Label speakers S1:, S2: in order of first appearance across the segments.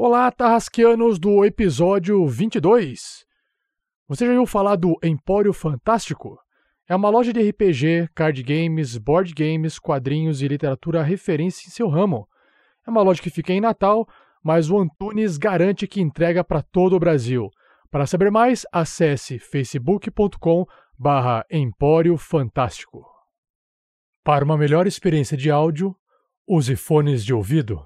S1: Olá, Tarrasqueanos do episódio 22. Você já ouviu falar do Empório Fantástico? É uma loja de RPG, card games, board games, quadrinhos e literatura referência em seu ramo. É uma loja que fica em Natal, mas o Antunes garante que entrega para todo o Brasil. Para saber mais, acesse facebook.com barra Empório Fantástico. Para uma melhor experiência de áudio, use fones de ouvido.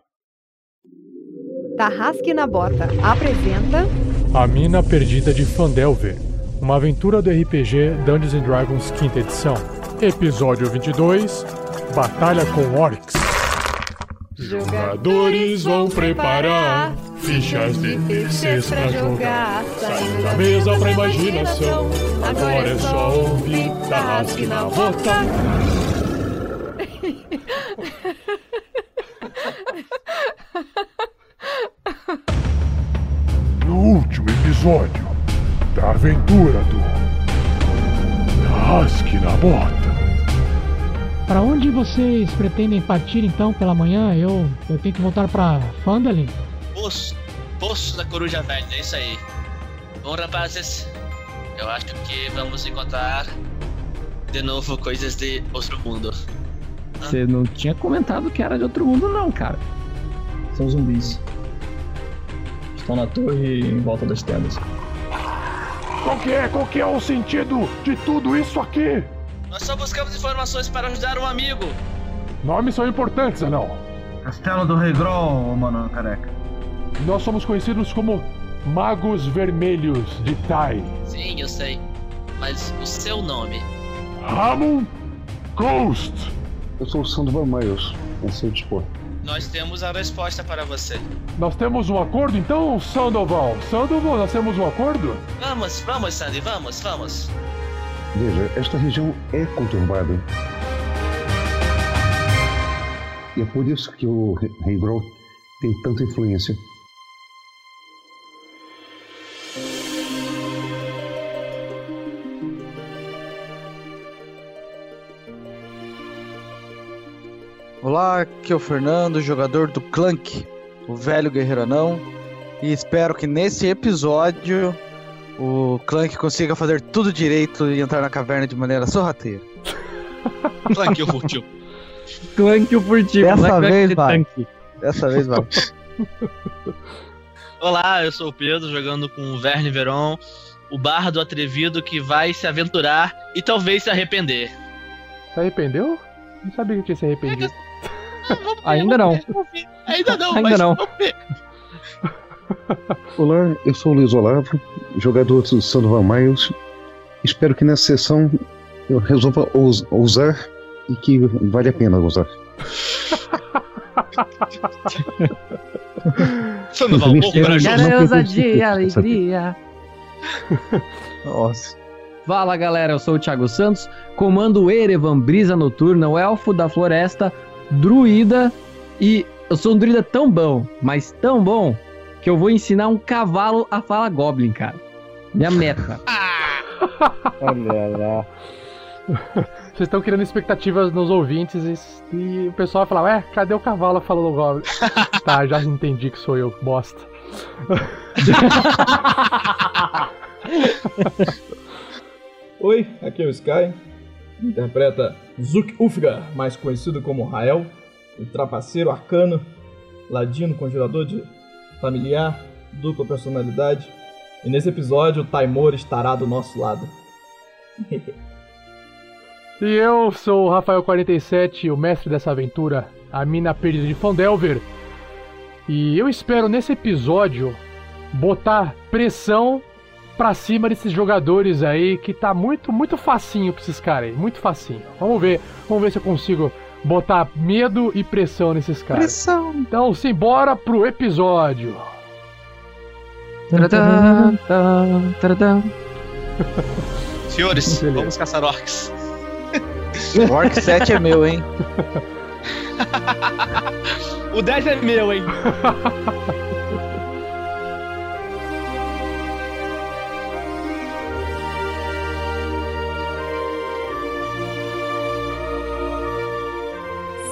S2: Tarrasque na Bota apresenta
S1: A Mina Perdida de Fandelver, uma aventura do RPG Dungeons and Dragons quinta edição. Episódio 22, Batalha com Orcs. Jogadores vão preparar fichas de terceiros pra jogar. Saindo da mesa pra imaginação. Agora é só ouvir Tarrasque na Bota.
S3: No último episódio da aventura do Rasque na Bota.
S4: Para onde vocês pretendem partir então pela manhã? Eu, eu tenho que voltar para Fandalin?
S5: Poço, Poço da Coruja Velha, é isso aí. Bom, rapazes, eu acho que vamos encontrar de novo coisas de outro mundo.
S6: Você não tinha comentado que era de outro mundo, não, cara.
S7: São zumbis. Estão na torre em volta das tendas.
S3: Qual que é? Qual que é o sentido de tudo isso aqui?
S5: Nós só buscamos informações para ajudar um amigo.
S3: Nomes são importantes, anão.
S8: Castelo do Rei Grol, mano careca.
S3: Nós somos conhecidos como Magos Vermelhos de Tai.
S5: Sim, eu sei. Mas o seu nome?
S3: Ramon Ghost.
S9: Eu sou o Sandoval Miles, não sei dispor.
S5: Nós temos a resposta para você.
S3: Nós temos um acordo então, Sandoval? Sandoval, nós temos um acordo?
S5: Vamos, vamos, Sandy, vamos, vamos.
S9: Veja, esta região é conturbada. E é por isso que o Rei tem tanta influência.
S10: Olá, aqui é o Fernando, jogador do Clank, o velho guerreiro anão, e espero que nesse episódio o Clank consiga fazer tudo direito e entrar na caverna de maneira sorrateira.
S5: Clank o furtivo.
S6: Clank o furtivo.
S10: Dessa
S6: Black
S10: vez vai. Dessa vez vai.
S5: Olá, eu sou o Pedro, jogando com o Verne Veron, o bardo atrevido que vai se aventurar e talvez se arrepender.
S1: Se arrependeu? Não sabia que tinha se arrependido.
S6: Ainda não.
S5: Ainda não,
S6: Ainda
S5: mas
S6: não.
S5: vamos ver.
S9: Olá, eu sou o Luiz Olavo, jogador do Sandoval Miles. Espero que nessa sessão eu resolva ous- ousar e que vale a pena ousar.
S5: Sandoval, corajoso.
S9: espero-
S4: Quero ousadia e alegria.
S10: Nossa.
S6: Fala galera, eu sou o Thiago Santos, comando o Erevan Brisa Noturna, o elfo da floresta, druida, e eu sou um druida tão bom, mas tão bom, que eu vou ensinar um cavalo a falar Goblin, cara. Minha meta.
S10: Olha lá.
S1: Vocês estão criando expectativas nos ouvintes e, e o pessoal vai falar, ué, cadê o cavalo falando Goblin? tá, já entendi que sou eu, bosta.
S7: Oi, aqui é o Sky. Interpreta Zuk Ufgar, mais conhecido como Rael, o trapaceiro arcano, ladino conjurador de familiar, dupla personalidade. E nesse episódio o Taimor estará do nosso lado.
S1: E eu sou o Rafael47, o mestre dessa aventura, a mina perdida de Fandelver. E eu espero nesse episódio botar pressão pra cima desses jogadores aí, que tá muito, muito facinho pra esses caras aí, muito facinho. Vamos ver, vamos ver se eu consigo botar medo e pressão nesses caras.
S10: Pressão.
S1: Então, simbora pro episódio.
S5: Senhores,
S1: Beleza.
S5: vamos caçar orcs.
S10: O Orc 7 é meu, hein?
S5: O 10 é meu, hein?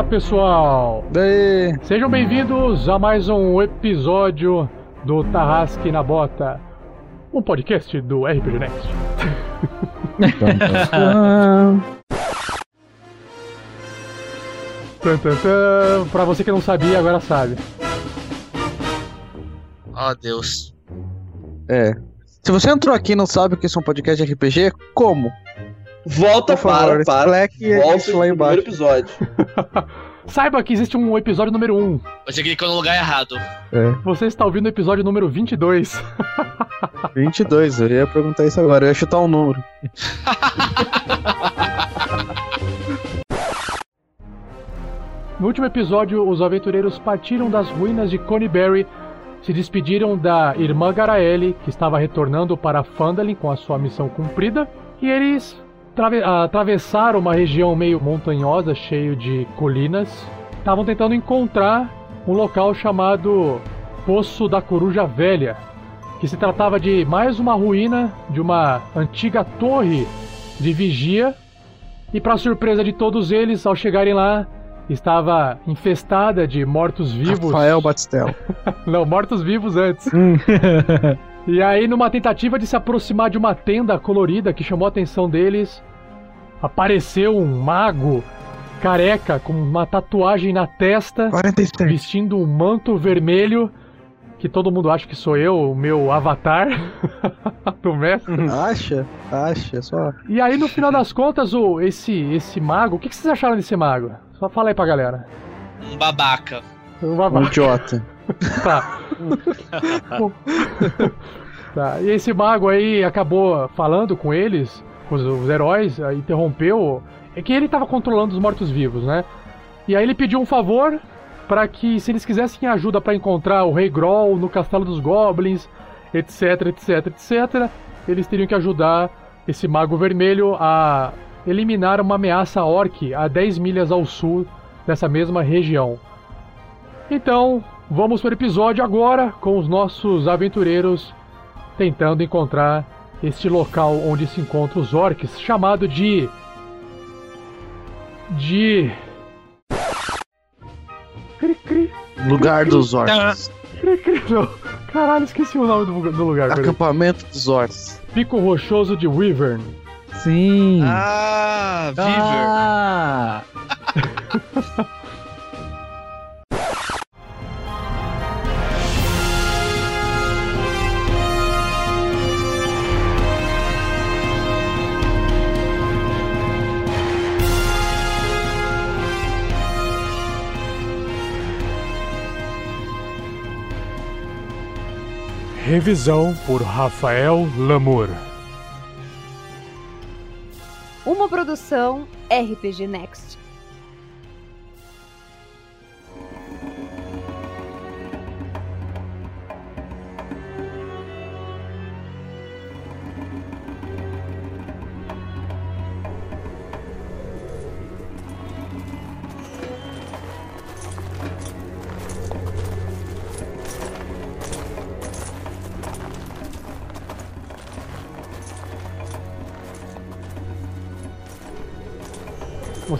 S1: Fala pessoal!
S10: Daí.
S1: Sejam bem-vindos a mais um episódio do Tarrasque na Bota, um podcast do RPG Next. Tan, tan, tan. Pra você que não sabia, agora sabe.
S5: Oh, Deus.
S10: É. Se você entrou aqui e não sabe o que é um podcast de RPG, como?
S11: Volta
S10: Por favor,
S11: para, para.
S10: explique
S11: Volta
S10: lá embaixo.
S11: primeiro episódio.
S1: Saiba que existe um episódio número 1.
S5: Você clicou no lugar errado.
S10: É.
S1: Você está ouvindo o episódio número 22.
S10: 22, eu ia perguntar isso agora, eu ia chutar um número.
S1: No último episódio, os aventureiros partiram das ruínas de Conyberry, se despediram da irmã Garaele, que estava retornando para Phandalin com a sua missão cumprida, e eles atravessaram uma região meio montanhosa, cheio de colinas. Estavam tentando encontrar um local chamado Poço da Coruja Velha, que se tratava de mais uma ruína de uma antiga torre de vigia. E para surpresa de todos eles, ao chegarem lá, estava infestada de mortos-vivos.
S10: Rafael Batistella.
S1: Não, mortos-vivos antes. e aí, numa tentativa de se aproximar de uma tenda colorida que chamou a atenção deles, apareceu um mago careca com uma tatuagem na testa,
S10: 47.
S1: vestindo um manto vermelho, que todo mundo acha que sou eu, o meu avatar do mestre.
S10: Acha? Acha, só.
S1: E aí, no final das contas, o, esse, esse mago, o que, que vocês acharam desse mago? Só fala aí pra galera.
S5: Um babaca.
S1: Um
S10: Um
S1: babaca.
S10: idiota.
S1: Tá. tá. E esse mago aí acabou falando com eles, com os, heróis, aí interrompeu. É que ele tava controlando os mortos-vivos, né? E aí ele pediu um favor para que, se eles quisessem ajuda para encontrar o Rei Groll no Castelo dos Goblins, etc, etc, etc, eles teriam que ajudar esse Mago Vermelho a eliminar uma ameaça orc a 10 milhas ao sul dessa mesma região. Então, vamos para o episódio agora com os nossos aventureiros tentando encontrar este local onde se encontram os orcs, chamado de. de. Cri cri,
S10: Lugar dos orcs.
S1: cri cri, não. Caralho, esqueci o nome do, do lugar.
S10: Acampamento dos orcs.
S1: Pico Rochoso de Wyvern.
S6: Sim.
S5: Ah, Viver.
S6: Ah,
S1: Revisão por Rafael Lamour.
S2: Uma produção RPG Next.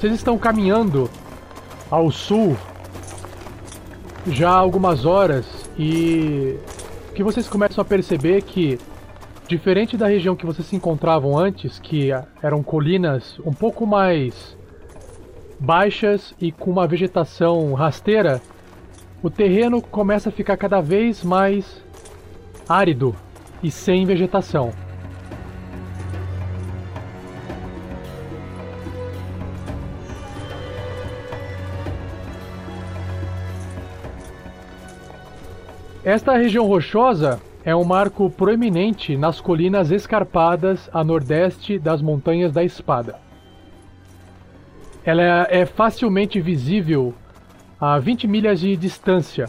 S1: Vocês estão caminhando ao sul já há algumas horas e o que vocês começam a perceber é que diferente da região que vocês se encontravam antes, que eram colinas um pouco mais baixas e com uma vegetação rasteira, o terreno começa a ficar cada vez mais árido e sem vegetação. Esta região rochosa é um marco proeminente nas colinas escarpadas a nordeste das Montanhas da Espada. Ela é, facilmente visível a 20 milhas de distância.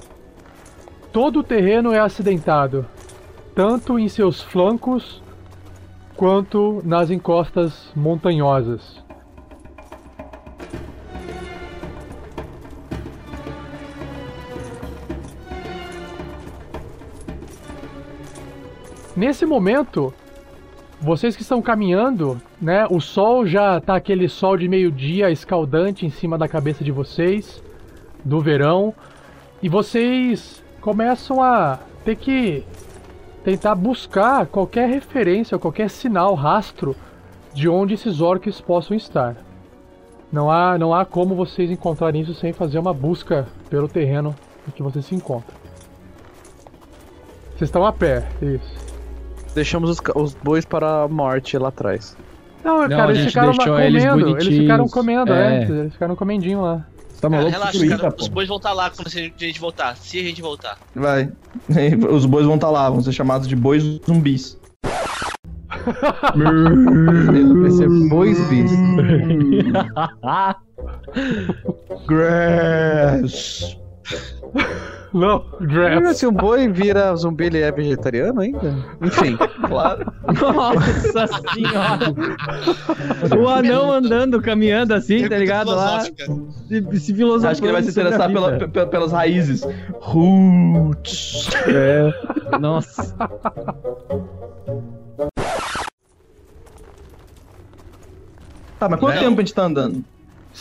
S1: Todo o terreno é acidentado, tanto em seus flancos quanto nas encostas montanhosas. Nesse momento, vocês que estão caminhando, né? O sol já tá aquele sol de meio-dia escaldante em cima da cabeça de vocês, do verão, e vocês começam a ter que tentar buscar qualquer referência, qualquer sinal, rastro de onde esses orcs possam estar. Não há, não há como vocês encontrarem isso sem fazer uma busca pelo terreno em que vocês se encontram. Vocês estão a pé, isso.
S10: Deixamos os, os bois para a morte lá atrás.
S1: Não,
S6: Não,
S1: cara,
S6: a
S1: eles ficaram lá
S6: deixou eles
S1: comendo. Eles,
S6: bonitinhos.
S1: ficaram comendo, é.
S6: É.
S1: Eles ficaram comendinho lá.
S6: Tá
S5: Cara,
S6: maluco?
S5: relaxa, cara. Os bois vão estar lá quando a gente voltar. Se a gente voltar.
S7: Vai. Os bois vão estar lá, vão ser chamados de bois zumbis.
S10: Vai ser bois bis.
S7: Grass.
S1: Não, Draps.
S10: Se um boi vira zumbi, ele é vegetariano ainda? Enfim.
S7: Claro.
S6: Nossa senhora! o anão andando, caminhando assim, tá ligado? Lá, se, se filosofando
S7: Acho que ele vai se interessar pela- pe- pelas raízes. Roots.
S6: É. Nossa.
S7: Tá, mas quanto
S5: Não.
S7: tempo a gente tá andando?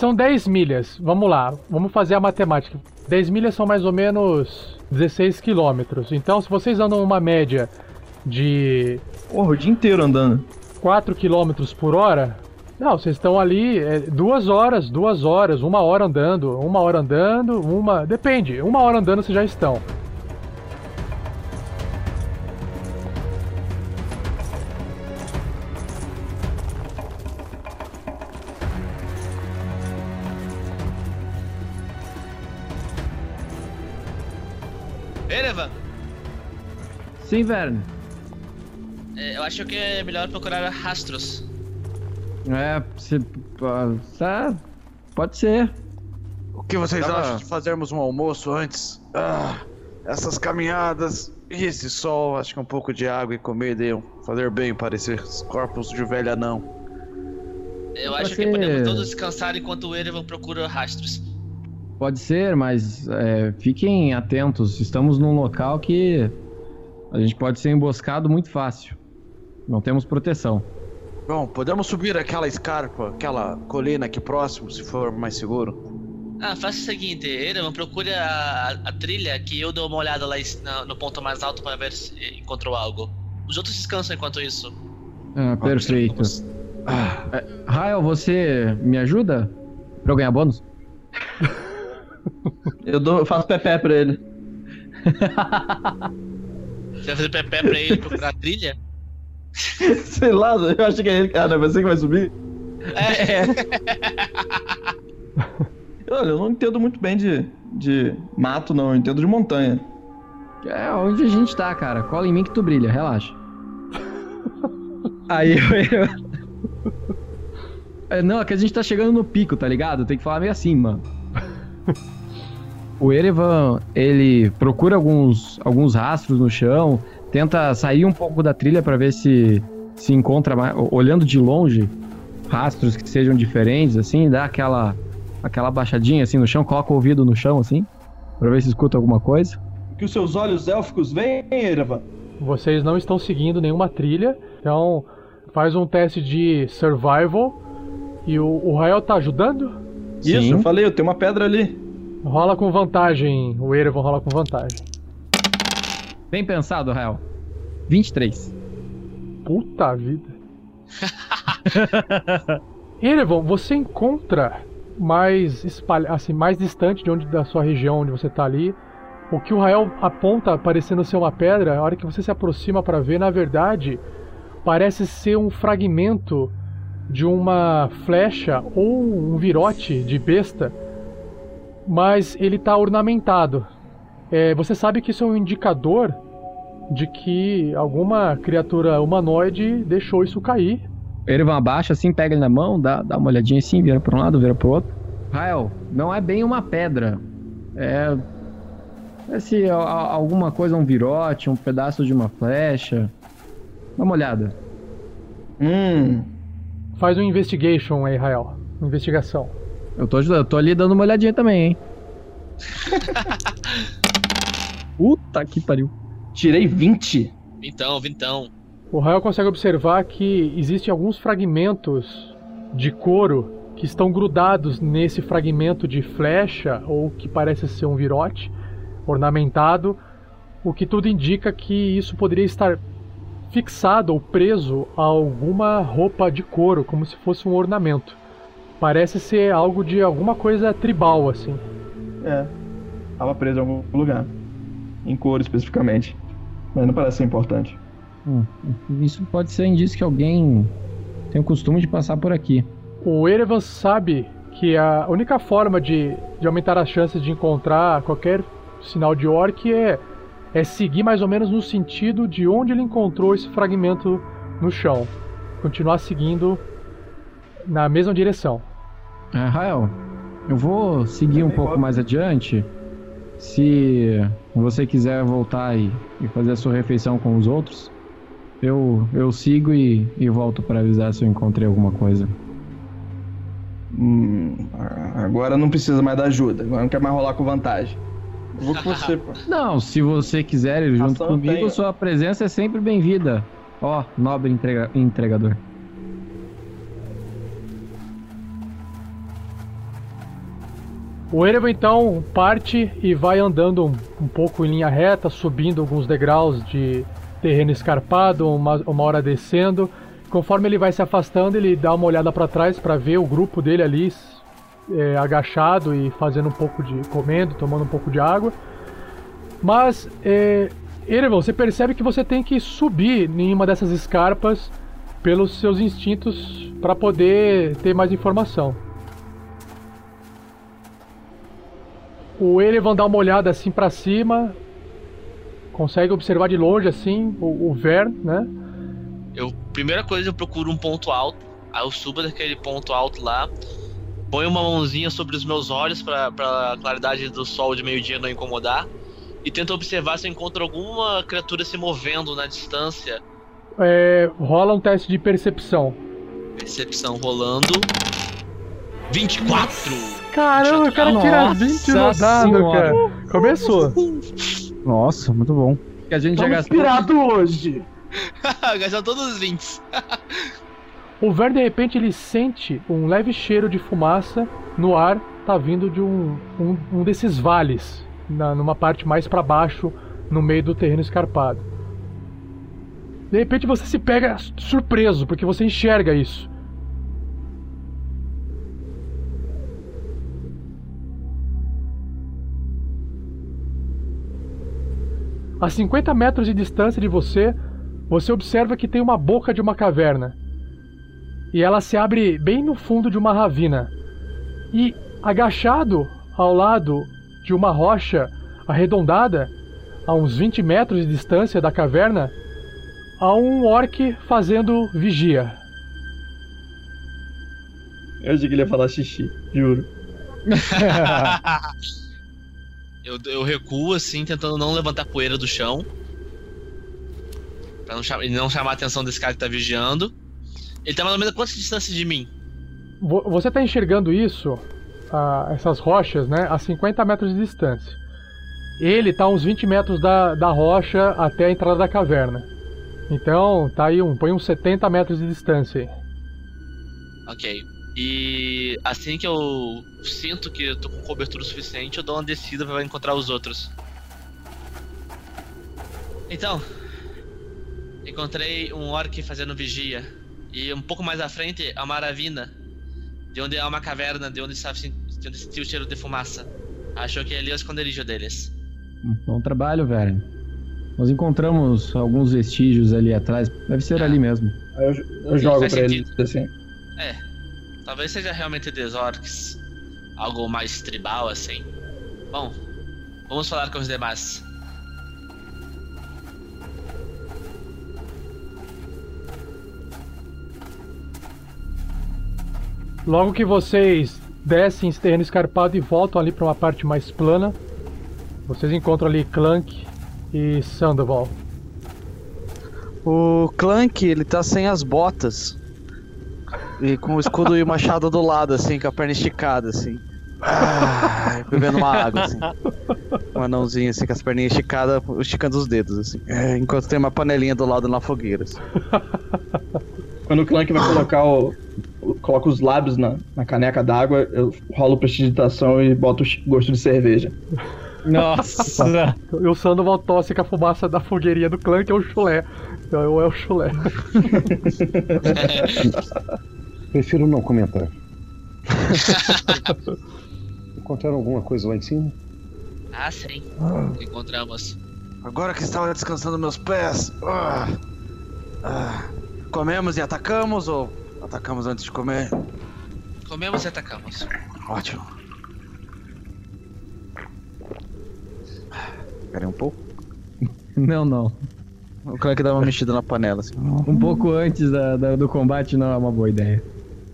S1: São 10 milhas. Vamos lá, vamos fazer a matemática. 10 milhas são mais ou menos 16 quilômetros. Então, se vocês andam uma média de
S7: Porra, o dia inteiro andando.
S1: 4 quilômetros por hora, não, vocês estão ali é, duas horas, duas horas, uma hora andando, uma hora andando, uma. Depende, uma hora andando vocês já estão.
S6: Sim, Verne.
S5: é, eu acho que é melhor procurar rastros.
S6: É, se. Tá. Pode ser.
S10: O que vocês acham de fazermos um almoço antes? Ah, essas caminhadas e esse sol, acho que um pouco de água e comida iam fazer bem para esses corpos de velha não.
S5: Eu acho que podemos todos descansar enquanto o Erevan procura rastros.
S6: Pode ser, mas é, fiquem atentos. Estamos num local que a gente pode ser emboscado muito fácil. Não temos proteção.
S10: Bom, podemos subir aquela escarpa, aquela colina aqui próximo, se for mais seguro.
S5: Ah, faça o seguinte, Erevan, procure a, a trilha que eu dou uma olhada lá na- no ponto mais alto para ver se encontrou algo. Os outros descansam enquanto isso.
S6: Ah, perfeito. É, Rael, você me ajuda pra eu ganhar bônus?
S7: Eu, dou, eu faço pé pra ele.
S5: Vai fazer pé pra ele procurar a trilha?
S7: Sei lá, eu acho que é ele. Ah, não é você que vai subir?
S5: É.
S7: Olha, eu não entendo muito bem de, de mato, não. Eu entendo de montanha.
S6: É onde a gente tá, cara. Cola em mim que tu brilha, relaxa. Aí eu. É, Não, é que a gente tá chegando no pico, tá ligado? Tem que falar meio assim, mano. O Erevan, ele procura alguns, alguns rastros no chão, tenta sair um pouco da trilha pra ver se se encontra, mais, olhando de longe, rastros que sejam diferentes, assim, dá aquela, aquela baixadinha assim no chão, coloca o ouvido no chão, assim, pra ver se escuta alguma coisa.
S7: Que os seus olhos élficos veem, Erevan.
S1: Vocês não estão seguindo nenhuma trilha, então faz um teste de survival. E o, o Rael tá ajudando?
S7: Isso,
S6: Sim.
S7: eu falei, eu tenho uma pedra ali.
S1: Rola com vantagem, o Erevan rola com vantagem.
S6: Bem pensado, Rael. 23.
S1: Puta vida. Erevan, você encontra mais espalha, assim, mais distante de onde da sua região onde você tá ali, o que o Rael aponta parecendo ser uma pedra, a hora que você se aproxima para ver, na verdade, parece ser um fragmento de uma flecha ou um virote de besta, mas ele tá ornamentado. é, você sabe que isso é um indicador de que alguma criatura humanoide deixou isso cair.
S6: Erevan abaixa assim, pega ele na mão, dá, dá uma olhadinha assim, vira pra um lado, vira pro outro. Rael, não é bem uma pedra. É. É se a- a- alguma coisa, um virote, um pedaço de uma flecha. Dá uma olhada.
S7: Hum.
S1: Faz um investigation aí, Rael. Investigação.
S6: Eu tô, ajudando- eu tô ali dando uma olhadinha também, hein? Puta que pariu.
S7: Tirei 20.
S5: Então, vintão.
S1: O Rael consegue observar que existem alguns fragmentos de couro que estão grudados nesse fragmento de flecha ou que parece ser um virote ornamentado, o que tudo indica que isso poderia estar fixado ou preso a alguma roupa de couro, como se fosse um ornamento. Parece ser algo de alguma coisa tribal assim.
S7: É. Tava preso em algum lugar. Em couro especificamente. Mas não parece ser importante.
S6: Hum, isso pode ser indício que alguém tem o costume de passar por aqui.
S1: O Erevan sabe que a única forma de, de aumentar as chances de encontrar qualquer sinal de orc é, é seguir mais ou menos no sentido de onde ele encontrou esse fragmento no chão. Continuar seguindo na mesma direção.
S6: É, Rael, eu vou seguir um pouco mais adiante. Se você quiser voltar e, e fazer a sua refeição com os outros, eu, eu sigo e, e volto para avisar se eu encontrei alguma coisa.
S7: Hum, agora não precisa mais da ajuda. Agora não quer mais rolar com vantagem. Eu vou com você, pô.
S6: Não, se você quiser ir junto
S7: Ação
S6: comigo,
S7: ó.
S6: sua presença é sempre bem-vinda. Ó, nobre entrega- entregador.
S1: O Erevan então parte e vai andando um, um pouco em linha reta, subindo alguns degraus de terreno escarpado, uma, uma hora descendo. Conforme ele vai se afastando, ele dá uma olhada para trás para ver o grupo dele ali é, agachado e fazendo um pouco de comendo, tomando um pouco de água. Mas é, Erevan, você percebe que você tem que subir em uma dessas escarpas pelos seus instintos para poder ter mais informação. O Erevan dá uma olhada assim pra cima, consegue observar de longe assim o, o Vern, né?
S5: Eu, primeira coisa, eu procuro um ponto alto. Aí eu subo daquele ponto alto lá. Ponho uma mãozinha sobre os meus olhos pra, pra claridade do sol de meio-dia não incomodar. E tento observar se eu encontro alguma criatura se movendo na distância.
S1: É, rola um teste de percepção.
S5: Percepção rolando. 24!
S1: Caramba, o cara tira 20 no
S6: Nossa
S1: dado, cara. Começou.
S6: Nossa, muito bom. Que a gente já gastou.
S7: hoje.
S5: Gastou todos os 20.
S1: O Vern de repente ele sente um leve cheiro de fumaça no ar, tá vindo de um, um, um desses vales, na, numa parte mais pra baixo, no meio do terreno escarpado. De repente você se pega surpreso, porque você enxerga isso. A 50 metros de distância de você, você observa que tem uma boca de uma caverna. E ela se abre bem no fundo de uma ravina. E agachado ao lado de uma rocha arredondada, a uns 20 metros de distância da caverna, há um orc fazendo vigia.
S7: Eu achei que ele ia falar xixi, juro.
S5: Eu, eu recuo assim, tentando não levantar poeira do chão. Pra não, cham- não chamar a atenção desse cara que tá vigiando. Ele tá mais ou menos a quanta distância de mim?
S1: Vo- Você está enxergando isso, ah, essas rochas, né, a 50 metros de distância. Ele está a uns 20 metros da, da rocha até a entrada da caverna. Então, tá aí um, põe uns 70 metros de distância aí.
S5: Ok. E assim que eu sinto que eu tô com cobertura suficiente, eu dou uma descida pra encontrar os outros. Então, encontrei um orc fazendo vigia. E um pouco mais à frente, há uma ravina. De onde há uma caverna, de onde está de onde sentiu o cheiro de fumaça. Achou que ali é o esconderijo deles.
S6: Bom trabalho, velho. Nós encontramos alguns vestígios ali atrás. Deve ser ali mesmo.
S7: Eu, eu jogo pra ele
S5: sentido.
S7: assim.
S5: É, talvez seja realmente dos orcs. Algo mais tribal assim. Bom, Vamos falar com os demais.
S1: Logo que vocês descem esse terreno escarpado e voltam ali para uma parte mais plana, vocês encontram ali Clank e Sandoval.
S10: O Clank, ele tá sem as botas. E com o escudo e o machado do lado, assim, com a perna esticada, assim. Ah, bebendo uma água, assim. Um anãozinho, assim, com as perninhas esticadas, esticando os dedos, assim. É, enquanto tem uma panelinha do lado na fogueira, assim.
S7: Quando o Clank vai colocar o. Coloca os lábios na, na caneca d'água, eu rolo prestidigitação e boto o gosto de cerveja.
S6: Nossa!
S1: e o Sandoval tosse com a fumaça da fogueirinha do Clank é o chulé. Então é o chulé.
S9: Prefiro não comentar. Encontraram alguma coisa lá em cima?
S5: Ah, sim. Encontramos.
S10: Agora que estava descansando meus pés. ah, ah, comemos e atacamos ou atacamos antes de comer?
S5: Comemos e atacamos.
S10: Ótimo. Esperem um pouco.
S6: Não, não.
S10: O Clank dá uma mexida na panela, assim.
S6: Um pouco antes da- da- do combate não é uma boa ideia.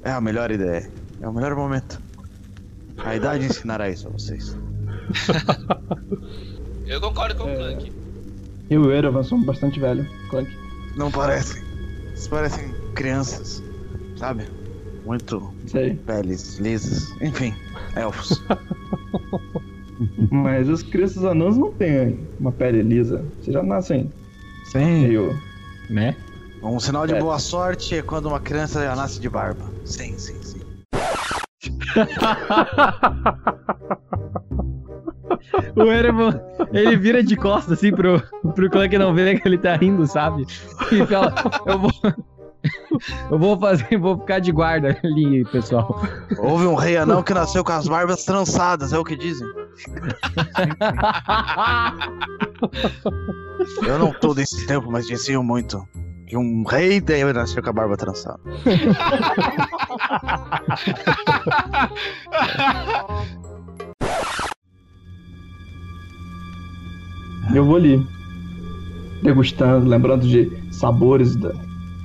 S10: É a melhor ideia. É o melhor momento. A idade ensinará isso a vocês.
S5: Eu concordo com o Clank.
S7: Eu e o Erevan somos bastante velhos, Clank.
S10: Não parecem. Vocês parecem crianças, sabe? Muito
S7: Sei.
S10: peles lisas. Enfim, elfos.
S7: Mas as crianças anãs não têm uma pele lisa. Vocês já nascem
S10: Sim.
S7: meio.
S6: Né?
S10: Um sinal de
S7: É.
S10: boa sorte é quando uma criança já nasce de barba. Sim, sim, sim.
S6: O Erevan, ele vira de costas assim pro, pro Clank não ver que ele tá rindo, sabe? E fala, eu vou. Eu vou fazer, vou ficar de guarda ali, pessoal.
S10: Houve um rei anão que nasceu com as barbas trançadas, é o que dizem. Eu não tô desse tempo, mas diziam muito. Que um rei deve nascer com a barba trançada.
S7: Eu vou ali. Degustando, lembrando de sabores da,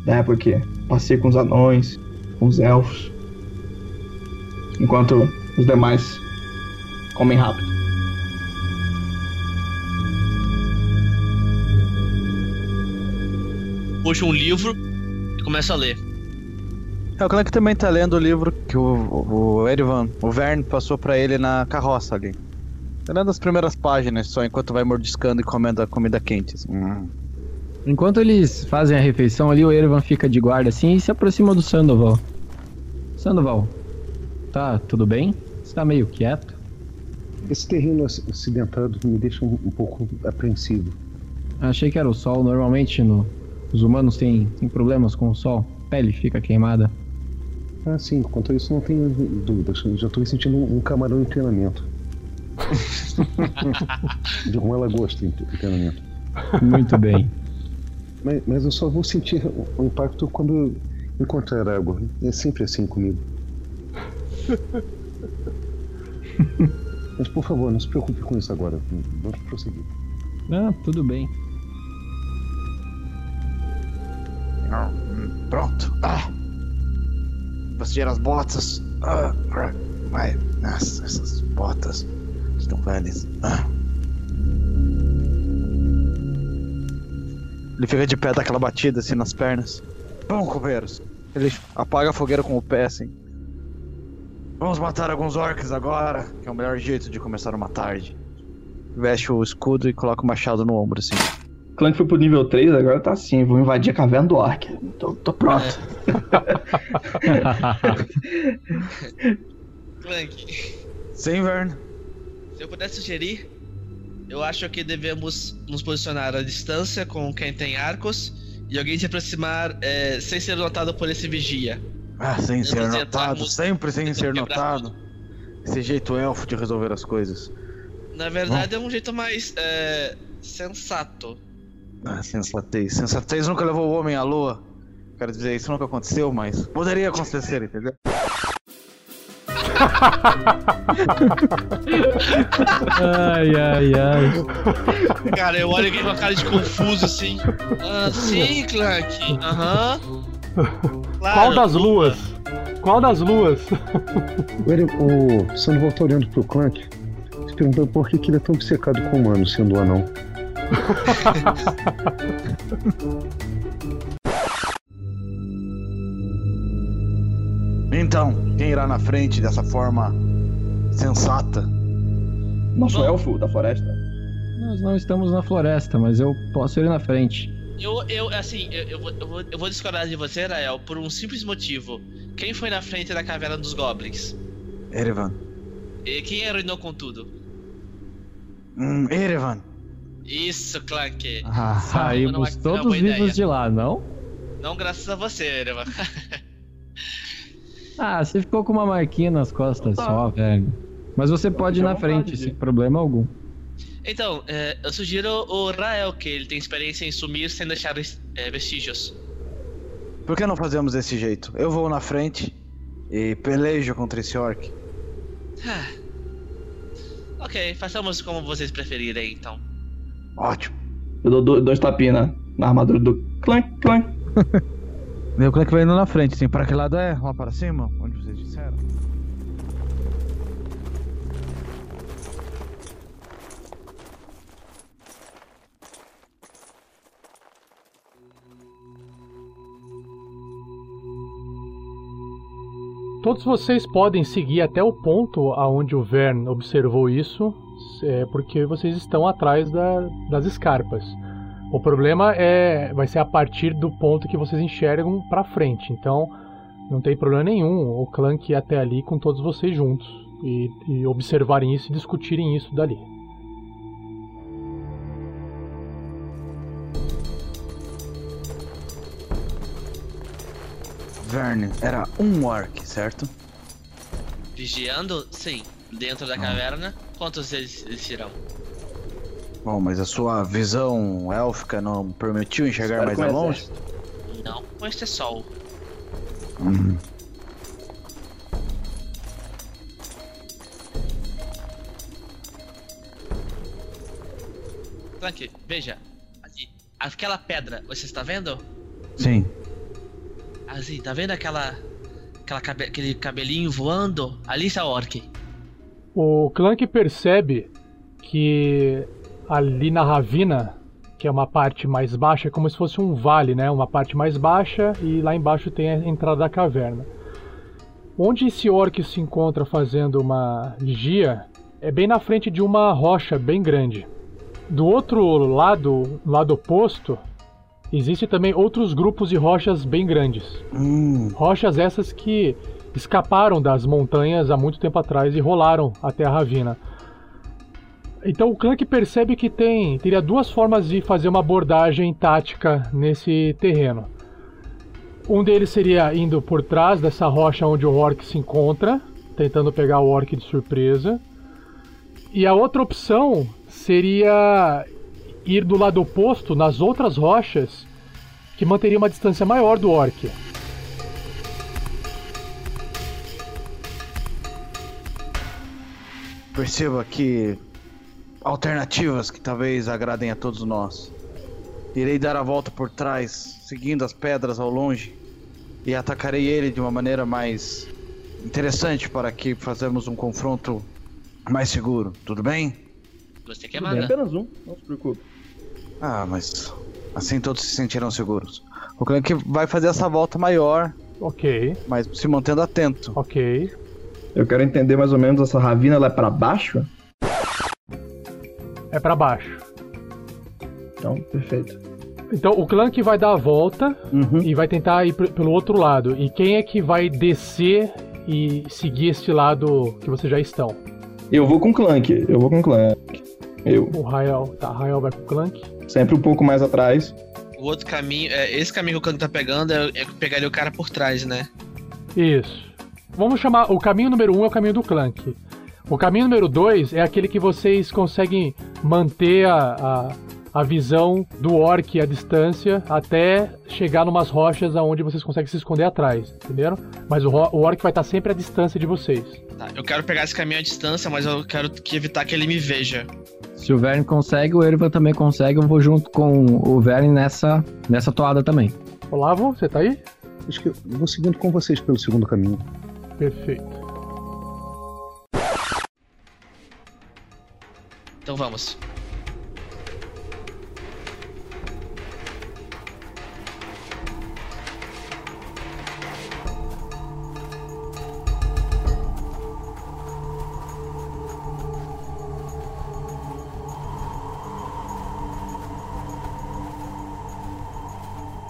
S7: da época que passei com os anões, com os elfos. Enquanto os demais comem rápido.
S5: Puxa um livro e começa a ler.
S10: É, o Clank também tá lendo o livro que o, o Erivan, o Vern, passou pra ele na carroça ali. Tá lendo as primeiras páginas só, enquanto vai mordiscando e comendo a comida quente. assim. Hum.
S6: Enquanto eles fazem a refeição ali, o Erevan fica de guarda assim e se aproxima do Sandoval. Sandoval, tá tudo bem? Você tá meio quieto?
S9: Esse terreno ac- acidentado me deixa um, um pouco apreensivo.
S6: Achei que era o sol. Normalmente no- os humanos têm, têm problemas com o sol. A pele fica queimada.
S9: Ah, sim, quanto a isso não tenho dúvidas. Eu já estou me sentindo um, camarão em treinamento. De uma lagosta em em treinamento.
S6: Muito bem.
S9: Mas, mas eu só vou sentir o o impacto quando encontrar água. É sempre assim comigo. Mas por favor, não se preocupe com isso agora. Vamos prosseguir.
S6: Ah, tudo bem.
S10: Pronto. Ah. Vou tirar as botas. Ah, vai. Nossa, essas botas estão velhas. Ah. Ele fica de pé, dá aquela batida assim nas pernas. Bom, companheiros. Ele apaga a fogueira com o pé assim. Vamos matar alguns orcs agora, que é o melhor jeito de começar uma tarde. Veste o escudo e coloca o machado no ombro assim.
S7: Clank foi pro nível 3, agora tá assim, vou invadir a caverna do Ark. Tô, tô pronto.
S5: Clank,
S10: Sim, Vern.
S5: se eu pudesse sugerir, eu acho que devemos nos posicionar à distância com quem tem arcos e alguém se aproximar eh, sem ser notado por esse vigia.
S10: Ah, sem ser notado, sempre sem ser notado. Esse jeito elfo de resolver as coisas.
S5: Na verdade, é um jeito mais eh, sensato.
S10: Ah, sensatez. Sensatez nunca levou o homem à lua. Quero dizer, isso nunca aconteceu, mas poderia acontecer, entendeu?
S6: ai, ai, ai.
S5: Cara, eu olho aqui com a cara de confuso assim. Ah, sim, Clank. Aham. Claro,
S1: Qual das luas? Qual das luas?
S9: O, Ere- o Sandoval tá olhando pro Clank, se perguntando por que, que ele é tão obcecado com o humano, sendo um anão.
S10: Então, quem irá na frente dessa forma sensata?
S7: Nosso elfo da floresta.
S6: Nós não estamos na floresta, mas eu posso ir na frente.
S5: Eu, eu, assim, eu, eu, vou, eu, vou, eu vou discordar de você, Rael, por um simples motivo. Quem foi na frente da caverna dos Goblins?
S10: Erevan.
S5: E quem arruinou com tudo?
S10: Hum, Erevan.
S5: Isso, Clank.
S6: Ah, saímos
S5: não não
S6: todos vivos
S5: ideia.
S6: de lá, não?
S5: Não graças a você, Erevan.
S6: Ah, você ficou com uma marquinha nas costas
S5: Tá.
S6: só, velho. Mas você pode ir na frente,
S5: vontade,
S6: sem problema algum.
S5: Então, é, eu sugiro o Rael, que ele tem experiência em sumir sem deixar é, vestígios.
S10: Por que não fazemos desse jeito? Eu vou na frente e pelejo contra esse orc.
S5: Ah. Ok, façamos como vocês preferirem, então.
S10: Ótimo.
S7: Eu dou do- dois tapinhas na, na armadura do clank, clank.
S10: Meu que vai indo na frente, sim. Para que lado é? Lá para cima? Onde vocês disseram?
S1: Todos vocês podem seguir até o ponto aonde o Vern observou isso, é, porque vocês estão atrás da- das escarpas. O problema é vai ser a partir do ponto que vocês enxergam pra frente. Então, não tem problema nenhum o Clank ir até ali com todos vocês juntos e, e observarem isso e discutirem isso dali.
S10: Verne era um orc, certo?
S5: Vigiando? Sim. Dentro da caverna, quantos eles, eles serão?
S10: Bom, mas a sua visão élfica não permitiu enxergar
S5: Espero
S10: mais longe?
S5: Não, com este sol.
S10: Hum.
S5: Clank, veja. Ali, aquela pedra, você está vendo?
S10: Sim.
S5: Assim, tá vendo aquela. aquela cabe- aquele cabelinho voando? Ali está o orc.
S1: O Clank percebe que ali na ravina, que é uma parte mais baixa, é como se fosse um vale, né? Uma parte mais baixa e lá embaixo tem a entrada da caverna. Onde esse orc se encontra fazendo uma vigia é bem na frente de uma rocha bem grande. Do outro lado, lado oposto, Existem também outros grupos de rochas bem grandes. Rochas essas que escaparam das montanhas há muito tempo atrás e rolaram até a ravina. Então o Clank percebe que tem teria duas formas de fazer uma abordagem tática nesse terreno. Um deles seria indo por trás dessa rocha onde o orc se encontra, tentando pegar o orc de surpresa. E a outra opção seria ir do lado oposto, nas outras rochas, que manteria uma distância maior do orc.
S10: Perceba que alternativas que talvez agradem a todos nós. Irei dar a volta por trás, seguindo as pedras ao longe, e atacarei ele de uma maneira mais interessante para que façamos um confronto mais seguro. Tudo bem?
S5: Você que é
S7: bem, apenas um, não se preocupe.
S10: Ah, mas assim todos se sentirão seguros. O Clank vai fazer essa volta maior,
S1: Ok,
S10: mas se mantendo atento.
S1: ok.
S7: Eu quero entender mais ou menos essa ravina, ela é pra baixo?
S1: É pra baixo.
S7: Então, perfeito.
S1: Então o Clank vai dar a volta
S7: Uhum.
S1: e vai tentar ir pelo outro lado. E quem é que vai descer e seguir este lado que vocês já estão?
S7: Eu vou com Clank, eu vou com Clank. Eu.
S1: O Rael, tá, Rael vai com o Clank.
S7: Sempre um pouco mais atrás.
S5: O outro caminho, é, esse caminho que o Clank tá pegando é, é pegaria o cara por trás, né?
S1: Isso. Vamos chamar. O caminho número um é o caminho do Clank. O caminho número dois é aquele que vocês conseguem manter a, a, a visão do orc à distância até chegar numas rochas aonde vocês conseguem se esconder atrás, entenderam? Mas o, o orc vai estar sempre à distância de vocês.
S5: Tá, eu quero pegar esse caminho à distância, mas eu quero que evitar que ele me veja.
S6: Se o Verne consegue, o Ervan também consegue. Eu vou junto com o Verne nessa, nessa toada também.
S1: Olavo, você tá aí?
S9: Acho que eu vou seguindo com vocês pelo segundo caminho.
S1: Perfeito.
S5: Então vamos.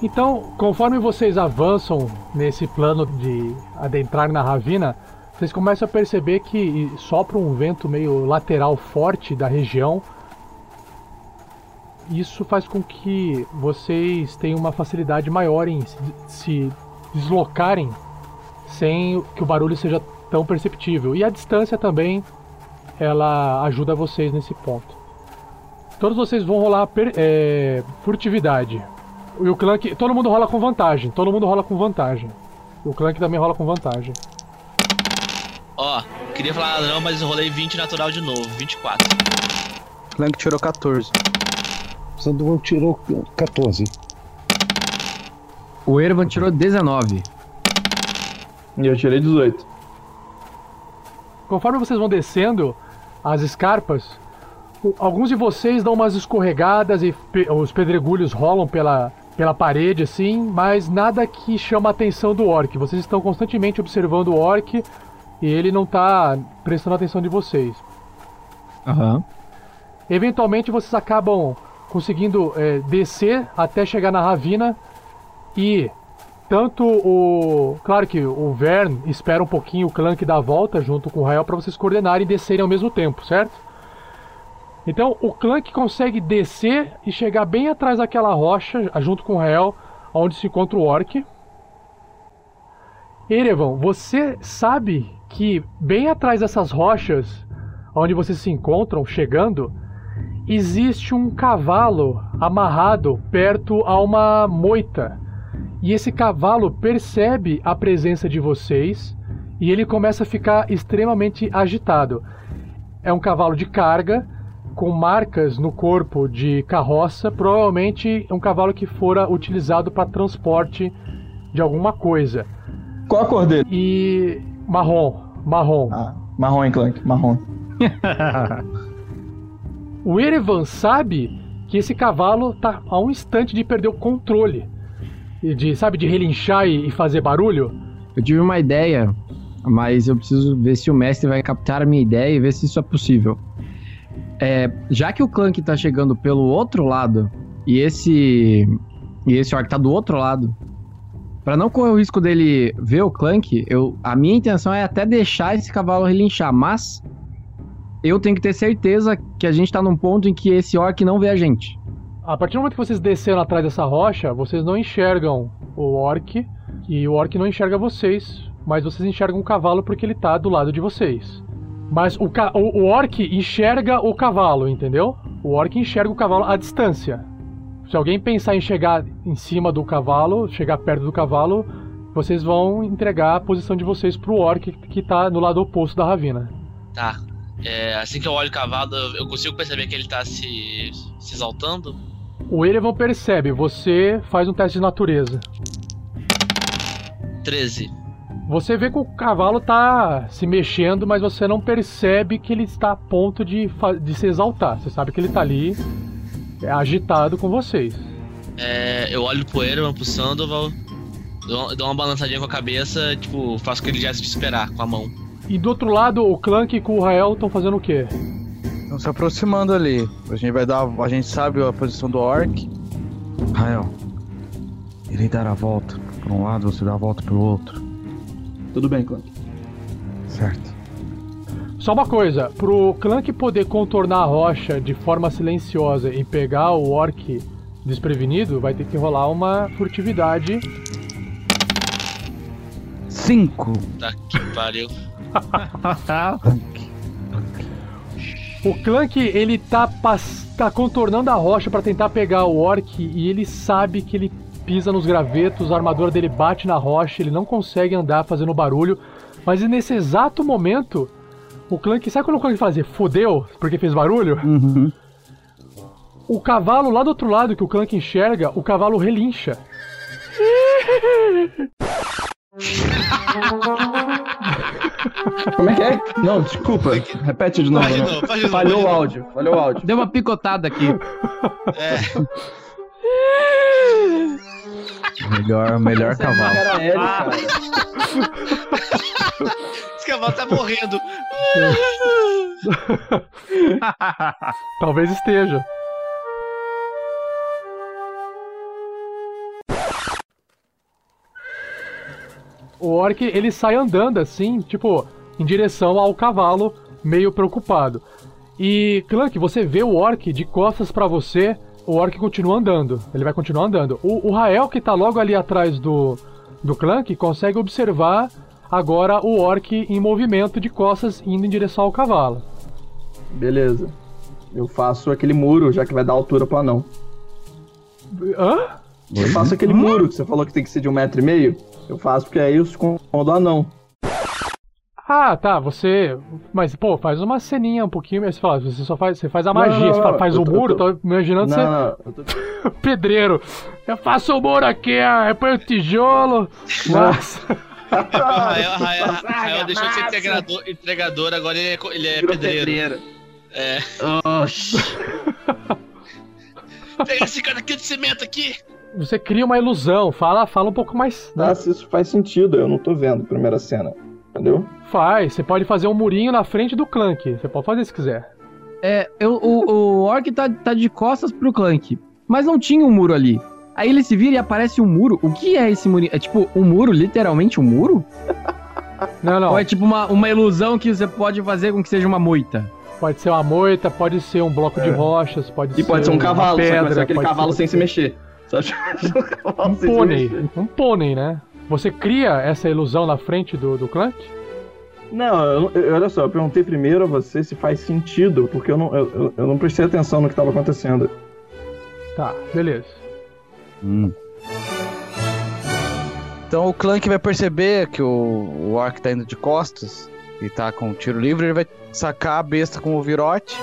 S1: Então, conforme vocês avançam nesse plano de adentrar na ravina, vocês começam a perceber que sopra um vento meio lateral forte da região. Isso faz com que vocês tenham uma facilidade maior em se, deslocarem sem que o barulho seja tão perceptível. E a distância também ela ajuda vocês nesse ponto. Todos vocês vão rolar é, furtividade. E o Clank. Todo mundo rola com vantagem. Todo mundo rola com vantagem. E o Clank também rola com vantagem.
S5: Ó, queria falar nada não, mas eu rolei 20 natural de novo, 24.
S10: Clank tirou 14.
S9: Sandoval tirou 14.
S6: O Ervan tirou 19.
S7: E eu tirei 18.
S1: Conforme vocês vão descendo as escarpas, alguns de vocês dão umas escorregadas e os pedregulhos rolam pela, pela parede assim, mas nada que chama a atenção do orc. Vocês estão constantemente observando o orc e ele não está prestando atenção de vocês.
S6: Aham.
S1: Eventualmente vocês acabam conseguindo é, descer até chegar na ravina e tanto o. Claro que o Vern espera um pouquinho o Clank dar a volta junto com o Rael para vocês coordenarem e descerem ao mesmo tempo, certo? Então o Clank consegue descer e chegar bem atrás daquela rocha, junto com o Rael, onde se encontra o Orc. Erevan, você sabe que bem atrás dessas rochas, onde vocês se encontram, chegando, existe um cavalo amarrado perto a uma moita. E esse cavalo percebe a presença de vocês e ele começa a ficar extremamente agitado. É um cavalo de carga com marcas no corpo de carroça, provavelmente é um cavalo que fora utilizado para transporte de alguma coisa.
S7: Qual a cor dele?
S1: E marrom, marrom.
S7: Ah, marrom, hein, Clank? Marrom.
S1: O Erevan sabe que esse cavalo tá a um instante de perder o controle. E De, sabe, de relinchar e, e fazer barulho.
S6: Eu tive uma ideia, mas eu preciso ver se o mestre vai captar a minha ideia e ver se isso é possível. É, já que o Clank tá chegando pelo outro lado e esse e esse orc tá do outro lado, Pra não correr o risco dele ver o Clank, eu, a minha intenção é até deixar esse cavalo relinchar, mas eu tenho que ter certeza que a gente tá num ponto em que esse orc não vê a gente.
S1: A partir do momento que vocês desceram atrás dessa rocha, vocês não enxergam o orc e o orc não enxerga vocês, mas vocês enxergam o cavalo porque ele tá do lado de vocês. Mas o, o, o orc enxerga o cavalo, entendeu? O orc enxerga o cavalo à distância. Se alguém pensar em chegar em cima do cavalo, chegar perto do cavalo, vocês vão entregar a posição de vocês pro orc que tá no lado oposto da ravina.
S5: Tá. É, assim que eu olho o cavalo, eu eu consigo perceber que ele tá se, se exaltando.
S1: O Erevan percebe, você faz um teste de natureza.
S5: 13.
S1: Você vê que o cavalo tá se mexendo, mas você não percebe que ele está a ponto de, de se exaltar. Você sabe que ele tá ali é, agitado com vocês.
S5: É, eu olho pro Erevan, pro Sandoval, dou, dou uma balançadinha com a cabeça, tipo, faço aquele gesto de esperar com a mão.
S1: E do outro lado, o Clank com o Rael estão fazendo o quê?
S10: Estão se aproximando ali. A gente vai dar. A gente sabe a posição do orc.
S8: Rael, irei dar a volta por um lado, você dá a volta pro outro.
S7: Tudo bem, Clank.
S8: Certo.
S1: Só uma coisa, pro Clank poder contornar a rocha de forma silenciosa e pegar o orc desprevenido, vai ter que rolar uma furtividade.
S10: Cinco.
S5: Tá que pariu.
S1: O Clank, ele tá, tá contornando a rocha pra tentar pegar o Orc e ele sabe que ele pisa nos gravetos, a armadura dele bate na rocha, ele não consegue andar fazendo barulho. Mas nesse exato momento, o Clank, sabe quando o Clank fazia fodeu porque fez barulho?
S6: Uhum.
S1: O cavalo lá do outro lado que o Clank enxerga, o cavalo relincha.
S7: Como é que é? Não, desculpa. Repete de novo.
S5: Faz de
S7: não.
S5: novo, faz de novo,
S7: Falhou
S5: faz
S7: o áudio. Falhou o áudio.
S6: Deu uma picotada aqui.
S5: É.
S8: Melhor, melhor cavalo.
S7: Era ele, cara.
S5: Esse cavalo tá morrendo.
S1: Talvez esteja. O orc, ele sai andando assim, tipo, em direção ao cavalo, meio preocupado. E, Clank, você vê o orc de costas pra você, o orc continua andando. Ele vai continuar andando. O, o Rael, que tá logo ali atrás do, do Clank, consegue observar agora o orc em movimento de costas indo em direção ao cavalo.
S7: Beleza. Eu faço aquele muro, já que vai dar altura pro anão.
S1: Hã?
S7: Eu faço aquele muro que você falou que tem que ser de um metro e meio. Eu faço porque aí eu escondo o anão.
S1: Ah, tá, você. Mas, pô, faz uma ceninha um pouquinho, mas você fala, você só faz. Você faz a magia,
S7: não, não,
S1: você fala, faz o
S7: tô-
S1: muro,
S7: tô-
S1: tô imaginando
S7: Não,
S1: você.
S7: não, eu tô-
S1: Pedreiro. Eu faço o muro aqui, eu ponho o tijolo. Nossa.
S5: Rael, Rael, Rael deixou de ser entregador, entregador, agora ele é, ele é pedreiro.
S7: pedreiro.
S5: É.
S6: Oxi.
S5: Pega esse cara aqui de cimento aqui.
S1: Você cria uma ilusão, fala, fala um pouco mais. né?
S7: Se isso faz sentido, eu não tô vendo a primeira cena. Entendeu?
S1: Faz, você pode fazer um murinho na frente do Clank. Você pode fazer se quiser.
S6: É, eu, o, o Orc tá, tá de costas pro Clank. Mas não tinha um muro ali. Aí ele se vira e aparece um muro. O que é esse muro? É tipo um muro, literalmente um muro?
S1: Não, não.
S6: Ou é tipo uma, uma ilusão que você pode fazer com que seja uma moita?
S1: Pode ser uma moita, pode ser um bloco de
S7: É.
S1: rochas, pode
S7: E
S1: ser.
S7: pode ser um cavalo, só que vai
S1: pedra,
S7: ser aquele cavalo
S1: ser-
S7: sem se mexer. Só que- um cavalo
S1: Um
S7: sem se
S1: pônei.
S7: mexer.
S1: Um pônei, né? Você cria essa ilusão na frente do, do Clank?
S7: Não, eu, eu- olha só, eu perguntei primeiro a você se faz sentido, porque eu não, eu, eu- eu não prestei atenção no que estava acontecendo.
S1: Tá, beleza.
S8: Hum.
S10: Então o Clank vai perceber que o, o Orc tá indo de costas e tá com o tiro livre, ele vai sacar a besta com o virote.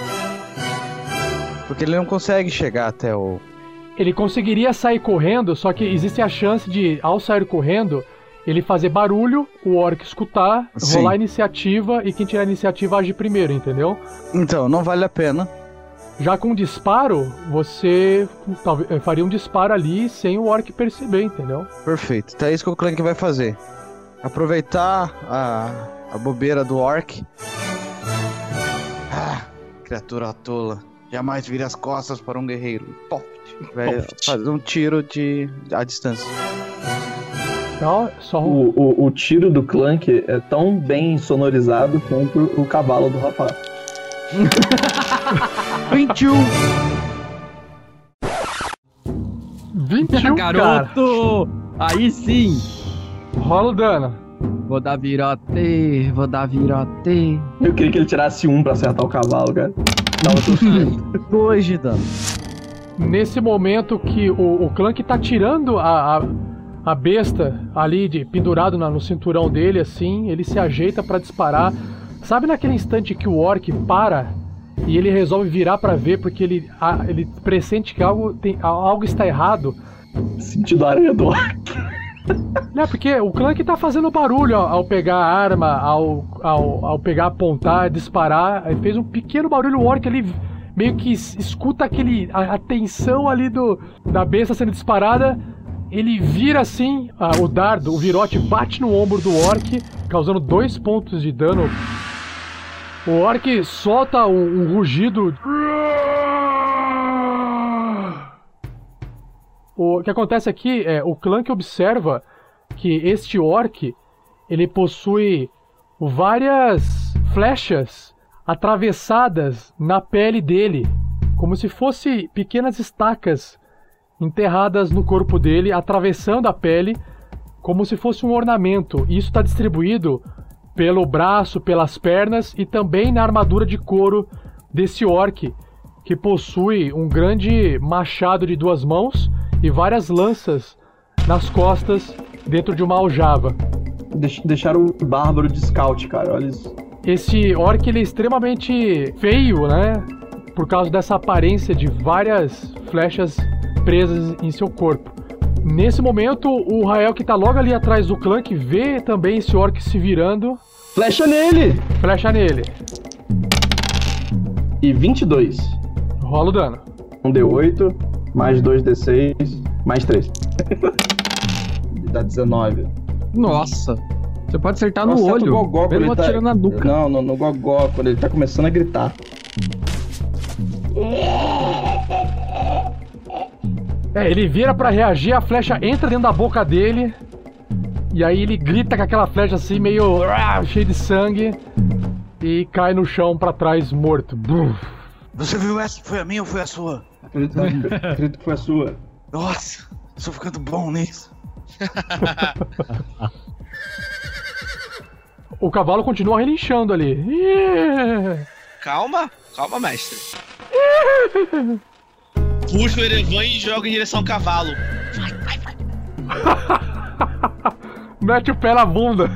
S10: Porque ele não consegue chegar até o.
S1: Ele conseguiria sair correndo, só que existe a chance de, ao sair correndo, ele fazer barulho, o orc escutar,
S10: Sim.
S1: rolar a iniciativa e quem tirar a iniciativa age primeiro, entendeu?
S10: Então, não vale a pena.
S1: Já com disparo, você talvez, eh, faria um disparo ali sem o orc perceber, entendeu?
S10: Perfeito. Então é isso que o Clank vai fazer. Aproveitar a, a bobeira do Orc. Ah, criatura tola. Jamais vire as costas para um guerreiro. Pop. Vai fazer um tiro de à distância.
S1: Então, só
S7: O, o, o tiro do Clank é tão bem sonorizado quanto o cavalo do rapaz.
S10: 21!
S1: 21, cara.
S6: Garoto! Aí sim!
S1: Rola o dano.
S6: Vou dar virote, vou dar virote.
S7: Eu queria que ele tirasse um pra acertar o cavalo, cara. Tava tudo
S10: Dois de dano.
S1: Nesse momento que o, o Clank tá tirando a, a, a besta ali de pendurado na- no cinturão dele, assim, ele se ajeita pra disparar. Sabe naquele instante que o Orc para e ele resolve virar pra ver porque ele, a- ele pressente que algo, tem, algo está errado?
S7: sentido aranha do Orc.
S1: Né, porque o Clank tá fazendo barulho ao, ao pegar a arma, ao, ao, ao pegar, apontar, disparar. Aí fez um pequeno barulho, o Orc ali meio que es- escuta aquele. a, a tensão ali do, da besta sendo disparada. Ele vira assim, ah, o dardo, o virote bate no ombro do Orc, causando dois pontos de dano. O Orc solta um, um rugido. O que acontece aqui é o Clank observa que este orc ele possui várias flechas atravessadas na pele dele, como se fosse pequenas estacas enterradas no corpo dele, atravessando a pele, como se fosse um ornamento. E Isso está distribuído pelo braço, pelas pernas e também na armadura de couro desse orc que possui um grande machado de duas mãos e várias lanças nas costas dentro de uma aljava.
S11: Deix- Deixaram o bárbaro de scout, cara. Olha isso.
S1: Esse orc ele é extremamente feio, né? Por causa dessa aparência de várias flechas presas em seu corpo. Nesse momento, o Rael que tá logo ali atrás do Clank vê também esse orc se virando.
S11: Flecha nele!
S1: Flecha nele.
S11: E 22.
S1: Rola o dano.
S11: Um D8, mais 2D6, mais 3. Dá 19.
S6: Nossa. Você pode acertar
S11: Eu
S6: no olho.
S11: o gogó ele tá-
S6: na nuca.
S11: Não, no, no gogó, quando ele tá começando a gritar.
S1: É, ele vira pra reagir, a flecha entra dentro da boca dele. E aí ele grita com aquela flecha assim, meio ah, cheio de sangue. E cai no chão pra trás, morto.
S10: Você viu essa? Foi a minha ou foi a sua?
S11: Acredito, acredito que foi a sua.
S10: Nossa, estou ficando bom nisso.
S1: O cavalo continua relinchando ali.
S5: Calma, calma, mestre. Puxa o Erevan e joga em direção ao cavalo.
S1: Mete o pé na bunda.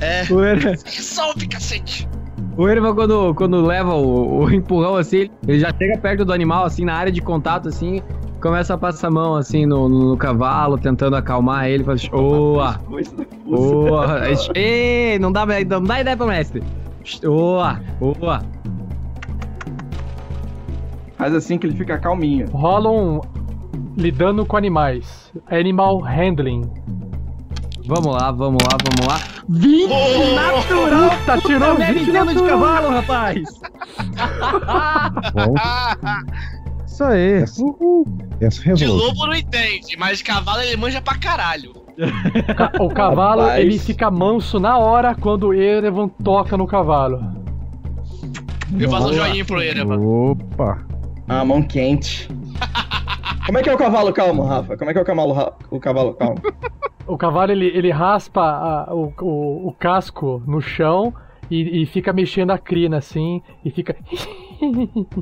S5: É.
S6: O Ere-
S5: Resolve, cacete!
S6: O Erevan, quando, quando leva o, o empurrão assim, ele já chega perto do animal, assim, na área de contato, assim, começa a passar a mão, assim, no, no, no cavalo, tentando acalmar ele, faz, oa, oa, ei, não dá, não dá ideia pro mestre. Oa, oa.
S11: Faz assim que ele fica calminho.
S1: Rola um lidando com animais. Animal handling.
S6: Vamos lá, vamos lá, vamos lá. 20 natural!
S1: Puta, tirou
S6: Tá
S1: 20
S6: de
S1: natural.
S6: cavalo, rapaz!
S9: Isso aí. Essa, essa
S5: De lobo não entende, mas de cavalo ele manja pra caralho.
S1: Ca- O cavalo,
S11: Rapaz.
S1: ele fica manso na hora quando o Erevan toca no cavalo.
S5: Eu faço um joinha pro Erevan.
S9: Opa.
S11: A mão quente. Como é que é o cavalo calmo, Rafa? Como é que é o cavalo, o cavalo calmo?
S1: O cavalo, ele, ele raspa a- o, o, o casco no chão e, e fica mexendo a crina assim, e fica...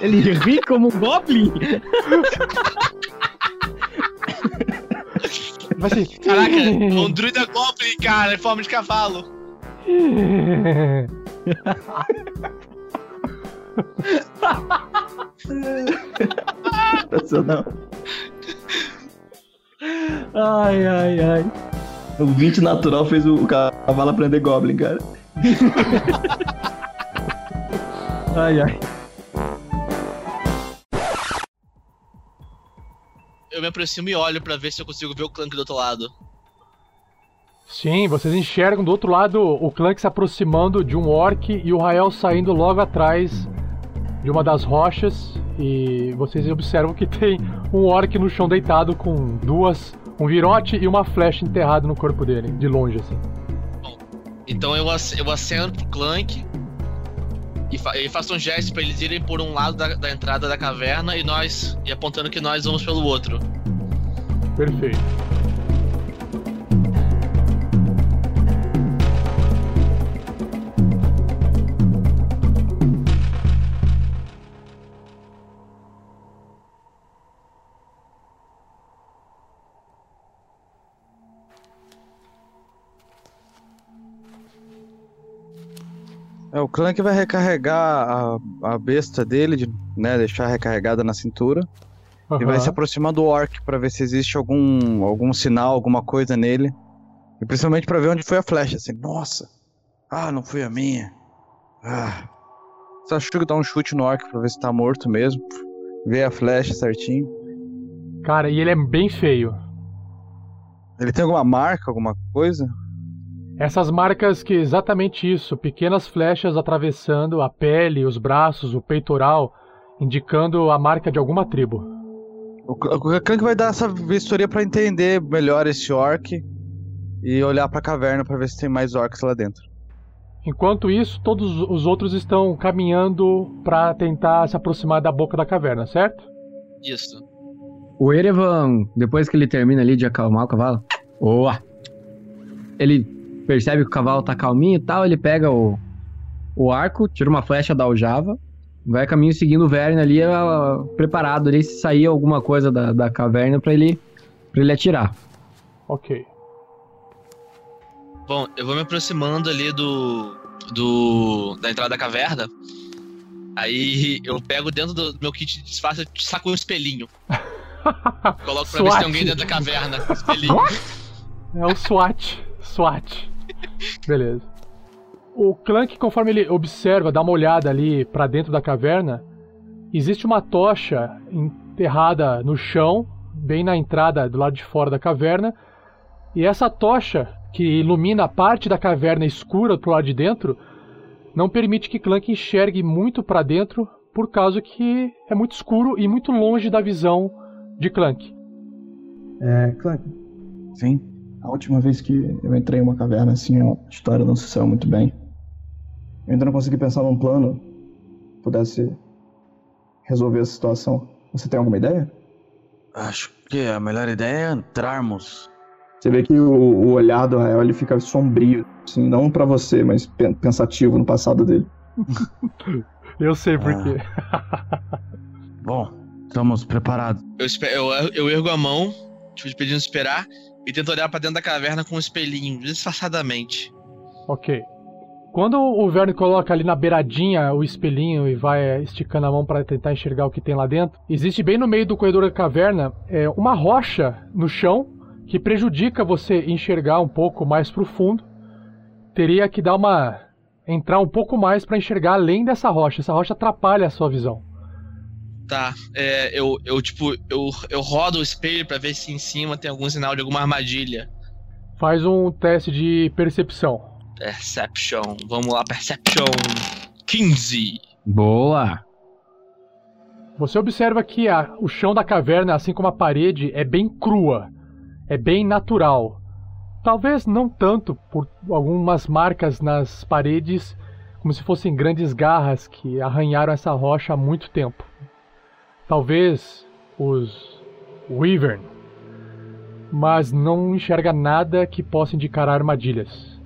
S6: Ele ri como um goblin.
S1: Vai assim...
S5: Caraca, é um druida goblin, cara, em forma de cavalo.
S11: Sensacional.
S6: Ai, ai, ai.
S11: O 20 natural fez o cavalo aprender Goblin, cara.
S6: Ai, ai.
S5: Eu me aproximo e olho pra ver se eu consigo ver o Clank do outro lado.
S1: Sim, vocês enxergam do outro lado o Clank se aproximando de um orc e o Rael saindo logo atrás de uma das rochas. E vocês observam que tem um orc no chão deitado com duas. um virote e uma flecha enterrado no corpo dele, de longe assim.
S5: Então eu, ac eu aceno pro Clank e, fa e faço um gesto pra eles irem por um lado da, da entrada da caverna e nós. e apontando que nós vamos pelo outro.
S1: Perfeito.
S10: É, o Clank vai recarregar a, a besta dele, de, né? Deixar recarregada na cintura. E vai se aproximando do orc pra ver se existe algum, algum sinal, alguma coisa nele. E principalmente pra ver onde foi a flecha. Assim, nossa! Ah, não foi a minha. Ah. Que dá um chute no orc pra ver se tá morto mesmo. Ver a flecha certinho.
S1: Cara, e ele é bem feio.
S10: Ele tem alguma marca, alguma coisa?
S1: Essas marcas que exatamente isso, pequenas flechas atravessando a pele, os braços, o peitoral, indicando a marca de alguma tribo.
S10: O Clank vai dar essa vistoria pra entender melhor esse orc e olhar pra caverna pra ver se tem mais orcs lá dentro.
S1: Enquanto isso, todos os outros estão caminhando para tentar se aproximar da boca da caverna, certo?
S5: Isso.
S6: O Erevan, depois que ele termina ali de acalmar o cavalo, oa! Ele percebe que o cavalo tá calminho e tal, ele pega o, o arco, tira uma flecha da aljava, vai a caminho seguindo o Verne ali, preparado ali se sair alguma coisa da, da caverna pra ele, pra ele atirar.
S1: Ok.
S5: Bom, eu vou me aproximando ali do. do da entrada da caverna. Aí eu pego dentro do meu kit de disfarce e saco um espelhinho. Coloco pra ver se tem alguém dentro da caverna espelhinho.
S1: É o SWAT. SWAT. Beleza. O Clank, conforme ele observa, dá uma olhada ali pra dentro da caverna, existe uma tocha enterrada no chão, bem na entrada do lado de fora da caverna. E essa tocha, que ilumina a parte da caverna escura pro lado de dentro, não permite que Clank enxergue muito pra dentro, por causa que é muito escuro e muito longe da visão de Clank.
S7: É, Clank. Sim. A última vez que eu entrei em uma caverna assim, a história não se saiu muito bem. Eu ainda não consegui pensar num plano que pudesse resolver essa situação. Você tem alguma ideia?
S8: Acho que a melhor ideia é entrarmos.
S7: Você vê que o, o olhar do Rael ele fica sombrio, assim, não pra você, mas pen- pensativo no passado dele.
S1: Eu sei por quê.
S8: Bom, estamos preparados.
S5: Eu, eu, eu ergo a mão, tipo, pedindo esperar, e tento olhar pra dentro da caverna com um espelhinho, disfarçadamente.
S1: Ok. Quando o Verne coloca ali na beiradinha o espelhinho e vai eh, esticando a mão para tentar enxergar o que tem lá dentro, existe bem no meio do corredor da caverna é, uma rocha no chão que prejudica você enxergar um pouco mais pro fundo. Teria que dar uma entrar um pouco mais para enxergar além dessa rocha. Essa rocha atrapalha a sua visão.
S5: Tá, é, eu, eu tipo, eu, eu rodo o espelho pra ver se em cima tem algum sinal de alguma armadilha.
S1: Faz um teste de percepção.
S5: Perception, vamos lá, Perception 15.
S6: Boa!
S1: Você observa que a- o chão da caverna, assim como a parede, é bem crua, é bem natural. Talvez não tanto por algumas marcas nas paredes, como se fossem grandes garras que arranharam essa rocha há muito tempo. Talvez os Wyvern, mas não enxerga nada que possa indicar armadilhas.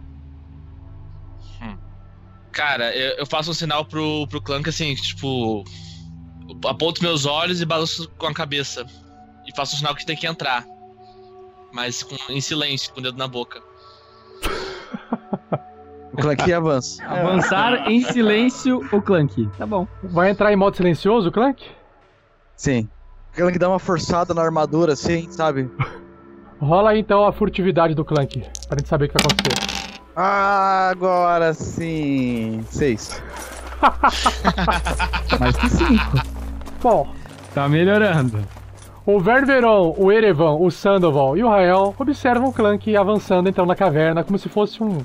S5: Cara, eu, eu faço um sinal pro, pro Clank assim, tipo. Aponto meus olhos e balanço com a cabeça. E faço um sinal que tem que entrar. Mas com, em silêncio, com o dedo na boca.
S10: O Clank avança.
S6: Avançar em silêncio o Clank. Tá bom.
S1: Vai entrar em modo silencioso, Clank?
S10: Sim. O Clank dá uma forçada na armadura, assim, sabe?
S1: Rola aí então a furtividade do Clank, pra gente saber o que vai acontecer.
S10: Agora sim. Seis.
S6: Mais que cinco.
S1: Bom,
S6: Tá melhorando.
S1: o Ververon, o Erevan, o Sandoval e o Rael observam o Clank avançando então na caverna como se fosse um,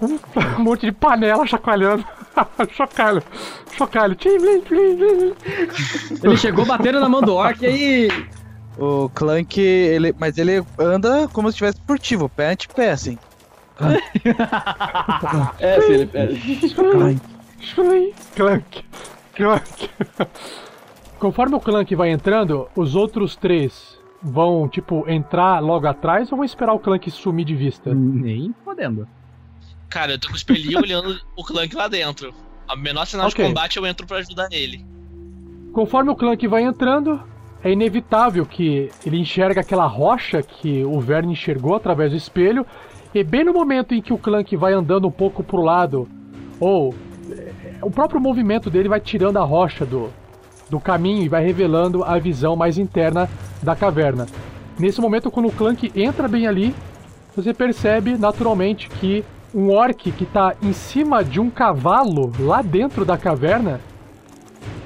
S1: um, monte de panela chacoalhando. chocalho, chocalho.
S6: Ele chegou batendo na mão do orc e aí.
S10: O Clank, ele, mas ele anda como se estivesse furtivo, pé ante pé, assim.
S11: É, Felipe. É.
S1: Shulin, Clank, Clank. Conforme o Clank vai entrando, os outros três vão, tipo, entrar logo atrás ou vão esperar o Clank sumir de vista?
S6: Nem fodendo.
S5: Cara, eu tô com o espelhinho olhando o Clank lá dentro. A menor sinal
S1: Ok.
S5: de combate eu entro pra ajudar ele.
S1: Conforme o Clank vai entrando, é inevitável que ele enxerga aquela rocha que o Verne enxergou através do espelho, e bem no momento em que o Clank vai andando um pouco pro lado, ou é, o próprio movimento dele vai tirando a rocha do, do caminho e vai revelando a visão mais interna da caverna. Nesse momento, quando o Clank entra bem ali, você percebe naturalmente que um orc que está em cima de um cavalo lá dentro da caverna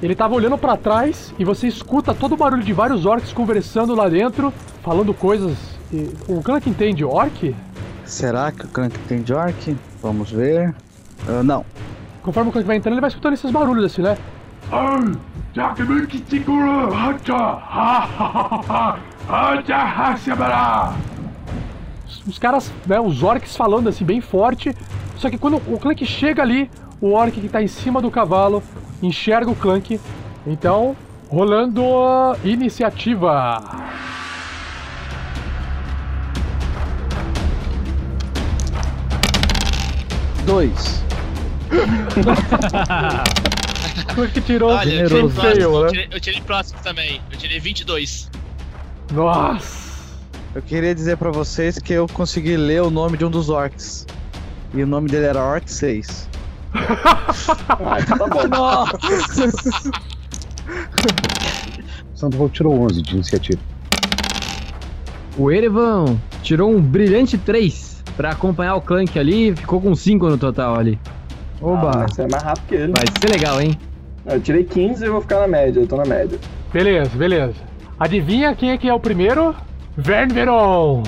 S1: ele tava olhando pra trás e você escuta todo o barulho de vários orcs conversando lá dentro, falando coisas. E o Clank entende orc?
S10: Será que o Clank tem de orc? Vamos ver. Ah, não.
S1: Conforme o Clank vai entrando, ele vai escutando esses barulhos assim, né? Os- Os caras, né, os orcs falando assim bem forte. Só que quando o Clank chega ali, o orc que tá em cima do cavalo enxerga o Clank. Então, rolando a iniciativa.
S10: Dois.
S1: Clank tirou
S5: Olha, eu tirei, próximo,
S1: Fail,
S5: eu,
S1: né?
S5: tirei, eu tirei próximo também. Eu tirei 22.
S1: Nossa!
S10: Eu queria dizer pra vocês que eu consegui ler o nome de um dos orcs. E o nome dele era Orc 6.
S11: Ah, então tá bom.
S10: Nossa!
S9: Sandoval tirou 11 de iniciativa.
S6: O Erevan tirou um brilhante 3 pra acompanhar o Clank ali, ficou com 5 no total ali.
S11: Ah,
S6: Oba!
S11: mas você é mais rápido que ele.
S6: Vai ser legal, hein?
S11: Eu tirei 15 e vou ficar na média, eu tô na média.
S1: Beleza, beleza. Adivinha quem é que é o primeiro? Vern Veron!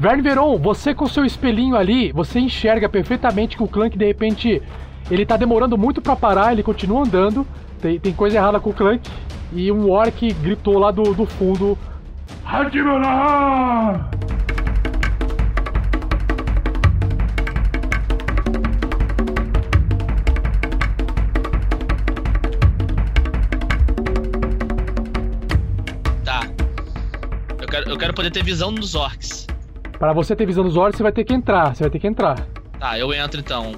S1: Vern Veron, você com seu espelhinho ali, você enxerga perfeitamente que o Clank de repente ele tá demorando muito pra parar, ele continua andando. Tem, tem coisa errada com o Clank. E um orc gritou lá do, do fundo: Hadimana!
S5: Eu quero, poder ter visão dos orcs.
S1: Para você ter visão dos orcs, você vai ter que entrar. Você vai ter que entrar.
S5: Tá, eu entro então.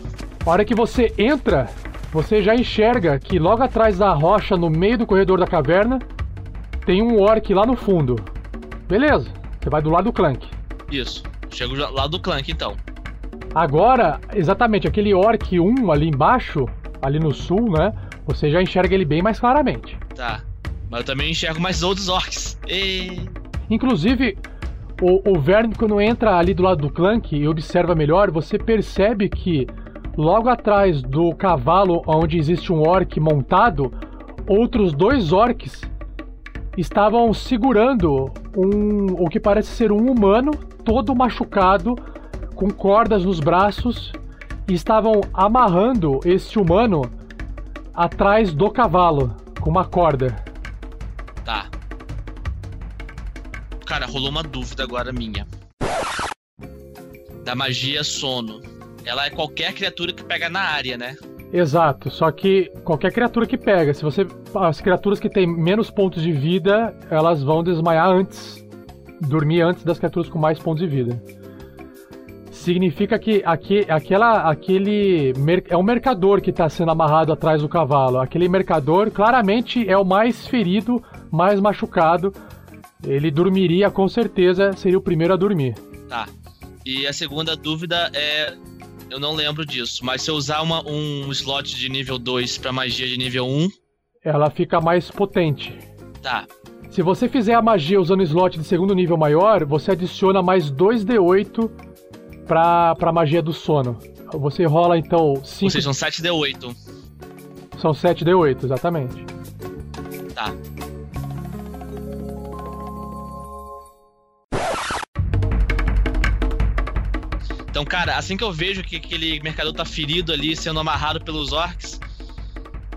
S1: A hora que você entra, você já enxerga que logo atrás da rocha, no meio do corredor da caverna, tem um orc lá no fundo. Beleza, você vai do lado do Clank.
S5: Isso. Chego lá do Clank então.
S1: Agora, exatamente, aquele orc 1 ali embaixo, ali no sul, né? Você já enxerga ele bem mais claramente.
S5: Tá. Mas eu também enxergo mais outros orcs. E...
S1: Inclusive, o, o Vern, quando entra ali do lado do Clank e observa melhor, você percebe que logo atrás do cavalo onde existe um orc montado, outros dois orcs estavam segurando um, o que parece ser um humano, todo machucado, com cordas nos braços, e estavam amarrando este humano atrás do cavalo, com uma corda.
S5: Tá. Cara, rolou uma dúvida agora minha. Da magia sono. Ela é qualquer criatura que pega na área, né?
S1: Exato, só que qualquer criatura que pega, se você. As criaturas que têm menos pontos de vida, elas vão desmaiar antes. Dormir antes das criaturas com mais pontos de vida. Significa que aqui, aquela, aquele. É um mercador que está sendo amarrado atrás do cavalo. Aquele mercador claramente é o mais ferido, mais machucado. Ele dormiria com certeza, seria o primeiro a dormir.
S5: Tá. E a segunda dúvida é. Eu não lembro disso, mas se eu usar uma, um slot de nível 2 pra magia de nível 1,
S1: Ela fica mais potente.
S5: tá.
S1: Se você fizer a magia usando slot de segundo nível maior, você adiciona mais 2d8 pra, pra magia do sono. Você rola então 5.
S5: Ou seja, um 7d8.
S1: São 7d8, exatamente.
S5: Tá. Então, cara, assim que eu vejo que aquele mercador tá ferido ali, sendo amarrado pelos orcs,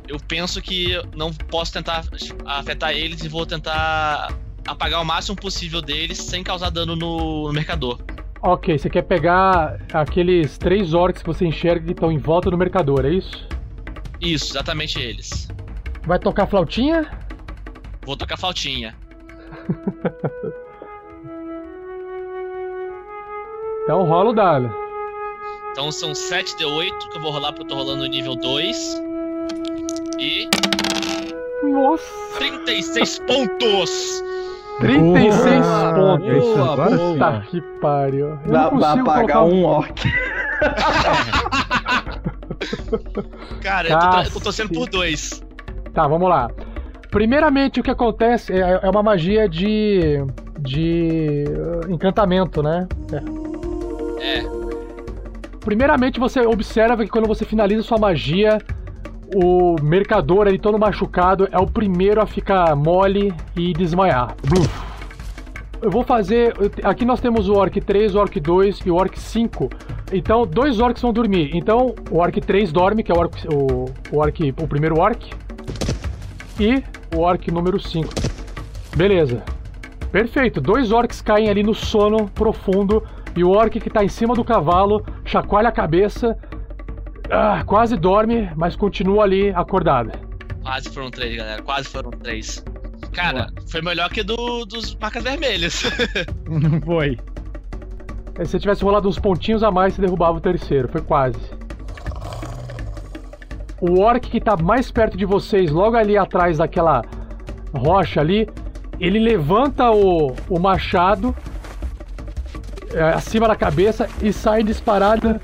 S5: eu penso que não posso tentar afetar eles e vou tentar apagar o máximo possível deles sem causar dano no, no mercador.
S1: Ok, você quer pegar aqueles três orcs que você enxerga que estão em volta do mercador, é isso?
S5: Isso, exatamente eles.
S1: Vai tocar flautinha?
S5: Vou tocar flautinha.
S1: Então rola o dado.
S5: Então são 7d8 que eu vou rolar porque eu tô rolando no nível 2. E.
S1: Nossa!
S5: 36 pontos!
S1: 36
S11: Boa,
S1: pontos.
S11: boa,
S1: Puta
S11: boa.
S1: que pariu. Eu
S11: Dá
S1: não
S11: pra
S1: consigo
S11: pagar um orc.
S5: Cara, eu tô, eu tô torcendo por dois.
S1: Tá, vamos lá. Primeiramente, o que acontece é, é uma magia de. de. uh, encantamento, né?
S5: É.
S1: Primeiramente, você observa que quando você finaliza sua magia, o mercador ali todo machucado é o primeiro a ficar mole e desmaiar. Bluf. Eu vou fazer. Aqui nós temos o Orc 3, o Orc 2 e o Orc 5. Então, dois Orcs vão dormir. Então, o Orc 3 dorme, que é o Orc, o, o, orc, o primeiro Orc. E o Orc número 5. Beleza. Perfeito. Dois Orcs caem ali no sono profundo. E o Orc que tá em cima do cavalo chacoalha a cabeça. ah, quase dorme, mas continua ali acordado.
S5: Quase foram três, galera. Quase foram três. Cara, foi melhor que do, dos marcas vermelhas.
S6: Não foi.
S1: Se você tivesse rolado uns pontinhos a mais, você derrubava o terceiro. Foi quase. o orc que tá mais perto de vocês, logo ali atrás daquela rocha ali, ele levanta o, o machado é, acima da cabeça e sai disparada.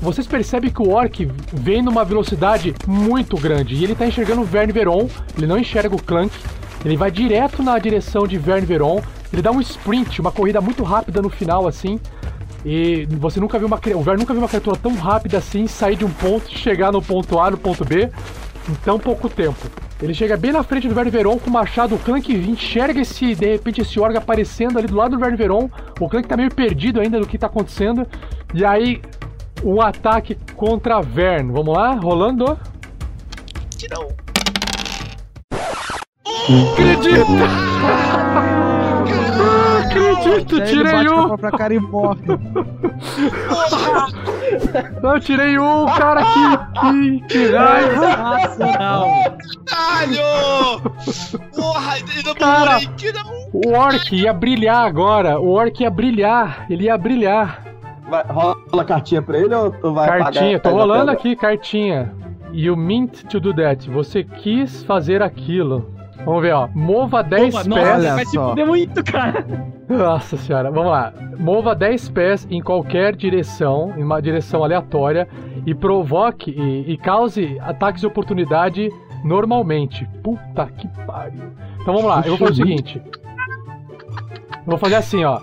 S1: Vocês percebem que o orc vem numa velocidade muito grande e ele tá enxergando o Verne Veron, ele não enxerga o Clank, ele vai direto na direção de Verne Veron, ele dá um sprint, uma corrida muito rápida no final assim. E você nunca viu uma o Verne nunca viu uma criatura tão rápida assim sair de um ponto e chegar no ponto A no ponto B em tão pouco tempo. Ele chega bem na frente do Verne Veron com o machado, o Clank enxerga esse, de repente, esse orc aparecendo ali do lado do Verne Veron. O Clank tá meio perdido ainda do que tá acontecendo. E aí, um ataque contra Vern. Vamos lá, rolando.
S5: Tirou.
S1: Acredito! Acredito,
S6: Ele
S1: tirei um!
S6: própria cara e morre.
S1: Eu tirei um, cara, que, que, que raiva!
S6: Nossa, não.
S5: Caralho! Porra, ele não
S1: Cara. O Orc ia brilhar agora, o Orc ia brilhar, ele ia brilhar.
S11: Vai, rola cartinha pra ele ou tu vai
S1: Cartinha,
S11: pagar
S1: tô rolando aqui, cartinha. You meant to do that. Você quis fazer aquilo. Vamos ver, ó. Mova 10
S6: Nossa,
S1: pés.
S6: vai se fuder muito, cara.
S1: Nossa senhora, vamos lá. Mova 10 pés em qualquer direção, em uma direção aleatória, e provoque e, e cause ataques de oportunidade normalmente. Puta que pariu. Então vamos lá, eu vou fazer o seguinte. Eu vou fazer assim, ó.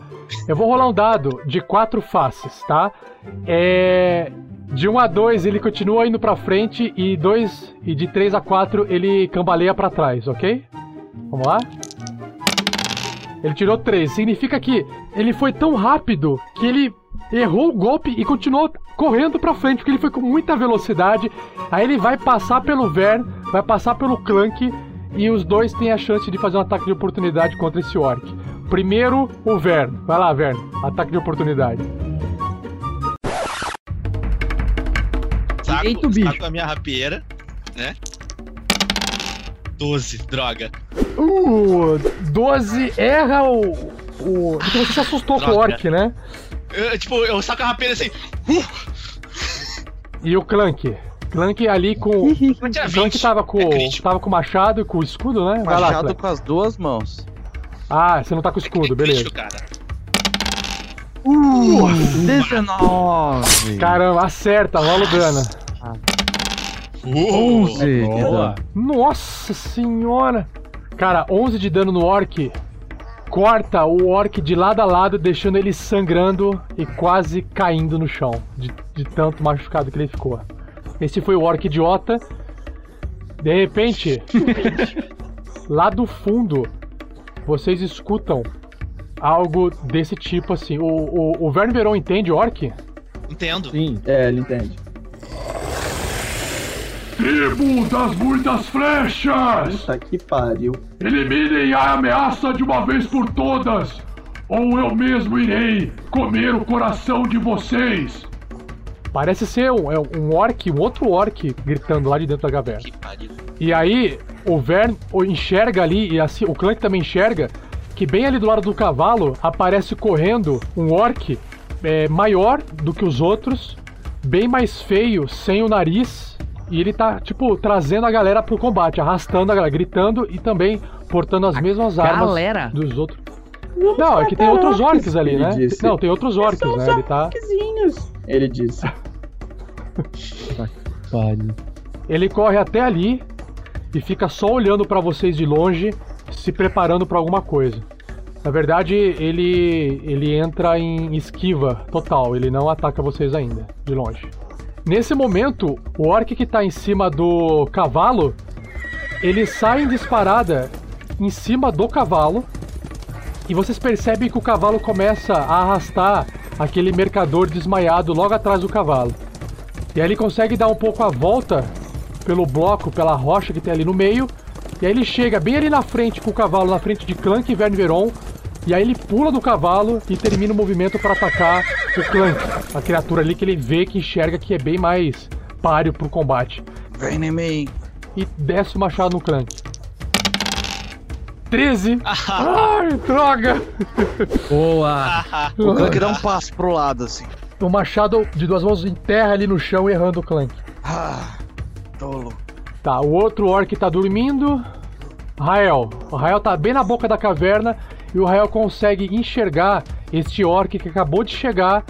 S1: Eu vou rolar um dado de quatro faces, tá? É. De 1 a 2 ele continua indo pra frente e dois e de 3 a 4 ele cambaleia pra trás, ok? Vamos lá? Ele tirou 3. Significa que ele foi tão rápido que ele errou o golpe e continuou correndo pra frente, porque ele foi com muita velocidade. Aí ele vai passar pelo Vern, vai passar pelo Clank e os dois têm a chance de fazer um ataque de oportunidade contra esse orc. Primeiro, o Vern. Vai lá, Vern. Ataque de oportunidade.
S5: Saco,
S6: Eita, o bicho.
S5: saco a minha rapieira, né? 12, droga.
S1: Uh, 12 erra o. o... Porque você se assustou com o
S5: Droga.
S1: orc, né?
S5: Eu, tipo, eu saco a rapieira assim.
S1: E o Clank. Clank ali com.
S5: Vou tirar
S1: O Clank
S5: 20.
S1: tava com,
S5: É
S1: tava com o machado e com o escudo, né? Vai lá,
S10: Machado
S1: Clank.
S10: com as duas mãos.
S1: Ah, você não tá com o escudo, beleza.
S5: Crítico, cara.
S6: Uh,
S10: 19.
S1: Caramba, acerta, rola o dano.
S6: 11 de
S3: Boa.
S6: dano.
S1: Nossa senhora! Cara, 11 de dano no orc. Corta o orc de lado a lado, deixando ele sangrando e quase caindo no chão. De, de tanto machucado que ele ficou. Esse foi o orc idiota. De repente, lá do fundo, vocês escutam algo desse tipo assim. O, o, o Verne Veron entende orc?
S5: Entendo.
S6: Sim.
S11: É, ele entende.
S3: Tribo das muitas flechas!
S11: Puta que pariu.
S3: Eliminem a ameaça de uma vez por todas, ou eu mesmo irei comer o coração de vocês.
S1: Parece ser um, é um orc, um outro orc gritando lá de dentro da caverna.
S5: Que pariu.
S1: E aí, o Vern o enxerga ali, e assim, o Clank também enxerga, que bem ali do lado do cavalo aparece correndo um orc é, maior do que os outros, bem mais feio, sem o nariz, e ele tá, tipo, trazendo a galera pro combate, arrastando a galera, gritando e também portando as mesmas armas
S6: galera?
S1: dos outros. Não, é que tem outros orcs ali,
S11: Ele
S1: né?
S11: disse.
S1: Não, tem outros orcs, né? Ele tá.
S11: Ele disse.
S1: Ele corre até ali e fica só olhando pra vocês de longe, se preparando pra alguma coisa. Na verdade, ele ele entra em esquiva total, ele não ataca vocês ainda, de longe. Nesse momento, o orc que tá em cima do cavalo, ele sai em disparada em cima do cavalo e vocês percebem que o cavalo começa a arrastar aquele mercador desmaiado logo atrás do cavalo. E aí ele consegue dar um pouco a volta pelo bloco, pela rocha que tem ali no meio. E aí ele chega bem ali na frente com o cavalo, na frente de Clank e Verne Veron. E aí ele pula do cavalo e termina o movimento para atacar o Clank, a criatura ali que ele vê, que enxerga que é bem mais páreo pro combate.
S10: Vem em mim.
S1: E desce o machado no Clank. 13! Ai, droga!
S6: Boa.
S10: O Clank dá um passo pro lado, assim.
S1: O machado de duas mãos enterra ali no chão, errando o Clank.
S10: Ah, tolo.
S1: Tá, o outro orc tá dormindo. Rael. O Rael tá bem na boca da caverna e o Rael consegue enxergar este orc que acabou de chegar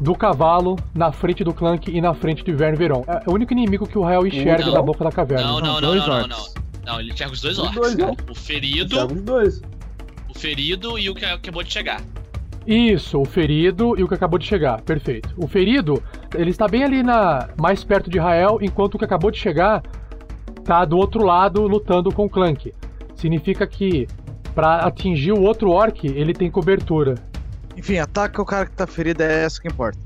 S1: do cavalo na frente do Clank e na frente do Ivern Veron. É o único inimigo que o Rael enxerga
S5: Não.
S1: da boca da caverna.
S5: Não, não, não,
S1: dois
S5: não, não,
S1: orcs.
S5: não. Não, ele enxerga os dois
S1: Os
S5: orcs.
S1: dois, né?
S5: O ferido,
S7: Enxerga os dois.
S5: o ferido e o que acabou de chegar.
S1: Isso, o ferido e o que acabou de chegar. Perfeito. O ferido, ele está bem ali na mais perto de Rael, enquanto o que acabou de chegar tá do outro lado lutando com o Clank. Significa que para atingir o outro orc, ele tem cobertura.
S10: Enfim, ataca o cara que tá ferido, é essa que importa.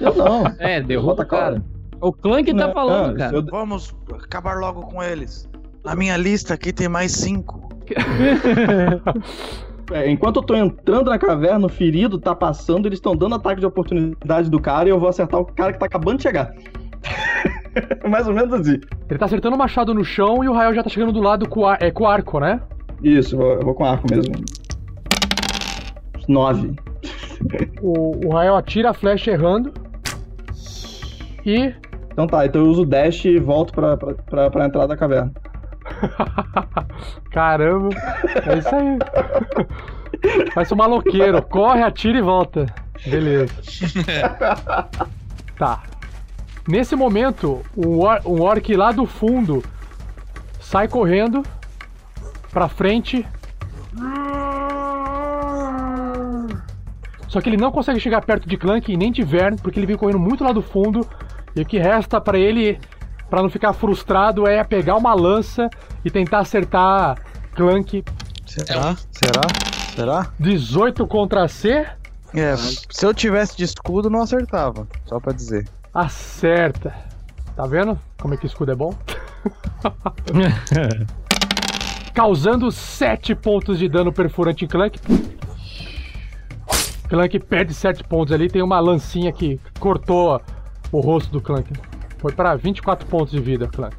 S7: Eu não.
S6: É, derrota o cara. O Clank tá
S10: Não,
S6: falando,
S10: não,
S6: cara.
S10: Vamos acabar logo com eles. Na minha lista aqui tem mais cinco.
S11: É, enquanto eu tô entrando na caverna, o ferido tá passando, eles estão dando ataque de oportunidade do cara e eu vou acertar o cara que tá acabando de chegar. Mais ou menos assim.
S1: Ele tá acertando o machado no chão e o Rael já tá chegando do lado com, é, com arco, né?
S11: Isso, eu vou, vou com arco mesmo. Nove.
S1: O, o Rael atira a flecha errando. E.
S11: Então tá, então eu uso o dash e volto pra, pra, pra, pra entrada da caverna.
S1: Caramba, é isso aí. Faz um maloqueiro, corre, atira e volta. Beleza. Tá. Nesse momento, um, or um orc lá do fundo sai correndo pra frente. Só que ele não consegue chegar perto de Clank e nem de Vern, porque ele vem correndo muito lá do fundo. E o que resta pra ele, pra não ficar frustrado, é pegar uma lança e tentar acertar Clank.
S10: Será? Será? Será?
S1: 18 contra C.
S10: É, se eu tivesse de escudo, não acertava. Só pra dizer.
S1: Acerta. Tá vendo como é que escudo é bom? Causando 7 pontos de dano perfurante em Clank. Clank perde 7 pontos ali. Tem uma lancinha que cortou o rosto do Clank. Foi para 24 pontos de vida, Clank.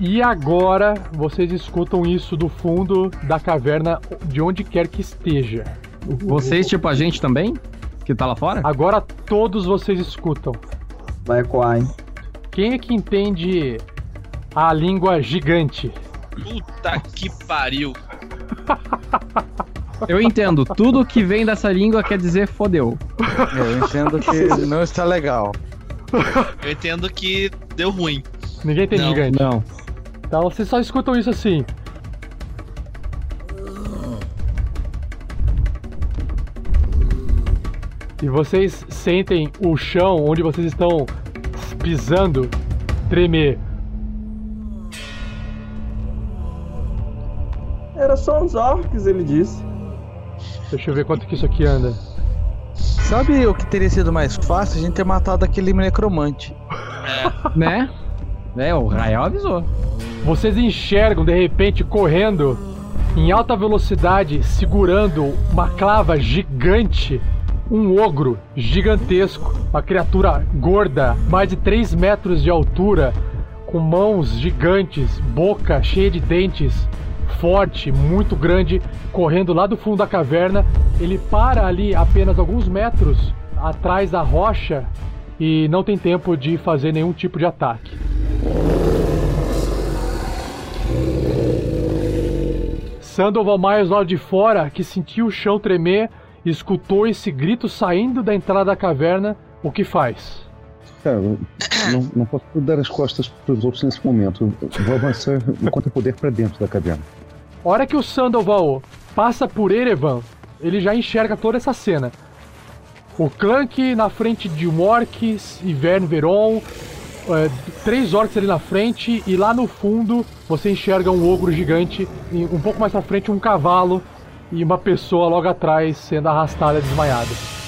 S1: E agora vocês escutam isso do fundo da caverna, de onde quer que esteja.
S6: Vocês, tipo a gente também? Que tá lá fora?
S1: Agora todos vocês escutam.
S11: Vai ecoar, hein?
S1: Quem é que entende a língua gigante?
S5: Puta que pariu.
S6: Eu entendo. Tudo que vem dessa língua quer dizer fodeu.
S10: Eu entendo que não está legal.
S5: Eu entendo que deu ruim.
S1: Ninguém tem
S5: Não.
S1: gigante.
S6: Não.
S1: Então vocês só escutam isso assim. E vocês sentem o chão onde vocês estão pisando tremer.
S11: Era só uns orcs, ele disse.
S1: Deixa eu ver quanto que isso aqui anda.
S10: Sabe o que teria sido mais fácil? A gente ter matado aquele necromante.
S6: Né? É, o Rael avisou.
S1: Vocês enxergam de repente correndo em alta velocidade, segurando uma clava gigante, um ogro gigantesco, uma criatura gorda, mais de 3 metros de altura, com mãos gigantes, boca cheia de dentes, forte, muito grande, correndo lá do fundo da caverna. Ele para ali apenas alguns metros atrás da rocha e não tem tempo de fazer nenhum tipo de ataque. Sandoval Myers lá de fora, que sentiu o chão tremer, escutou esse grito saindo da entrada da caverna, o que faz?
S9: Cara, eu não, não posso dar as costas para os outros nesse momento. Vou avançar enquanto eu puder para dentro da caverna.
S1: A hora que o Sandoval passa por Erevan, ele já enxerga toda essa cena. O Clank na frente de um orcs, Ivern Veron, é, três orcs ali na frente e lá no fundo você enxerga um ogro gigante e um pouco mais pra frente um cavalo e uma pessoa logo atrás sendo arrastada desmaiada.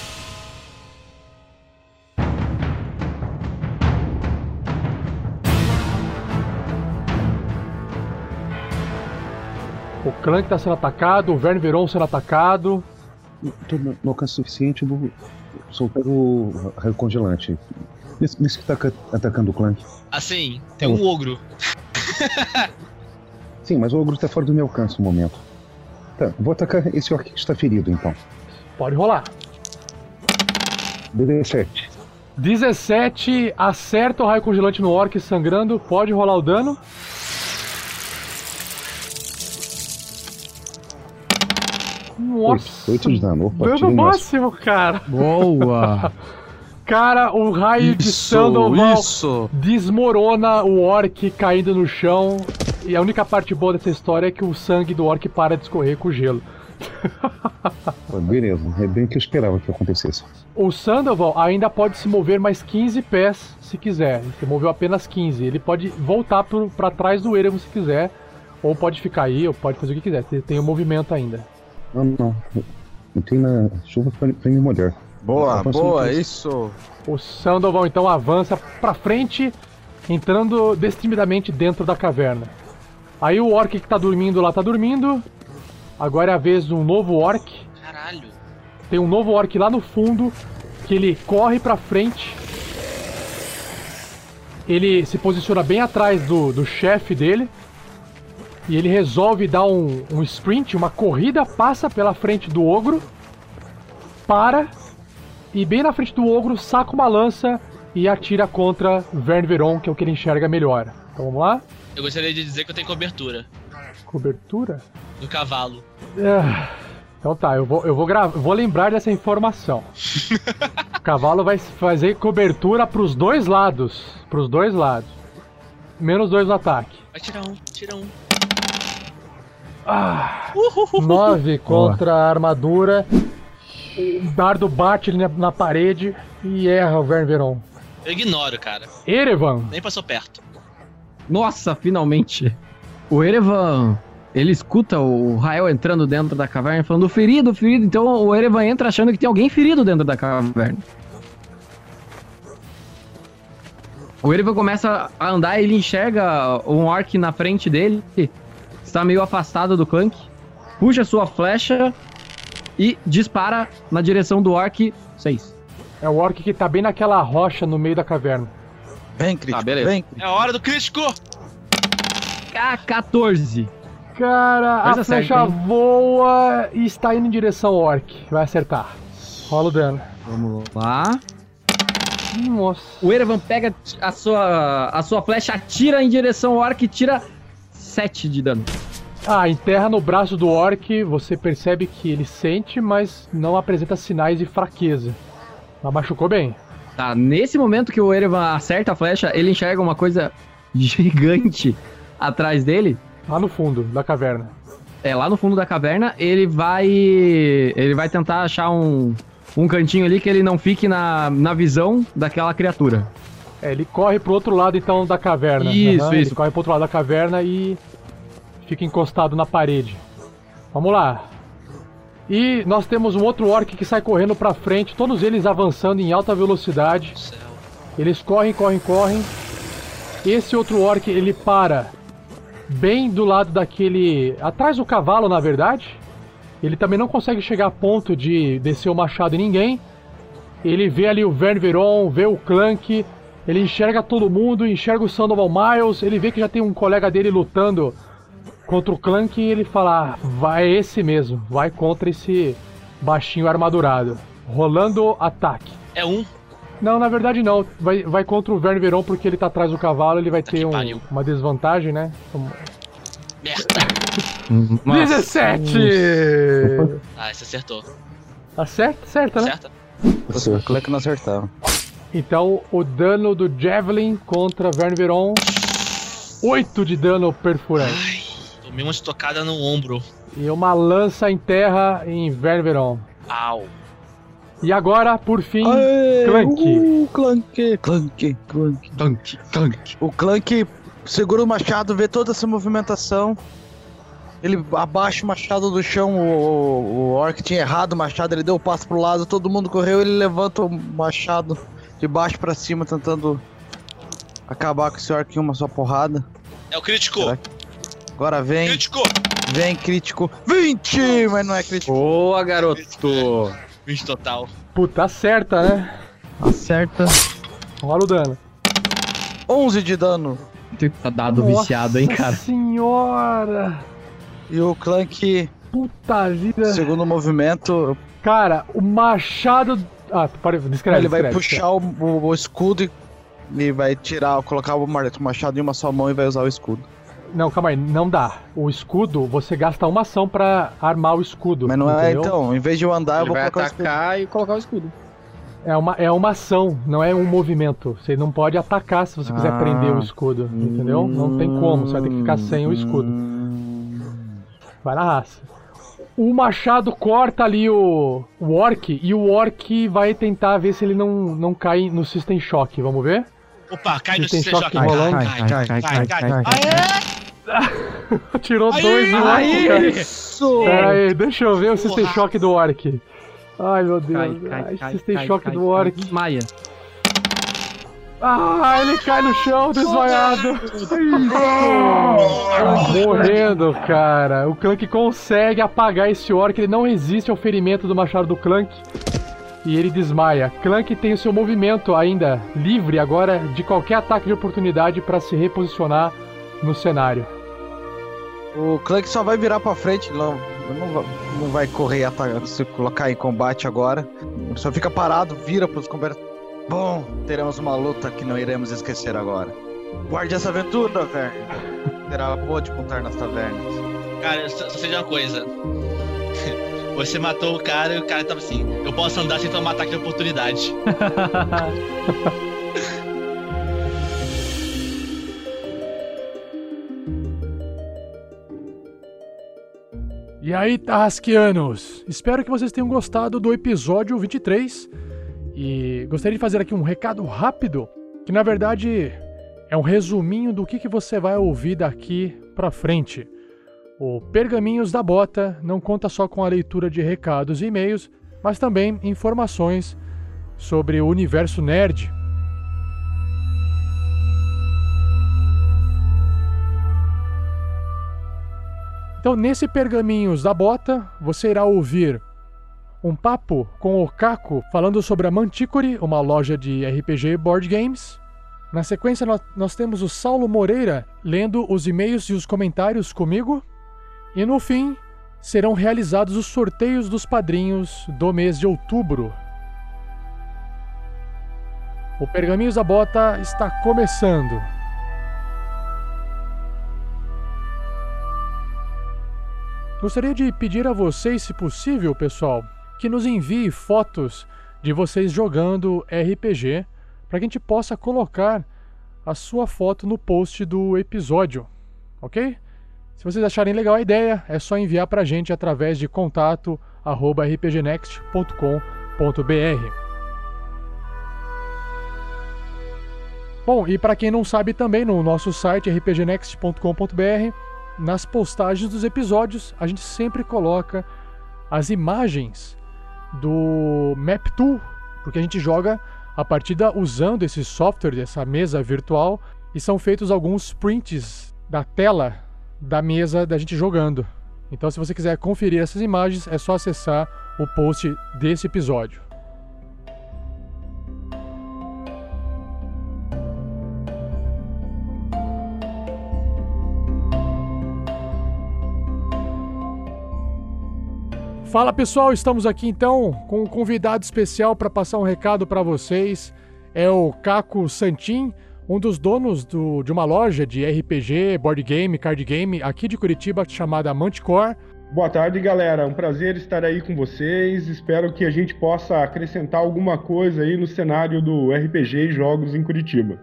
S1: Clank tá sendo atacado, o Vern Veron sendo atacado.
S9: Estou no, no alcance suficiente, eu vou soltar o raio congelante. Nesse, nesse que tá ca- atacando o Clank.
S5: Assim, tem um ogro.
S9: Sim, mas o ogro está fora do meu alcance no momento. Tá, vou atacar esse orc que está ferido então.
S1: Pode rolar.
S9: BD7.
S1: 17 acerta o raio congelante no orc sangrando. Pode rolar o dano. Nossa,
S9: 8 de dano. Opa,
S1: dano
S9: tirei máximo.
S1: cara.
S6: Boa!
S1: Cara, o raio de
S10: Isso,
S1: Sandoval
S10: isso.
S1: desmorona o orc caindo no chão. E a única parte boa dessa história é que o sangue do orc para de escorrer com o gelo.
S9: Beleza, é bem o que eu esperava que acontecesse.
S1: O Sandoval ainda pode se mover mais 15 pés se quiser. Ele moveu apenas 15. Ele pode voltar pro, pra trás do Eremo se quiser. Ou pode ficar aí, ou pode fazer o que quiser. Ele tem o movimento ainda.
S9: Não, não. Eu tenho na chuva pra, pra me molhar.
S10: Boa, boa,
S9: isso.
S10: isso.
S1: O Sandoval então avança pra frente, entrando destemidamente dentro da caverna. Aí o orc que tá dormindo lá tá dormindo. Agora é a vez de um novo orc.
S5: Caralho.
S1: Tem um novo orc lá no fundo que ele corre pra frente. Ele se posiciona bem atrás do, do chefe dele. E ele resolve dar um, um sprint, uma corrida, passa pela frente do ogro. Para. E bem na frente do ogro, saca uma lança e atira contra Vern Veron, que é o que ele enxerga melhor. Então vamos lá.
S5: Eu gostaria de dizer que eu tenho cobertura
S1: Cobertura.
S5: do cavalo.
S1: Ah, Então tá, eu vou, eu vou, gra- eu vou lembrar dessa informação. o cavalo vai fazer cobertura pros dois lados. Pros dois lados. Menos dois no ataque.
S5: Vai tirar um, tira um.
S1: Ah, 9 contra a armadura. O dardo bate ali na, na parede e erra o Vern Veron.
S5: Eu ignoro, cara.
S1: Erevan,
S5: Nem passou perto.
S6: Nossa, finalmente! O Erevan, ele escuta o Rael entrando dentro da caverna falando ferido, ferido. Então o Erevan entra achando que tem alguém ferido dentro da caverna. O Erevan começa a andar e ele enxerga um orc na frente dele. Está meio afastado do clunk. Puxa sua flecha e dispara na direção do orc 6.
S1: é o orc que tá bem naquela rocha no meio da caverna.
S10: Vem, crítico,
S6: Ah, beleza.
S10: vem.
S5: É a hora do crítico!
S6: K14.
S1: Cara, a
S6: Coisa
S1: flecha
S6: hein?
S1: voa e está indo em direção ao orc. Vai acertar. Rola o dano.
S6: Vamos lá.
S1: Nossa.
S6: O Erevan pega a sua, a sua flecha, atira em direção ao orc e tira 7 de dano.
S1: Ah, enterra no braço do orc, você percebe que ele sente, mas não apresenta sinais de fraqueza. Mas machucou bem.
S6: Tá, nesse momento que o Erevan acerta a flecha, ele enxerga uma coisa gigante atrás dele.
S1: Lá no fundo da caverna.
S6: É, lá no fundo da caverna, ele vai. Ele vai tentar achar um, um cantinho ali que ele não fique na, na visão daquela criatura.
S1: É, ele corre pro outro lado então da caverna.
S6: Isso,
S1: Aham,
S6: isso.
S1: Ele corre pro outro lado da caverna e fica encostado na parede. Vamos lá. E nós temos um outro orc que sai correndo pra frente, todos eles avançando em alta velocidade. Eles correm, correm, correm. Esse outro orc, ele para bem do lado daquele. atrás do cavalo, na verdade. Ele também não consegue chegar a ponto de descer o machado em ninguém. Ele vê ali o Vern Veron, vê o Clank, ele enxerga todo mundo, enxerga o Sandoval Miles, ele vê que já tem um colega dele lutando contra o Clank e ele fala: ah, vai esse mesmo, vai contra esse baixinho armadurado. Rolando ataque.
S5: É um.
S1: Não, na verdade não. Vai, vai contra o Verne Veron porque ele tá atrás do cavalo, ele vai ter um- uma desvantagem, né? Um-
S5: Merda.
S1: 17!
S5: Ah, esse acertou.
S1: Acerta, certa, né?
S5: Certa?
S10: O Clank não acertava.
S1: Então, o dano do Javelin contra Verne Veron. 8 de dano perfurante.
S5: Ai, tomei uma estocada no ombro.
S1: E uma lança em terra em Verne Veron.
S5: Au.
S1: E agora, por fim,
S10: Aê,
S1: Clank.
S10: Uh, Clank, Clank, Clank.
S6: Clank, clank.
S10: O Clank segura o machado, vê toda essa movimentação. Ele abaixa o machado do chão, o, o, o Orc tinha errado o machado, ele deu o passo pro lado, todo mundo correu, ele levanta o machado de baixo pra cima, tentando acabar com esse Orc em uma só porrada.
S5: É o crítico.
S10: Caraca. Agora vem,
S5: Crítico.
S10: vem crítico. 20! Mas não é crítico.
S6: Boa, garoto.
S5: 20 total.
S1: Puta, acerta, né?
S6: Acerta.
S1: Rola o dano.
S10: 11 de dano.
S6: Tá dado viciado, hein,
S1: Nossa
S6: cara.
S1: senhora!
S10: E o Clank,
S1: Puta vida.
S10: segundo movimento,
S1: Cara, o machado Ah, pode. Descreve.
S10: ele vai
S1: descreve,
S10: puxar o, o- o escudo e, e vai tirar, colocar o machado em uma só mão e vai usar o escudo.
S1: Não, calma aí, não dá. O escudo, você gasta uma ação pra armar o escudo.
S10: Mas não é,
S1: entendeu?
S10: então, em vez de eu andar, eu
S6: Ele
S10: vou
S6: vai
S10: colocar o escudo.
S6: atacar e colocar o escudo.
S1: É uma, é uma ação, não é um movimento. Você não pode atacar se você quiser
S10: Ah.
S1: prender o escudo, entendeu? Não tem como, você vai ter que ficar sem o escudo. Vai na raça. O machado corta ali o, o orc e o orc vai tentar ver se ele não, não cai no System Shock. Vamos ver?
S5: Opa, cai no
S1: System
S5: System
S1: Shock
S5: Shock.
S1: rolando.
S5: Cai, cai, cai, cai, cai.
S1: Tirou
S5: Aí!
S1: dois no orc.
S5: Isso!
S1: Pera aí, deixa eu ver o System
S5: Porra.
S1: Shock do orc. Ai, meu Deus.
S6: Cai, cai,
S1: Ai,
S6: cai,
S1: System
S6: cai,
S1: Shock
S6: cai,
S1: do
S6: cai.
S1: orc.
S6: Desmaia.
S1: Ah, ele cai no chão, desmaiado. Morrendo, cara. O Clank consegue apagar esse orc, ele não resiste ao ferimento do machado do Clank. E ele desmaia. Clank tem o seu movimento ainda livre agora de qualquer ataque de oportunidade para se reposicionar no cenário.
S10: O Clank só vai virar pra frente, não, não, vai, não vai correr atacar, se colocar em combate agora. Só fica parado, vira pros combatentes. Bom, teremos uma luta que não iremos esquecer agora. Guarde essa aventura, velho. Será boa de contar nas tavernas.
S5: Cara, só só sei de uma coisa. Você matou o cara e o cara tava assim: eu posso andar sem tomar ataque de oportunidade.
S1: E aí, Tarrasquianos? Espero que vocês tenham gostado do episódio 23. E gostaria de fazer aqui um recado rápido, que na verdade é um resuminho do que, que você vai ouvir daqui pra frente. O Pergaminhos da Bota não conta só com a leitura de recados e e-mails, mas também informações sobre o universo nerd. Então, nesse Pergaminhos da Bota, você irá ouvir um papo com o Caco falando sobre a Manticore, uma loja de RPG e board games. Na sequência, nós, nós temos o Saulo Moreira lendo os e-mails e os comentários comigo. E no fim, serão realizados os sorteios dos padrinhos do mês de outubro. O Pergaminhos da Bota está começando. Gostaria de pedir a vocês, se possível, pessoal, que nos envie fotos de vocês jogando RPG para que a gente possa colocar a sua foto no post do episódio, ok? Se vocês acharem legal a ideia, é só enviar para a gente através de contato rpgnext.com.br. Bom, e para quem não sabe também, no nosso site rpgnext.com.br, nas postagens dos episódios, a gente sempre coloca as imagens do Map Tool, porque a gente joga a partida usando esse software, essa mesa virtual, e são feitos alguns prints da tela da mesa da gente jogando. Então, se você quiser conferir essas imagens, é só acessar o post desse episódio. Fala pessoal, estamos aqui então com um convidado especial para passar um recado para vocês. É o Caco Santin, um dos donos do- de uma loja de RPG, board game, card game aqui de Curitiba chamada Manticore.
S12: Boa tarde, galera. Um prazer estar aí com vocês. Espero que a gente possa acrescentar alguma coisa aí no cenário do RPG e jogos em Curitiba.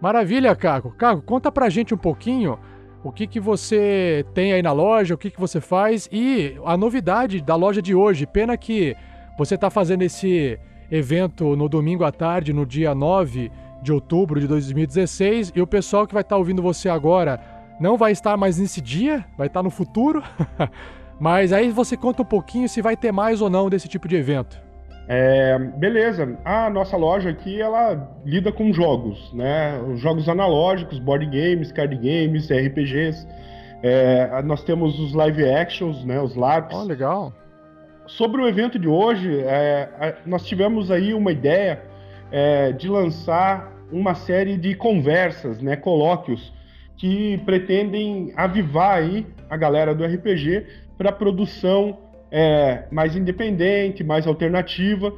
S1: Maravilha, Caco. Caco, conta pra gente um pouquinho o que, que você tem aí na loja, o que, que você faz e a novidade da loja de hoje. Pena que você está fazendo esse evento no domingo à tarde, no dia 9 de outubro de 2016, e o pessoal que vai estar ouvindo você agora não vai estar mais nesse dia, vai estar no futuro. Mas aí você conta um pouquinho se vai ter mais ou não desse tipo de evento.
S12: É, beleza. A nossa loja aqui ela lida com jogos, né? Os Jogos analógicos, board games, card games, RPGs. É, nós temos os live actions, né? Os LARPs.
S1: Oh, legal.
S12: Sobre o evento de hoje, é, nós tivemos aí uma ideia é, de lançar uma série de conversas, né? Colóquios que pretendem avivar aí a galera do RPG para produção é, mais independente, mais alternativa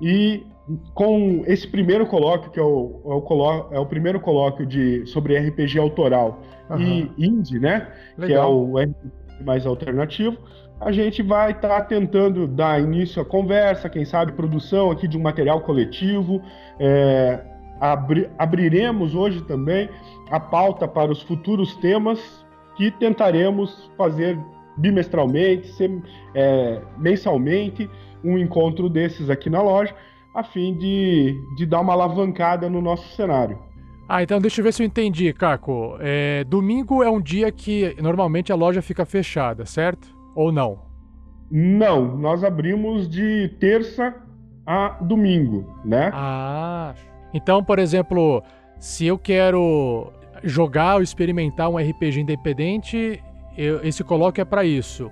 S12: E com esse primeiro colóquio, que é o, é o, é o primeiro colóquio de, sobre RPG autoral e indie, né? Que é
S1: Legal.
S12: o RPG mais alternativo, a gente vai estar tentando dar início à conversa, quem sabe produção aqui de um material coletivo. É, abri- abriremos hoje também a pauta para os futuros temas que tentaremos fazer bimestralmente, sem- é, mensalmente, um encontro desses aqui na loja, a fim de, de dar uma alavancada no nosso cenário.
S1: Ah, então deixa eu ver se eu entendi, Caco. É, domingo é um dia que normalmente a loja fica fechada, certo? Ou não?
S12: Não, nós abrimos de terça a domingo, né?
S1: Ah. Então, por exemplo, se eu quero jogar ou experimentar um RPG independente, esse colóquio é para isso.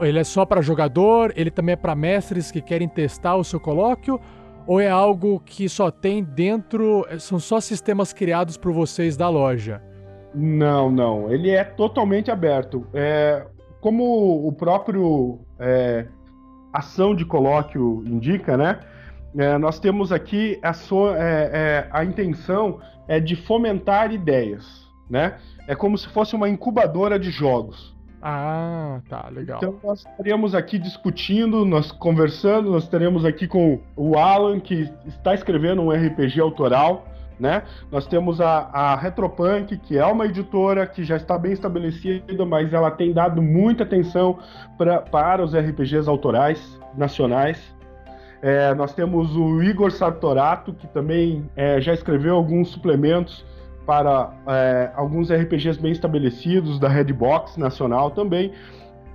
S1: Ele é só para jogador, ele também é para mestres que querem testar o seu colóquio, ou é algo que só tem dentro, são só sistemas criados por vocês da loja?
S12: Não, não. Ele é totalmente aberto. É, como o próprio é, ação de colóquio indica, né? É, nós temos aqui a, so- é, é, a intenção é de fomentar ideias, né? É como se fosse uma incubadora de jogos.
S1: Ah, tá, legal.
S12: Então nós estaremos aqui discutindo, nós conversando, nós estaremos aqui com o Alan, que está escrevendo um RPG autoral, né? Nós temos a, a Retropunk, que é uma editora que já está bem estabelecida, mas ela tem dado muita atenção pra, para os RPGs autorais nacionais. É, nós temos o Igor Sartorato, que também é, já escreveu alguns suplementos para é, alguns RPGs bem estabelecidos da Redbox nacional também.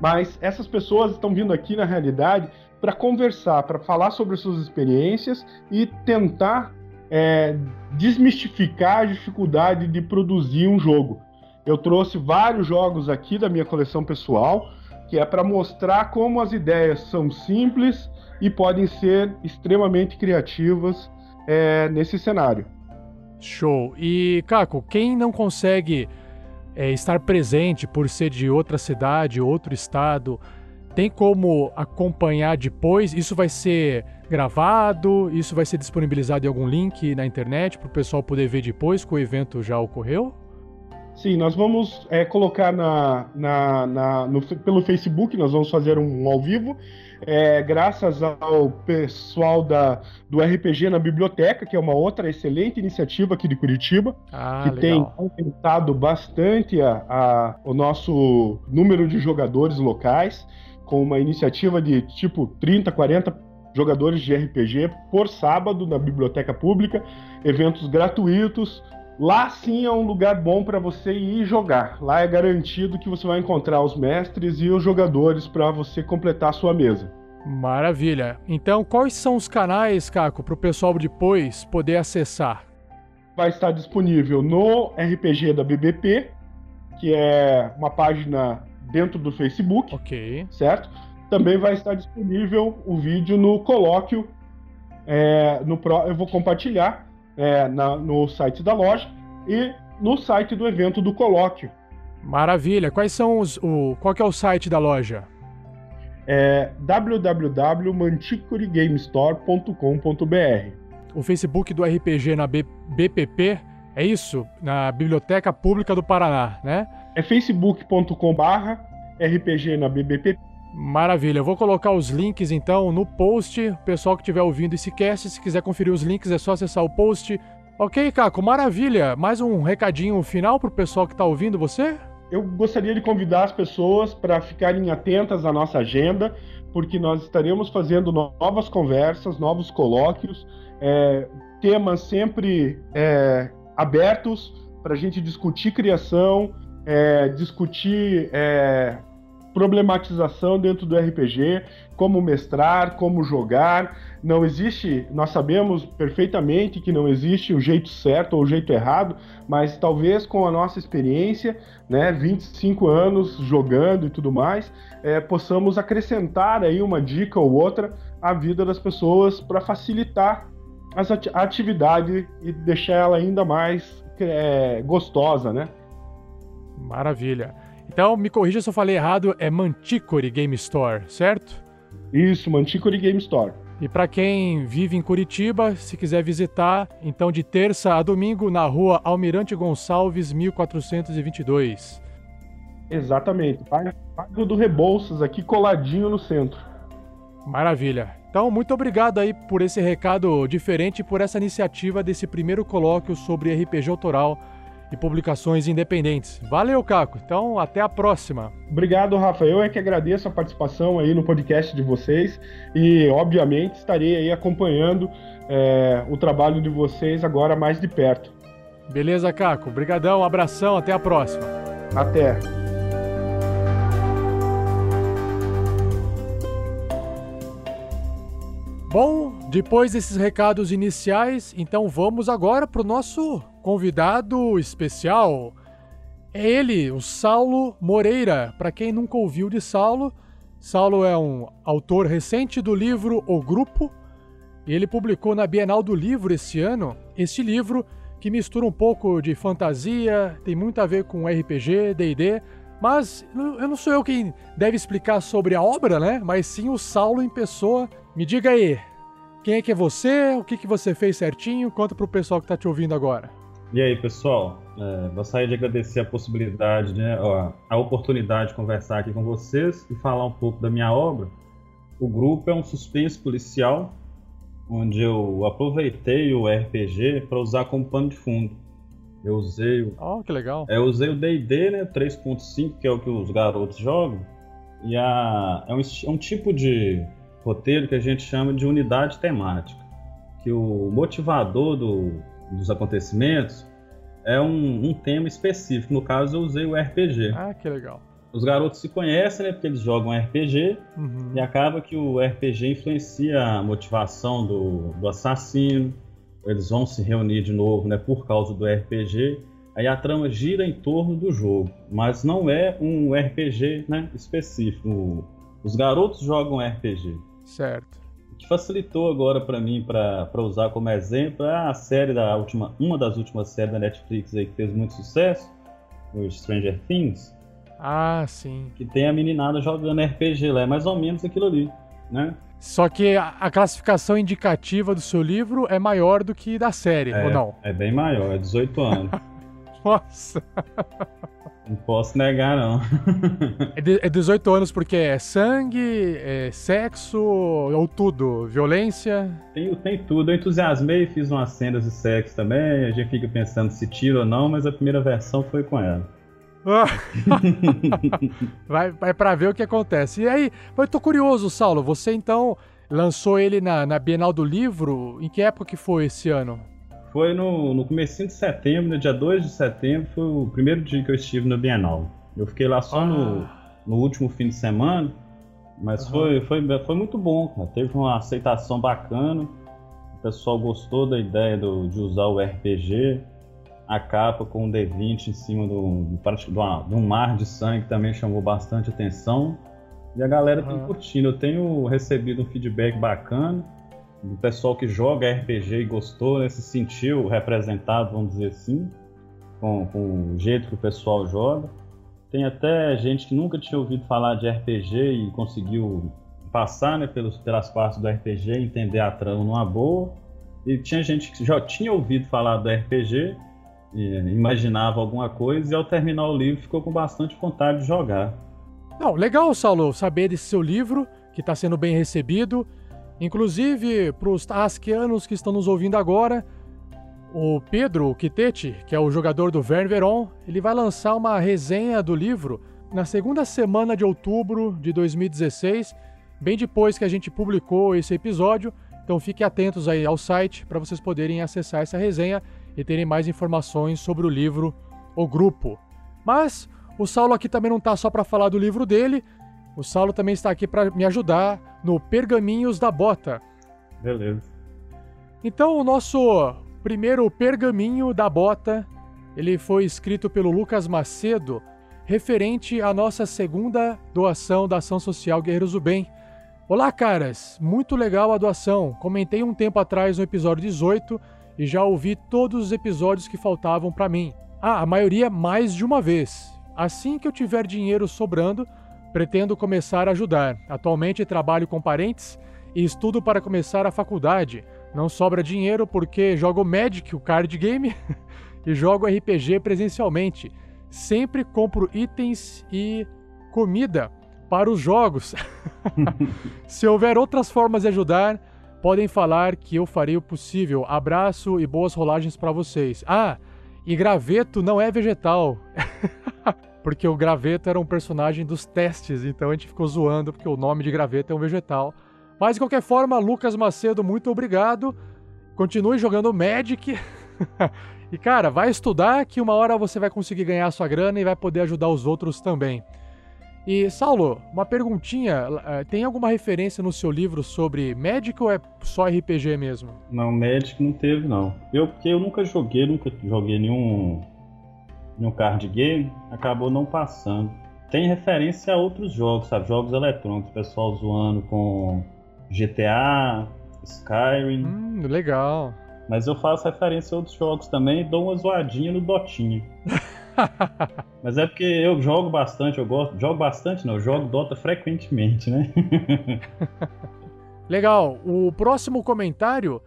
S12: Mas essas pessoas estão vindo aqui na realidade para conversar, para falar sobre suas experiências e tentar é, desmistificar a dificuldade de produzir um jogo. Eu trouxe vários jogos aqui da minha coleção pessoal, que é para mostrar como as ideias são simples e podem ser extremamente criativas é, nesse cenário.
S1: Show. E, Caco, quem não consegue é, estar presente por ser de outra cidade, outro estado, tem como acompanhar depois? Isso vai ser gravado? Isso vai ser disponibilizado em algum link na internet para o pessoal poder ver depois que o evento já ocorreu?
S12: Sim, nós vamos é, colocar na, na, na- no pelo Facebook, nós vamos fazer um ao vivo, é, graças ao pessoal da, do RPG na Biblioteca, que é uma outra excelente iniciativa aqui de Curitiba,
S1: Ah,
S12: que tem
S1: legal.
S12: aumentado bastante a, a- o nosso número de jogadores locais, com uma iniciativa de tipo 30, 40 jogadores de RPG por sábado na biblioteca pública, eventos gratuitos. Lá sim é um lugar bom para você ir jogar. Lá é garantido que você vai encontrar os mestres e os jogadores para você completar a sua mesa.
S1: Maravilha. Então, quais são os canais, Caco, para o pessoal depois poder acessar?
S12: vai estar disponível no RPG da BBP, que é uma página dentro do Facebook,
S1: ok?
S12: Certo? Também vai estar disponível o vídeo no colóquio. é, no pro- eu vou compartilhar é, na- no site da loja e no site do evento do colóquio.
S1: Maravilha. Quais são os. O, qual que é o site da loja?
S12: É www.manticorigamestore.com.br.
S1: O Facebook do RPG na B- BPP, é isso? Na Biblioteca Pública do Paraná, né?
S12: É facebook.com/barra RPG na BBP.
S1: Maravilha. Eu vou colocar os links então no post. O pessoal que estiver ouvindo esse cast, se quiser conferir os links, é só acessar o post. Ok, Caco, maravilha. Mais um recadinho final pro pessoal que tá ouvindo você?
S12: Eu gostaria de convidar as pessoas para ficarem atentas à nossa agenda, porque nós estaremos fazendo no- novas conversas, novos colóquios, é, temas sempre é, abertos para a gente discutir criação, é, discutir é, problematização dentro do RPG, como mestrar, como jogar. Não existe, nós sabemos perfeitamente que não existe o jeito certo ou o jeito errado, mas talvez com a nossa experiência, né, 25 anos jogando e tudo mais, é, possamos acrescentar aí uma dica ou outra à vida das pessoas para facilitar a atividade e deixar ela ainda mais é, gostosa, né?
S1: Maravilha. Então, me corrija se eu falei errado, é Manticore Game Store, certo?
S12: Isso, Manticore Game Store.
S1: E para quem vive em Curitiba, se quiser visitar, então de terça a domingo na rua Almirante Gonçalves, 1422.
S12: Exatamente. Bairro do Rebouças, aqui coladinho no centro.
S1: Maravilha. Então, muito obrigado aí por esse recado diferente e por essa iniciativa desse primeiro colóquio sobre RPG autoral e publicações independentes. Valeu, Caco. Então, até a próxima.
S12: Obrigado, Rafa. Eu é que agradeço a participação aí no podcast de vocês e, obviamente, estarei aí acompanhando é, o trabalho de vocês agora mais de perto.
S1: Beleza, Caco. Obrigadão, um abração, até a próxima.
S12: Até.
S1: Bom, depois desses recados iniciais, então vamos agora para o nosso convidado especial. É ele, o Saulo Moreira. Para quem nunca ouviu de Saulo, Saulo é um autor recente do livro O Grupo, ele publicou na Bienal do Livro esse ano este livro que mistura um pouco de fantasia, tem muito a ver com RPG, D&D, mas eu não sou eu quem deve explicar sobre a obra, né? Mas sim o Saulo em pessoa. Me diga aí, quem é que é você? O que, que você fez certinho? Conta pro pessoal que tá te ouvindo agora.
S13: E aí, pessoal? É, gostaria de agradecer a possibilidade, né, a, a oportunidade de conversar aqui com vocês e falar um pouco da minha obra. O grupo é um suspense policial, onde eu aproveitei o RPG para usar como pano de fundo. Eu usei o.
S1: Oh, que legal.
S13: É, eu usei o DD, né? 3.5, que é o que os garotos jogam. E a, é, um, é um tipo de roteiro que a gente chama de unidade temática. Que o motivador do, dos acontecimentos é um, um, tema específico. No caso, eu usei o RPG.
S1: Ah, que legal.
S13: Os garotos se conhecem, né? Porque eles jogam RPG
S1: uhum.
S13: e acaba que o RPG influencia a motivação do, do assassino. Eles vão se reunir de novo, né? Por causa do RPG. Aí a trama gira em torno do jogo, mas não é um RPG né, específico. Os garotos jogam RPG.
S1: Certo.
S13: O que facilitou agora para mim para usar como exemplo é a série da última, uma das últimas séries da Netflix aí que fez muito sucesso, o Stranger Things.
S1: Ah, sim.
S13: Que tem a meninada jogando RPG lá, é mais ou menos aquilo ali, né?
S1: Só que a, a classificação indicativa do seu livro é maior do que da série,
S13: é,
S1: ou não?
S13: É bem maior, é 18 anos.
S1: Nossa!
S13: Não posso negar, não.
S1: é, de, é 18 anos porque é sangue, é sexo ou tudo? Violência?
S13: Tem, tem tudo. Eu entusiasmei, fiz umas cenas de sexo também. A gente fica pensando se tira ou não, mas a primeira versão foi com ela.
S1: vai, vai pra ver o que acontece. E aí, eu tô curioso, Saulo. Você então lançou ele na, na Bienal do Livro. Em que época que foi esse ano?
S13: Foi no, no começo de setembro, no dia 2 de setembro, foi o primeiro dia que eu estive na Bienal. Eu fiquei lá só ah. no, no último fim de semana, mas uhum. foi, foi, foi muito bom, cara. teve uma aceitação bacana, o pessoal gostou da ideia do, de usar o RPG, a capa com o D20 em cima do, do, de um mar de sangue também chamou bastante atenção, e a galera uhum. tem curtindo. Eu tenho recebido um feedback bacana, do pessoal que joga RPG e gostou, né, se sentiu representado, vamos dizer assim, com, com o jeito que o pessoal joga. Tem até gente que nunca tinha ouvido falar de RPG e conseguiu passar né, pelos, pelas partes do RPG, entender a trama numa boa. E tinha gente que já tinha ouvido falar do RPG, imaginava alguma coisa, e ao terminar o livro ficou com bastante vontade de jogar.
S1: Não, legal, Saulo, saber desse seu livro, que está sendo bem recebido. Inclusive, para os tasquianos que estão nos ouvindo agora, o Pedro Quitete, que é o jogador do Verne Veron, ele vai lançar uma resenha do livro na segunda semana de outubro de 2016, bem depois que a gente publicou esse episódio. Então fiquem atentos aí ao site para vocês poderem acessar essa resenha e terem mais informações sobre o livro O Grupo. Mas o Saulo aqui também não está só para falar do livro dele, o Saulo também está aqui para me ajudar no Pergaminhos da Bota.
S13: Beleza.
S1: Então, o nosso primeiro pergaminho da bota, ele foi escrito pelo Lucas Macedo, referente à nossa segunda doação da Ação Social Guerreiros do Bem. Olá, caras! Muito legal a doação. Comentei um tempo atrás no episódio 18 e já ouvi todos os episódios que faltavam para mim. Ah, a maioria mais de uma vez. Assim que eu tiver dinheiro sobrando, pretendo começar a ajudar. Atualmente trabalho com parentes e estudo para começar a faculdade. Não sobra dinheiro porque jogo Magic, o card game, e jogo RPG presencialmente. Sempre compro itens e comida para os jogos. Se houver outras formas de ajudar, podem falar que eu farei o possível. Abraço e boas rolagens para vocês. Ah, e graveto não é vegetal. porque o graveto era um personagem dos testes, então a gente ficou zoando porque o nome de graveto é um vegetal. Mas de qualquer forma, Lucas Macedo, muito obrigado. Continue jogando Magic. e cara, vai estudar que uma hora você vai conseguir ganhar sua grana e vai poder ajudar os outros também. E Saulo, uma perguntinha, eh, tem alguma referência no seu livro sobre Magic ou é só RPG mesmo?
S13: Não, Magic não teve não. Eu porque eu nunca joguei, nunca joguei nenhum nenhum card game, acabou não passando. Tem referência a outros jogos, sabe? Jogos eletrônicos, pessoal zoando com GTA, Skyrim.
S1: Hum, legal.
S13: Mas eu faço referência a outros jogos também e dou uma zoadinha no Dotinha. Mas é porque eu jogo bastante, eu gosto. Jogo bastante, não, eu jogo Dota frequentemente, né?
S1: Legal. O próximo comentário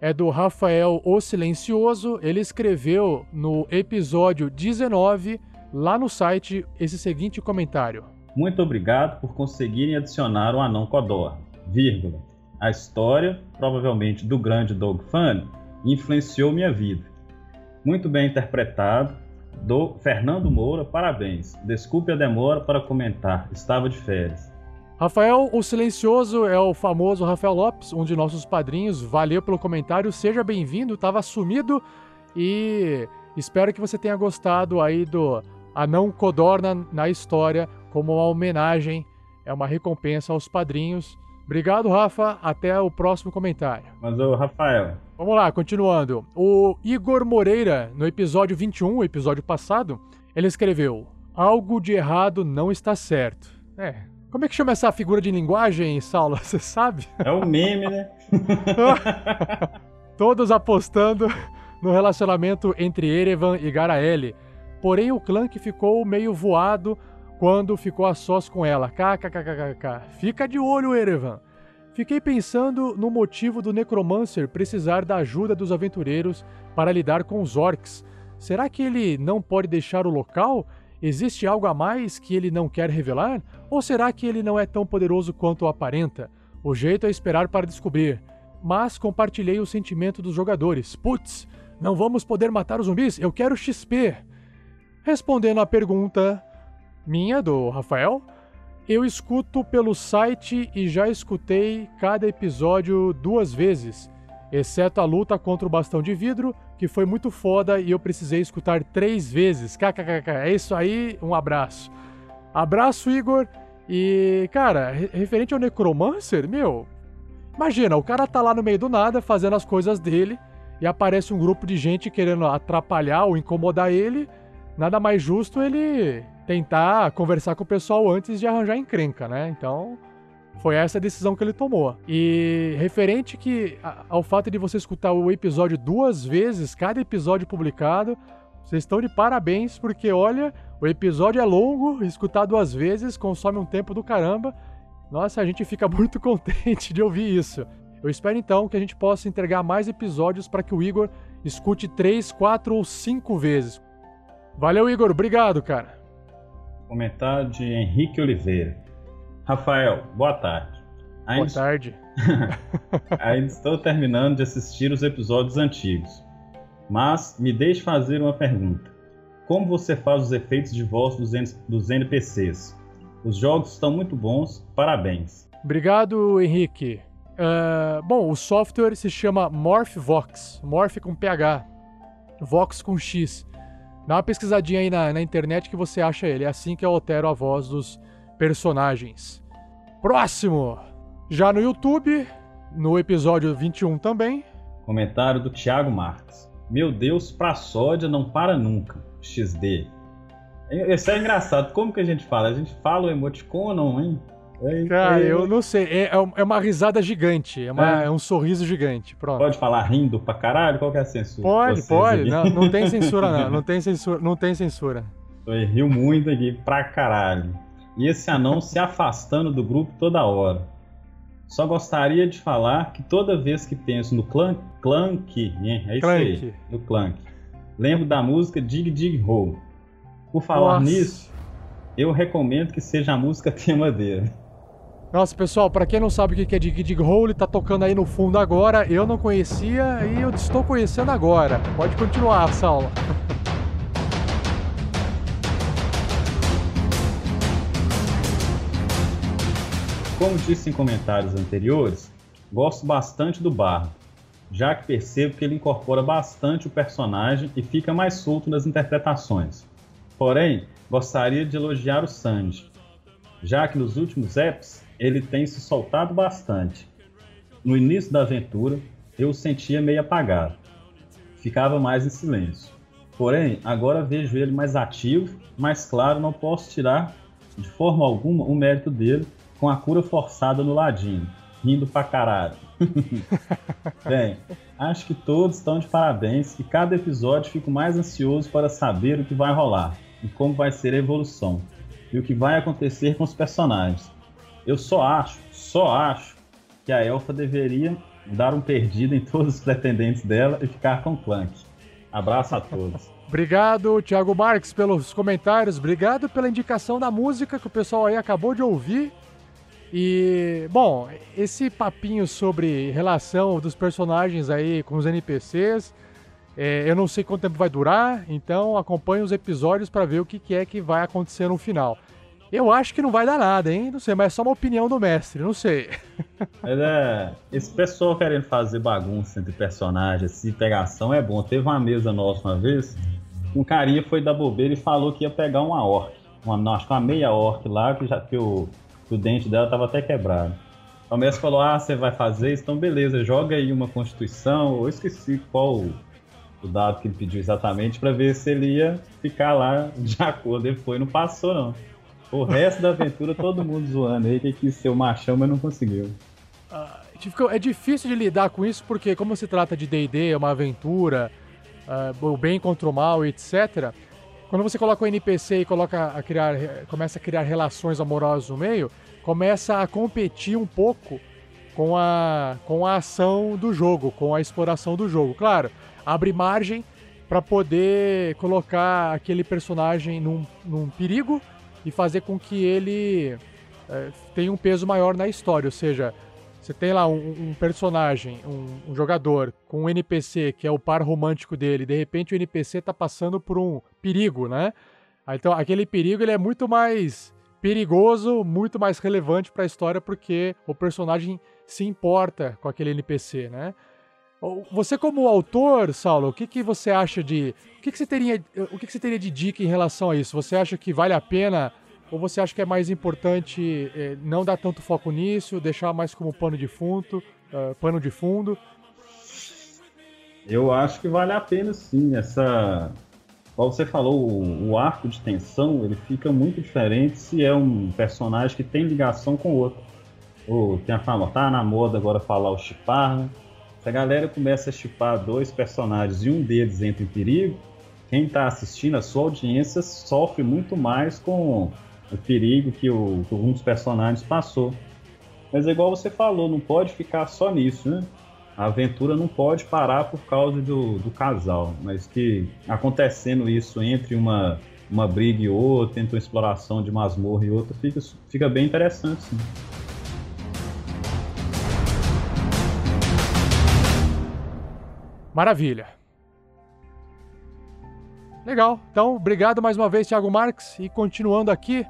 S1: é do Rafael O Silencioso. Ele escreveu no episódio 19, lá no site, esse seguinte comentário.
S13: Muito obrigado por conseguirem adicionar o anão Codor, vírgula. A história, provavelmente do grande Doug Funny, influenciou minha vida. Muito bem interpretado, do Fernando Moura, parabéns. Desculpe a demora para comentar, estava de férias.
S1: Rafael, o silencioso é o famoso Rafael Lopes, um de nossos padrinhos. Valeu pelo comentário, seja bem-vindo. Tava sumido e espero que você tenha gostado aí do Anão Codorna na história como uma homenagem, é uma recompensa aos padrinhos. Obrigado, Rafa. Até o próximo comentário.
S13: Mas, o Rafael.
S1: Vamos lá, continuando. O Igor Moreira, no episódio 21, o episódio passado, ele escreveu: Algo de errado não está certo. É. Como é que chama essa figura de linguagem, Saulo? Você sabe?
S13: É o meme, né?
S1: Todos apostando no relacionamento entre Erevan e Garaele. Porém, o clã que ficou meio voado quando ficou a sós com ela. KKKKK. Fica de olho, Erevan. Fiquei pensando no motivo do Necromancer precisar da ajuda dos aventureiros para lidar com os orcs. Será que ele não pode deixar o local? Existe algo a mais que ele não quer revelar? Ou será que ele não é tão poderoso quanto aparenta? O jeito é esperar para descobrir. Mas compartilhei o sentimento dos jogadores. Putz, não vamos poder matar os zumbis? Eu quero XP. Respondendo à pergunta, minha, do Rafael. Eu escuto pelo site e já escutei cada episódio duas vezes, exceto a luta contra o bastão de vidro, que foi muito foda e eu precisei escutar três vezes. KKKK. É isso aí, um abraço. Abraço, Igor. E, cara, referente ao Necromancer, meu. Imagina, o cara tá lá no meio do nada fazendo as coisas dele e aparece um grupo de gente querendo atrapalhar ou incomodar ele. Nada mais justo ele tentar conversar com o pessoal antes de arranjar encrenca, né? Então, foi essa a decisão que ele tomou. E referente que ao fato de você escutar o episódio duas vezes, cada episódio publicado, vocês estão de parabéns, porque olha, o episódio é longo, escutar duas vezes consome um tempo do caramba. Nossa, a gente fica muito contente de ouvir isso. Eu espero então que a gente possa entregar mais episódios para que o Igor escute três, quatro ou cinco vezes. Valeu, Igor. Obrigado, cara.
S13: Comentário de Henrique Oliveira. Rafael, boa tarde.
S1: Ainda... Boa tarde.
S13: Ainda estou terminando de assistir os episódios antigos. Mas me deixe fazer uma pergunta. Como você faz os efeitos de voz dos, dos NPCs? Os jogos estão muito bons, parabéns.
S1: Obrigado, Henrique. Uh, bom, o software se chama MorphVox. Morph com PH. Vox com X. Dá uma pesquisadinha aí na, na internet que você acha ele. É assim que eu altero a voz dos personagens. Próximo! Já no YouTube, no episódio 21 também.
S13: Comentário do Thiago Marques. Meu Deus, pra sódia não para nunca. XD. Isso é engraçado. Como que a gente fala? A gente fala o emoticon hein?
S1: É, Cara, é, eu não sei. É, é, é uma risada gigante. É, uma, é. é, um sorriso gigante. Pronto.
S13: Pode falar rindo pra caralho? Qual que é a censura?
S1: Pode, pode. Não, não, tem censura, não. Não tem censura. Não tem censura.
S13: Eu riu muito aqui pra caralho. E esse anão se afastando do grupo toda hora. Só gostaria de falar que toda vez que penso no Clank, Clank, né? é isso
S1: Clank.
S13: aí, no Clank, lembro da música Dig Dig Hole. Por falar
S1: Nossa.
S13: nisso, eu recomendo que seja a música tema dele.
S1: Nossa, pessoal, pra quem não sabe o que é Dig Dig Hole, tá tocando aí no fundo agora. Eu não conhecia e eu estou conhecendo agora. Pode continuar, Saulo.
S13: Como disse em comentários anteriores, gosto bastante do Bardo, já que percebo que ele incorpora bastante o personagem e fica mais solto nas interpretações. Porém, gostaria de elogiar o Sanji, já que nos últimos eps ele tem se soltado bastante. No início da aventura, eu o sentia meio apagado, ficava mais em silêncio. Porém, agora vejo ele mais ativo, mas claro, não posso tirar de forma alguma o mérito dele com a cura forçada no ladinho, rindo pra caralho. Bem, acho que todos estão de parabéns e cada episódio fico mais ansioso para saber o que vai rolar e como vai ser a evolução e o que vai acontecer com os personagens. Eu só acho, só acho que a Elfa deveria dar um perdido em todos os pretendentes dela e ficar com o Clank. Abraço a todos.
S1: Obrigado, Thiago Marques, pelos comentários. Obrigado pela indicação da música que o pessoal aí acabou de ouvir. E, bom, esse papinho sobre relação dos personagens aí com os NPCs, é, eu não sei quanto tempo vai durar, então acompanhe os episódios para ver o que, que é que vai acontecer no final. Eu acho que não vai dar nada, hein? Não sei, mas é só uma opinião do mestre, não sei.
S13: Mas é. Esse pessoal querendo fazer bagunça entre personagens, se pegação é bom. Teve uma mesa nossa uma vez, um carinha foi da bobeira e falou que ia pegar uma orc. Uma, acho que uma meia orc lá, que, já, que, o, que o dente dela tava até quebrado. O mestre falou: Ah, você vai fazer isso? Então beleza, joga aí uma constituição. Eu esqueci qual o, dado que ele pediu exatamente para ver se ele ia ficar lá de acordo. Ele foi, não passou não. O resto da aventura, todo mundo zoando aí, que quis ser o machão, mas não conseguiu.
S1: É difícil de lidar com isso porque, como se trata de DD, é uma aventura, uh, o bem contra o mal, etc. Quando você coloca o NPC e coloca a criar, começa a criar relações amorosas no meio, começa a competir um pouco com a, com a ação do jogo, com a exploração do jogo. Claro, abre margem para poder colocar aquele personagem num, num perigo e fazer com que ele é, tenha um peso maior na história. Ou seja, você tem lá um, um personagem, um, um, jogador com um NPC que é o par romântico dele, de repente o NPC está passando por um perigo, né? Então aquele perigo ele é muito mais perigoso, muito mais relevante para a história porque o personagem se importa com aquele NPC, né? Você como autor, Saulo, o que, que você acha de, o que, que você teria, o que, que você teria de dica em relação a isso? Você acha que vale a pena ou você acha que é mais importante eh, não dar tanto foco nisso, deixar mais como pano de fundo, uh, pano de fundo?
S13: Eu acho que vale a pena sim. Essa, como você falou, o, arco de tensão ele fica muito diferente se é um personagem que tem ligação com o outro. Ou tem a fama, tá na moda agora falar o chipar, né? Se a galera começa a chipar dois personagens e um deles entra em perigo, quem está assistindo, a sua audiência sofre muito mais com o perigo que, o, que um dos personagens passou. Mas é igual você falou, não pode ficar só nisso, né? A aventura não pode parar por causa do, do casal, mas que acontecendo isso entre uma, uma briga e outra, entre uma exploração de masmorra e outra, fica, fica bem interessante, sim.
S1: Maravilha. Legal. Então, obrigado mais uma vez, Thiago Marques. E continuando aqui,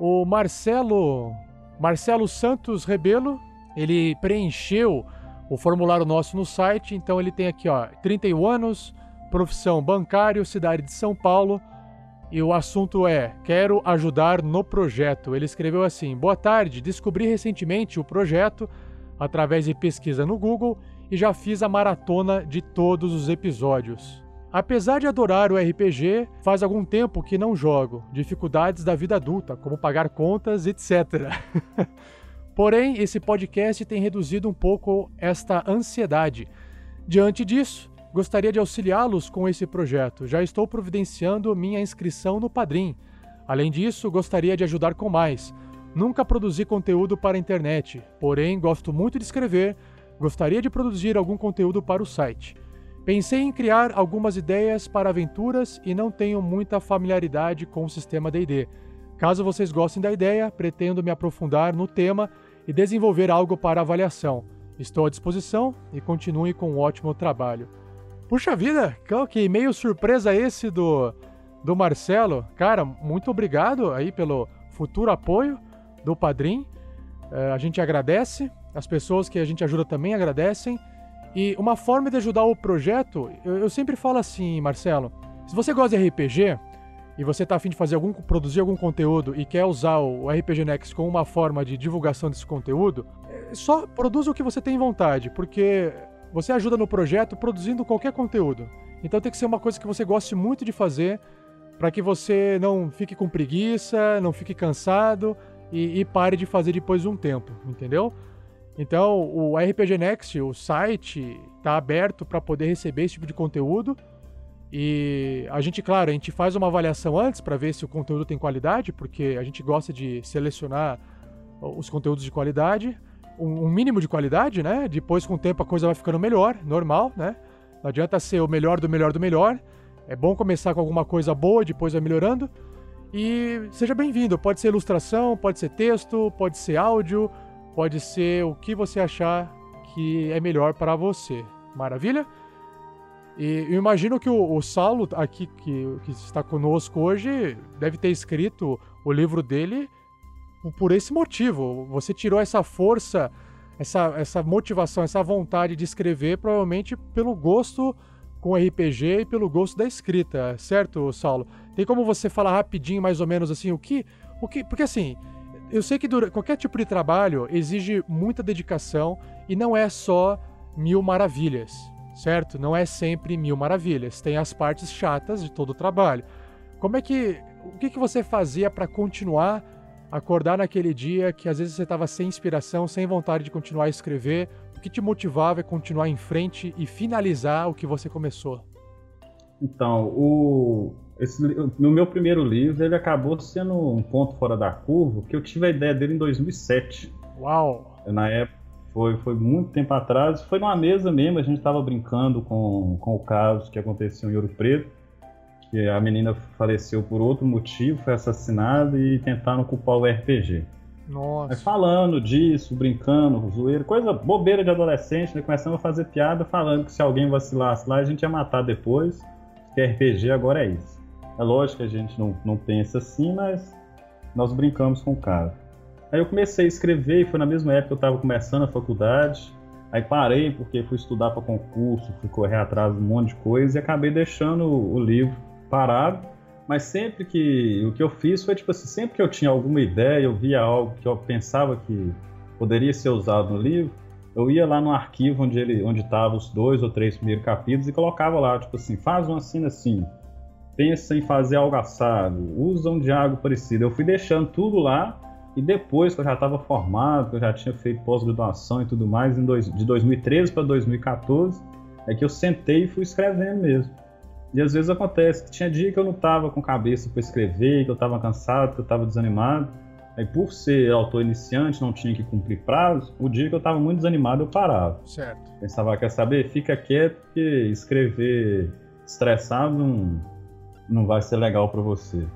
S1: o Marcelo Marcelo Santos Rebelo, ele preencheu o formulário nosso no site, então ele tem aqui, ó, 31 anos, profissão bancário, cidade de São Paulo, e o assunto é: quero ajudar no projeto. Ele escreveu assim: Boa tarde, descobri recentemente o projeto através de pesquisa no Google e já fiz a maratona de todos os episódios. Apesar de adorar o RPG, faz algum tempo que não jogo, dificuldades da vida adulta, como pagar contas, etc. Porém, esse podcast tem reduzido um pouco esta ansiedade. Diante disso, gostaria de auxiliá-los com esse projeto. Já estou providenciando minha inscrição no Padrim. Além disso, gostaria de ajudar com mais. Nunca produzi conteúdo para a internet, porém gosto muito de escrever, gostaria de produzir algum conteúdo para o site. Pensei em criar algumas ideias para aventuras e não tenho muita familiaridade com o sistema D&D. Caso vocês gostem da ideia, pretendo me aprofundar no tema e desenvolver algo para avaliação. Estou à disposição e continue com um ótimo trabalho. Puxa vida, que meio surpresa esse do, do Marcelo. Cara, muito obrigado aí pelo futuro apoio do Padrim. Uh, a gente agradece, as pessoas que a gente ajuda também agradecem. E uma forma de ajudar o projeto, eu, eu sempre falo assim, Marcelo, se você gosta de RPG e você está afim de fazer algum, produzir algum conteúdo e quer usar o RPG Next como uma forma de divulgação desse conteúdo, é, só produza o que você tem vontade, porque você ajuda no projeto produzindo qualquer conteúdo. Então tem que ser uma coisa que você goste muito de fazer, para que você não fique com preguiça, não fique cansado e, e pare de fazer depois de um tempo, entendeu? Então, o RPG Next, o site, está aberto para poder receber esse tipo de conteúdo. E a gente, claro, a gente faz uma avaliação antes para ver se o conteúdo tem qualidade, porque a gente gosta de selecionar os conteúdos de qualidade, um, mínimo de qualidade, né? Depois, com o tempo, a coisa vai ficando melhor, normal, né? Não adianta ser o melhor do melhor do melhor. É bom começar com alguma coisa boa, depois vai melhorando. E seja bem-vindo. Pode ser ilustração, pode ser texto, pode ser áudio, pode ser o que você achar que é melhor para você. Maravilha? E eu imagino que o, o Saulo, aqui que, que está conosco hoje, deve ter escrito o livro dele por esse motivo. Você tirou essa força, essa, essa motivação, essa vontade de escrever, provavelmente pelo gosto com RPG e pelo gosto da escrita, certo, Saulo? Tem como você falar rapidinho, mais ou menos assim, o que. O que porque assim, eu sei que durante, qualquer tipo de trabalho exige muita dedicação e não é só mil maravilhas, certo? Não é sempre mil maravilhas. Tem as partes chatas de todo o trabalho. Como é que. O que, que você fazia para continuar acordar naquele dia que às vezes você estava sem inspiração, sem vontade de continuar a escrever? O que te motivava a continuar em frente e finalizar o que você começou?
S13: Então, o, esse, no meu primeiro livro, ele acabou sendo um ponto fora da curva, que eu tive a ideia dele em 2007.
S1: Uau!
S13: Na época, foi, foi muito tempo atrás, foi numa mesa mesmo, a gente estava brincando com, com o caso que aconteceu em Ouro Preto, que a menina faleceu por outro motivo, foi assassinada e tentaram culpar o RPG.
S1: Nossa.
S13: Mas falando disso, brincando, zoeiro, coisa bobeira de adolescente, né? Começamos a fazer piada falando que se alguém vacilasse lá, a gente ia matar depois, que RPG agora é isso. É lógico que a gente não, não pensa assim, mas nós brincamos com o cara. Aí eu comecei a escrever e foi na mesma época que eu estava começando a faculdade. Aí parei porque fui estudar para concurso, fui correr atrás de um monte de coisa e acabei deixando o livro parado. Mas sempre que o que eu fiz foi tipo assim, sempre que eu tinha alguma ideia, eu via algo que eu pensava que poderia ser usado no livro, eu ia lá no arquivo onde ele onde estavam os dois ou três primeiros capítulos e colocava lá, tipo assim, faz uma cena assim, pensa em fazer algo assado, usa um diálogo parecido. Eu fui deixando tudo lá e depois que eu já estava formado, que eu já tinha feito pós-graduação e tudo mais, dois, de 2013 para 2014, é que eu sentei e fui escrevendo mesmo. E às vezes acontece que tinha dia que eu não estava com cabeça para escrever, que eu estava cansado, que eu estava desanimado. Aí por ser autor iniciante, não tinha que cumprir prazo, o dia que eu estava muito desanimado eu parava.
S1: Certo.
S13: Pensava, quer saber? Fica quieto, porque escrever estressado não, não vai ser legal para você.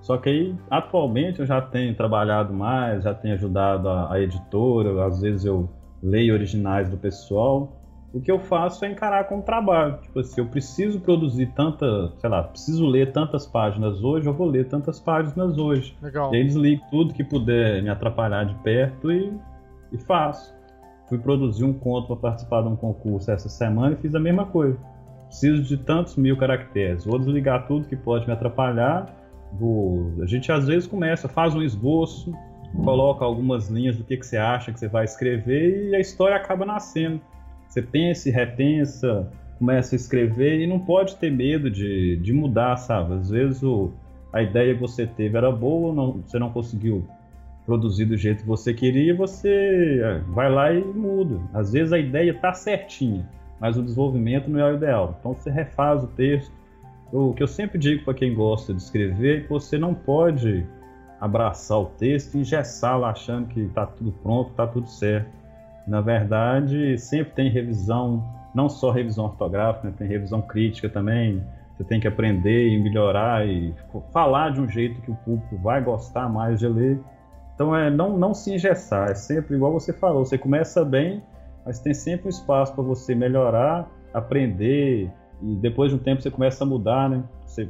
S13: Só que aí, atualmente, eu já tenho trabalhado mais, já tenho ajudado a, a, editora, às vezes eu leio originais do pessoal. O que eu faço é encarar como trabalho. Tipo assim, eu preciso produzir tanta, sei lá, preciso ler tantas páginas hoje, eu vou ler tantas páginas hoje.
S1: Legal.
S13: E aí desligo tudo que puder me atrapalhar de perto e, e faço. Fui produzir um conto para participar de um concurso essa semana e fiz a mesma coisa preciso de tantos mil caracteres, vou desligar tudo que pode me atrapalhar. Vou... A gente às vezes começa, faz um esboço, coloca algumas linhas do que, que você acha que você vai escrever e a história acaba nascendo. Você pensa e repensa, começa a escrever e não pode ter medo de, de mudar, sabe? Às vezes o, a ideia que você teve era boa, não, você não conseguiu produzir do jeito que você queria, você é, vai lá e muda. Às vezes a ideia está certinha, mas o desenvolvimento não é o ideal. Então você refaz o texto. O que eu sempre digo para quem gosta de escrever é que você não pode abraçar o texto e engessá-lo achando que está tudo pronto, está tudo certo. Na verdade, sempre tem revisão, não só revisão ortográfica, né? tem revisão crítica também. Você tem que aprender e melhorar e falar de um jeito que o público vai gostar mais de ler. Então é não, não se engessar, é sempre igual você falou, você começa bem, mas tem sempre um espaço para você melhorar, aprender e depois de um tempo você começa a mudar, né? Você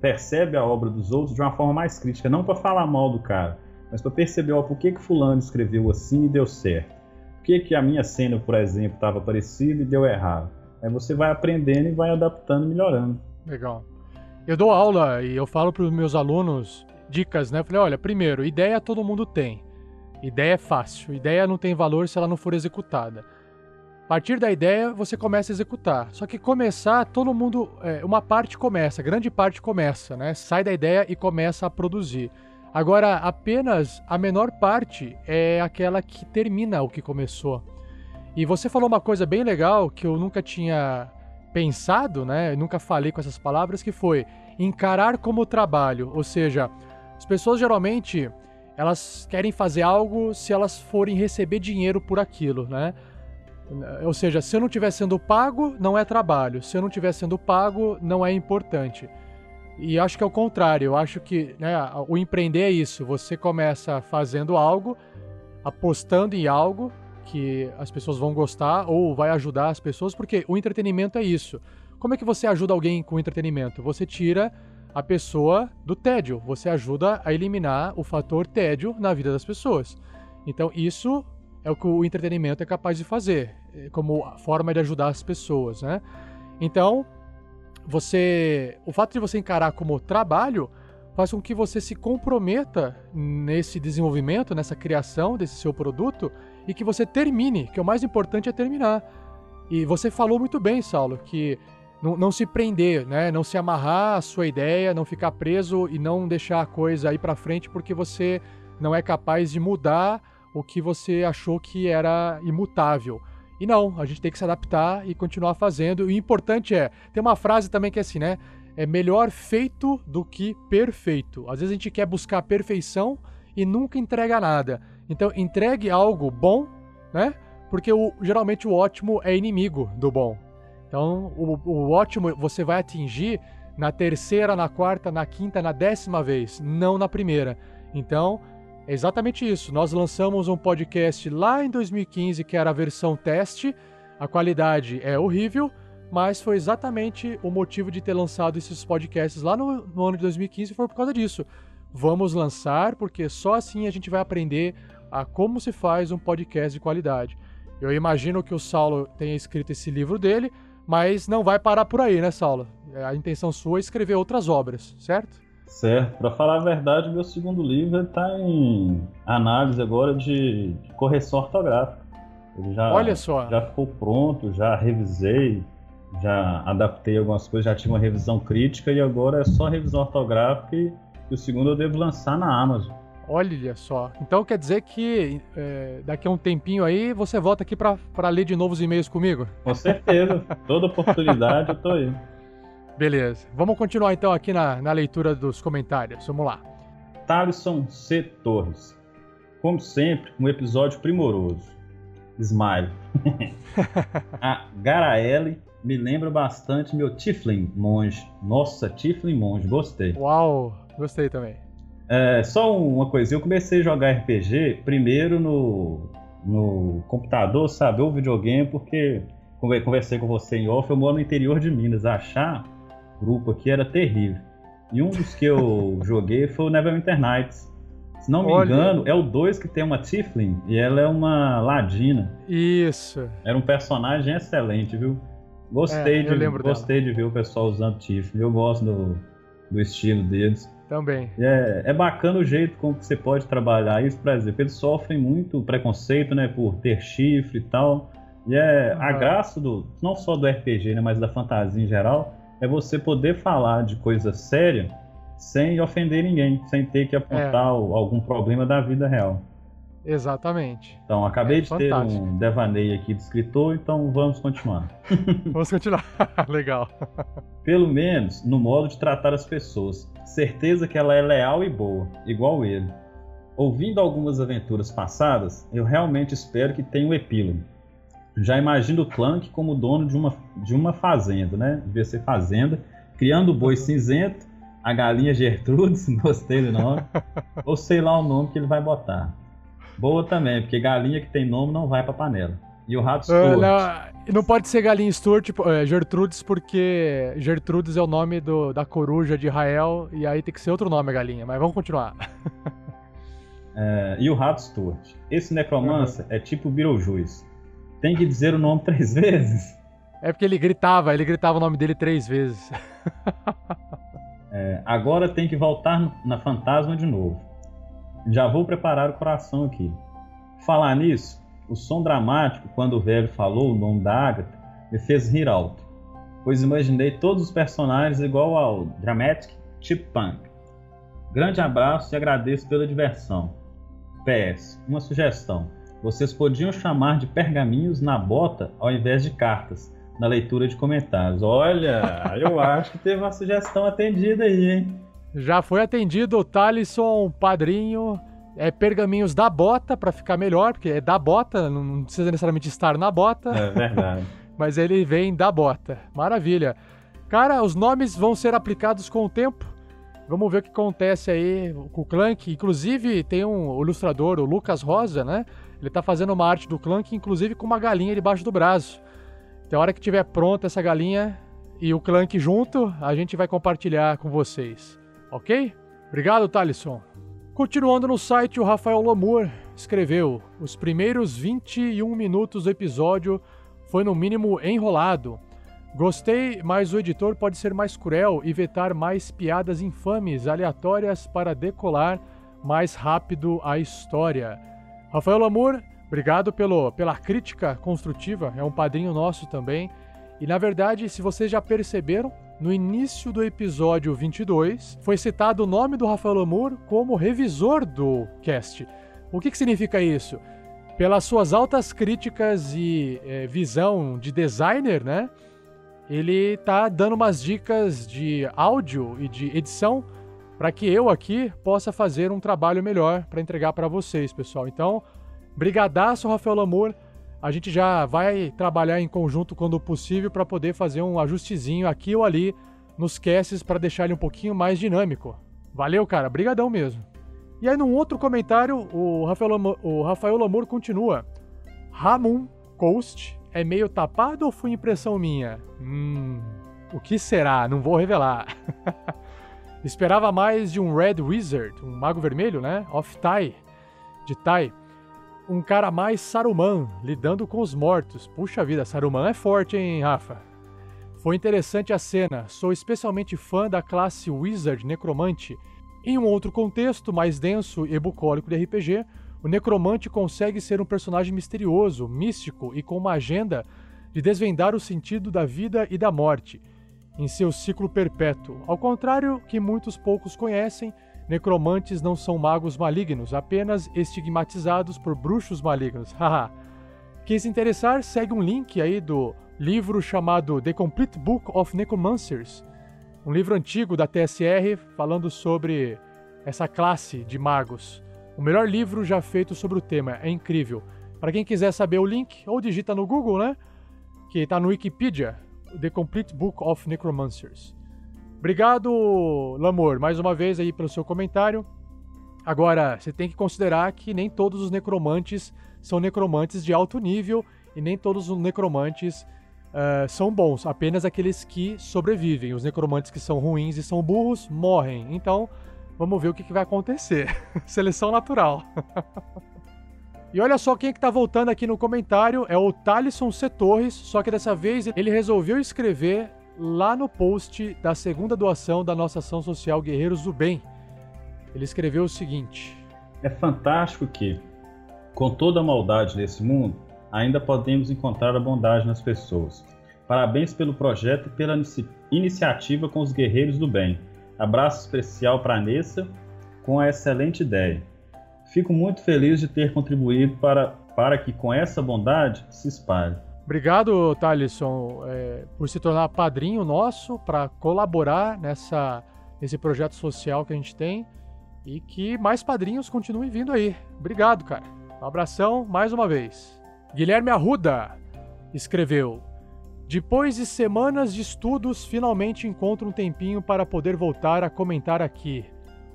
S13: percebe a obra dos outros de uma forma mais crítica, não para falar mal do cara, mas para perceber ó, por que que fulano escreveu assim e deu certo. Por que que a minha cena, por exemplo, estava parecida e deu errado. Aí você vai aprendendo e vai adaptando, melhorando.
S1: Legal. Eu dou aula e eu falo para os meus alunos dicas, né? Eu falei, olha, primeiro, ideia todo mundo tem. Ideia é fácil. Ideia não tem valor se ela não for executada. A partir da ideia, você começa a executar. Só que começar, todo mundo. É, uma parte começa, grande parte começa, né? Sai da ideia e começa a produzir. Agora, apenas a menor parte é aquela que termina o que começou. E você falou uma coisa bem legal que eu nunca tinha pensado, né? Eu nunca falei com essas palavras, que foi encarar como trabalho. Ou seja, as pessoas geralmente elas querem fazer algo se elas forem receber dinheiro por aquilo, né? Ou seja, se eu não estiver sendo pago, não é trabalho. Se eu não estiver sendo pago, não é importante. E acho que é o contrário. Eu acho que né, o empreender é isso. Você começa fazendo algo, apostando em algo que as pessoas vão gostar ou vai ajudar as pessoas, porque o entretenimento é isso. Como é que você ajuda alguém com entretenimento? Você tira a pessoa do tédio. Você ajuda a eliminar o fator tédio na vida das pessoas. Então, isso é o que o entretenimento é capaz de fazer, como forma de ajudar as pessoas, né? Então, você, o fato de você encarar como trabalho faz com que você se comprometa nesse desenvolvimento, nessa criação desse seu produto e que você termine, que o mais importante é terminar. E você falou muito bem, Saulo, que não, não se prender, né? Não se amarrar à sua ideia, não ficar preso e não deixar a coisa ir para frente porque você não é capaz de mudar o que você achou que era imutável. E não, a gente tem que se adaptar e continuar fazendo. E o importante é, tem uma frase também que é assim, né? É melhor feito do que perfeito. Às vezes a gente quer buscar a perfeição e nunca entrega nada. Então entregue algo bom, né? Porque o, geralmente o ótimo é inimigo do bom. Então o, o ótimo você vai atingir na terceira, na quarta, na quinta, na décima vez, não na primeira. Então é exatamente isso. Nós lançamos um podcast lá em 2015 que era a versão teste. A qualidade é horrível, mas foi exatamente o motivo de ter lançado esses podcasts lá no, no ano de 2015 foi por causa disso. Vamos lançar porque só assim a gente vai aprender a como se faz um podcast de qualidade. Eu imagino que o Saulo tenha escrito esse livro dele, mas não vai parar por aí, né, Saulo? A intenção sua é escrever outras obras, certo?
S13: Certo. Para falar a verdade, meu segundo livro está em análise agora de, de correção ortográfica. Ele já,
S1: Olha só.
S13: Já ficou pronto, já revisei, já adaptei algumas coisas, já tive uma revisão crítica e agora é só revisão ortográfica e, e o segundo eu devo lançar na Amazon.
S1: Olha só. Então quer dizer que é, daqui a um tempinho aí você volta aqui para ler de novos e-mails comigo?
S13: Com certeza. Toda oportunidade eu tô aí.
S1: Beleza. Vamos continuar então aqui na, na leitura dos comentários. Vamos lá.
S13: Thalisson C. Torres. Como sempre, um episódio primoroso. Smile. a Garaele me lembra bastante meu Tiflin monge. Nossa, Tiflin monge, gostei.
S1: Uau, gostei também.
S13: É, só uma coisa, eu comecei a jogar RPG primeiro no, no computador, sabe? Ou videogame, porque conversei com você em off, eu moro no interior de Minas. Achar grupo aqui era terrível. E um dos que eu joguei foi o Neverwinter Nights. Se não me
S1: Olha.
S13: engano, é o 2 que tem uma Tiflin e ela é uma ladina.
S1: Isso.
S13: Era um personagem excelente, viu? Gostei,
S1: É,
S13: de, gostei de ver o pessoal usando Tiflin. Eu gosto do, do estilo deles.
S1: Também.
S13: É, é bacana o jeito como que você pode trabalhar isso, por exemplo, eles sofrem muito preconceito, né, por ter chifre e tal. E é a
S1: Aham.
S13: graça do não só do RPG, né, mas da fantasia em geral, é você poder falar de coisa séria sem ofender ninguém, sem ter que apontar
S1: É.
S13: algum problema da vida real.
S1: Exatamente.
S13: Então, acabei
S1: É
S13: de ter
S1: fantástico.
S13: um devaneio aqui do escritor, então vamos continuar.
S1: Vamos continuar. Legal.
S13: Pelo menos no modo de tratar as pessoas. Certeza que ela é leal e boa, igual ele. Ouvindo algumas aventuras passadas, eu realmente espero que tenha um epílogo. Já imagino o Clank como dono de uma, de uma fazenda, né? Devia ser fazenda, criando o boi cinzento, a galinha Gertrudes, gostei do nome, ou sei lá o nome que ele vai botar. Boa também, porque galinha que tem nome não vai pra panela. E o rato
S1: Ah,
S13: Stuart.
S1: não, não pode ser Galinha Stuart, tipo, é, Gertrudes, porque Gertrudes é o nome do- da coruja de Israel, e aí tem que ser outro nome a galinha, mas vamos continuar.
S13: É, e o Rato Stuart. Esse necromancer é tipo Beetlejuice. Tem que dizer o nome três vezes.
S1: É porque ele gritava, ele gritava o nome dele três vezes.
S13: É, agora tem que voltar na fantasma de novo. Já vou preparar o coração aqui. Falar nisso, o som dramático quando o velho falou o nome da Agatha me fez rir alto, pois imaginei todos os personagens igual ao Dramatic Chipmunk. Grande abraço e agradeço pela diversão. PS, uma sugestão. Vocês podiam chamar de pergaminhos na bota ao invés de cartas, na leitura de comentários. Olha, eu acho que teve uma sugestão atendida aí, hein?
S1: Já foi atendido o Talisson Padrinho. É pergaminhos da bota pra ficar melhor, porque é da bota, não- não precisa necessariamente estar na bota.
S13: É verdade.
S1: mas ele vem da bota. Maravilha. Cara, os nomes vão ser aplicados com o tempo. Vamos ver o que acontece aí com o Clank. Inclusive, tem um ilustrador, o Lucas Rosa, né? Ele tá fazendo uma arte do Clank, inclusive com uma galinha debaixo do braço. Então, a hora que tiver pronta essa galinha e o Clank junto, a gente vai compartilhar com vocês. Ok? Obrigado, Talisson. Continuando no site, o Rafael Lamour escreveu: Os primeiros 21 minutos do episódio foi no mínimo enrolado. Gostei, mas o editor pode ser mais cruel e vetar mais piadas infames aleatórias para decolar mais rápido a história. Rafael Lamour, obrigado pelo, pela crítica construtiva, é um padrinho nosso também. E na verdade, se vocês já perceberam, no início do episódio 22 foi citado o nome do Rafael Lamour como revisor do cast. O que, que significa isso? Pelas suas altas críticas e eh, visão de designer, né? Ele tá dando umas dicas de áudio e de edição para que eu aqui possa fazer um trabalho melhor para entregar para vocês, pessoal. Então, brigadaço, Rafael Lamour. A gente já vai trabalhar em conjunto quando possível para poder fazer um ajustezinho aqui ou ali nos casts para deixar ele um pouquinho mais dinâmico. Valeu, cara. Brigadão mesmo. E aí, num outro comentário, o Rafael, Lamour, o Rafael Lamour continua. Ramon Coast é meio tapado ou foi impressão minha? Hum, o que será? Não vou revelar. Esperava mais de um Red Wizard, um mago vermelho, né? Of Tai, de Tai. Um cara mais Saruman, lidando com os mortos. Puxa vida, Saruman é forte, hein, Rafa? Foi interessante a cena. Sou especialmente fã da classe Wizard Necromante. Em um outro contexto, mais denso e bucólico de RPG, o Necromante consegue ser um personagem misterioso, místico e com uma agenda de desvendar o sentido da vida e da morte em seu ciclo perpétuo. Ao contrário que muitos poucos conhecem, necromantes não são magos malignos, apenas estigmatizados por bruxos malignos. Haha. Quem se interessar, segue um link aí do livro chamado The Complete Book of Necromancers, um livro antigo da TSR falando sobre essa classe de magos. O melhor livro já feito sobre o tema, é incrível. Para quem quiser saber o link, ou digita no Google, né? Que está no Wikipedia, The Complete Book of Necromancers. Obrigado, Lamor, mais uma vez aí pelo seu comentário. Agora, você tem que considerar que nem todos os necromantes são necromantes de alto nível e nem todos os necromantes uh, são bons, apenas aqueles que sobrevivem. Os necromantes que são ruins e são burros morrem. Então, vamos ver o que, que vai acontecer. Seleção natural. E olha só quem é que tá voltando aqui no comentário, é o Talisson C. Torres, só que dessa vez ele resolveu escrever lá no post da segunda doação da nossa ação social Guerreiros do Bem. Ele escreveu o seguinte:
S13: É fantástico que, com toda a maldade desse mundo, ainda podemos encontrar a bondade nas pessoas. Parabéns pelo projeto e pela inici iniciativa com os Guerreiros do Bem. Abraço especial para Nessa com a excelente ideia. Fico muito feliz de ter contribuído para, para que com essa bondade se espalhe.
S1: Obrigado, Thalisson, é, por se tornar padrinho nosso, para colaborar nessa, nesse projeto social que a gente tem e que mais padrinhos continuem vindo aí. Obrigado, cara. Um abração mais uma vez. Guilherme Arruda escreveu: Depois de semanas de estudos, finalmente encontro um tempinho para poder voltar a comentar aqui.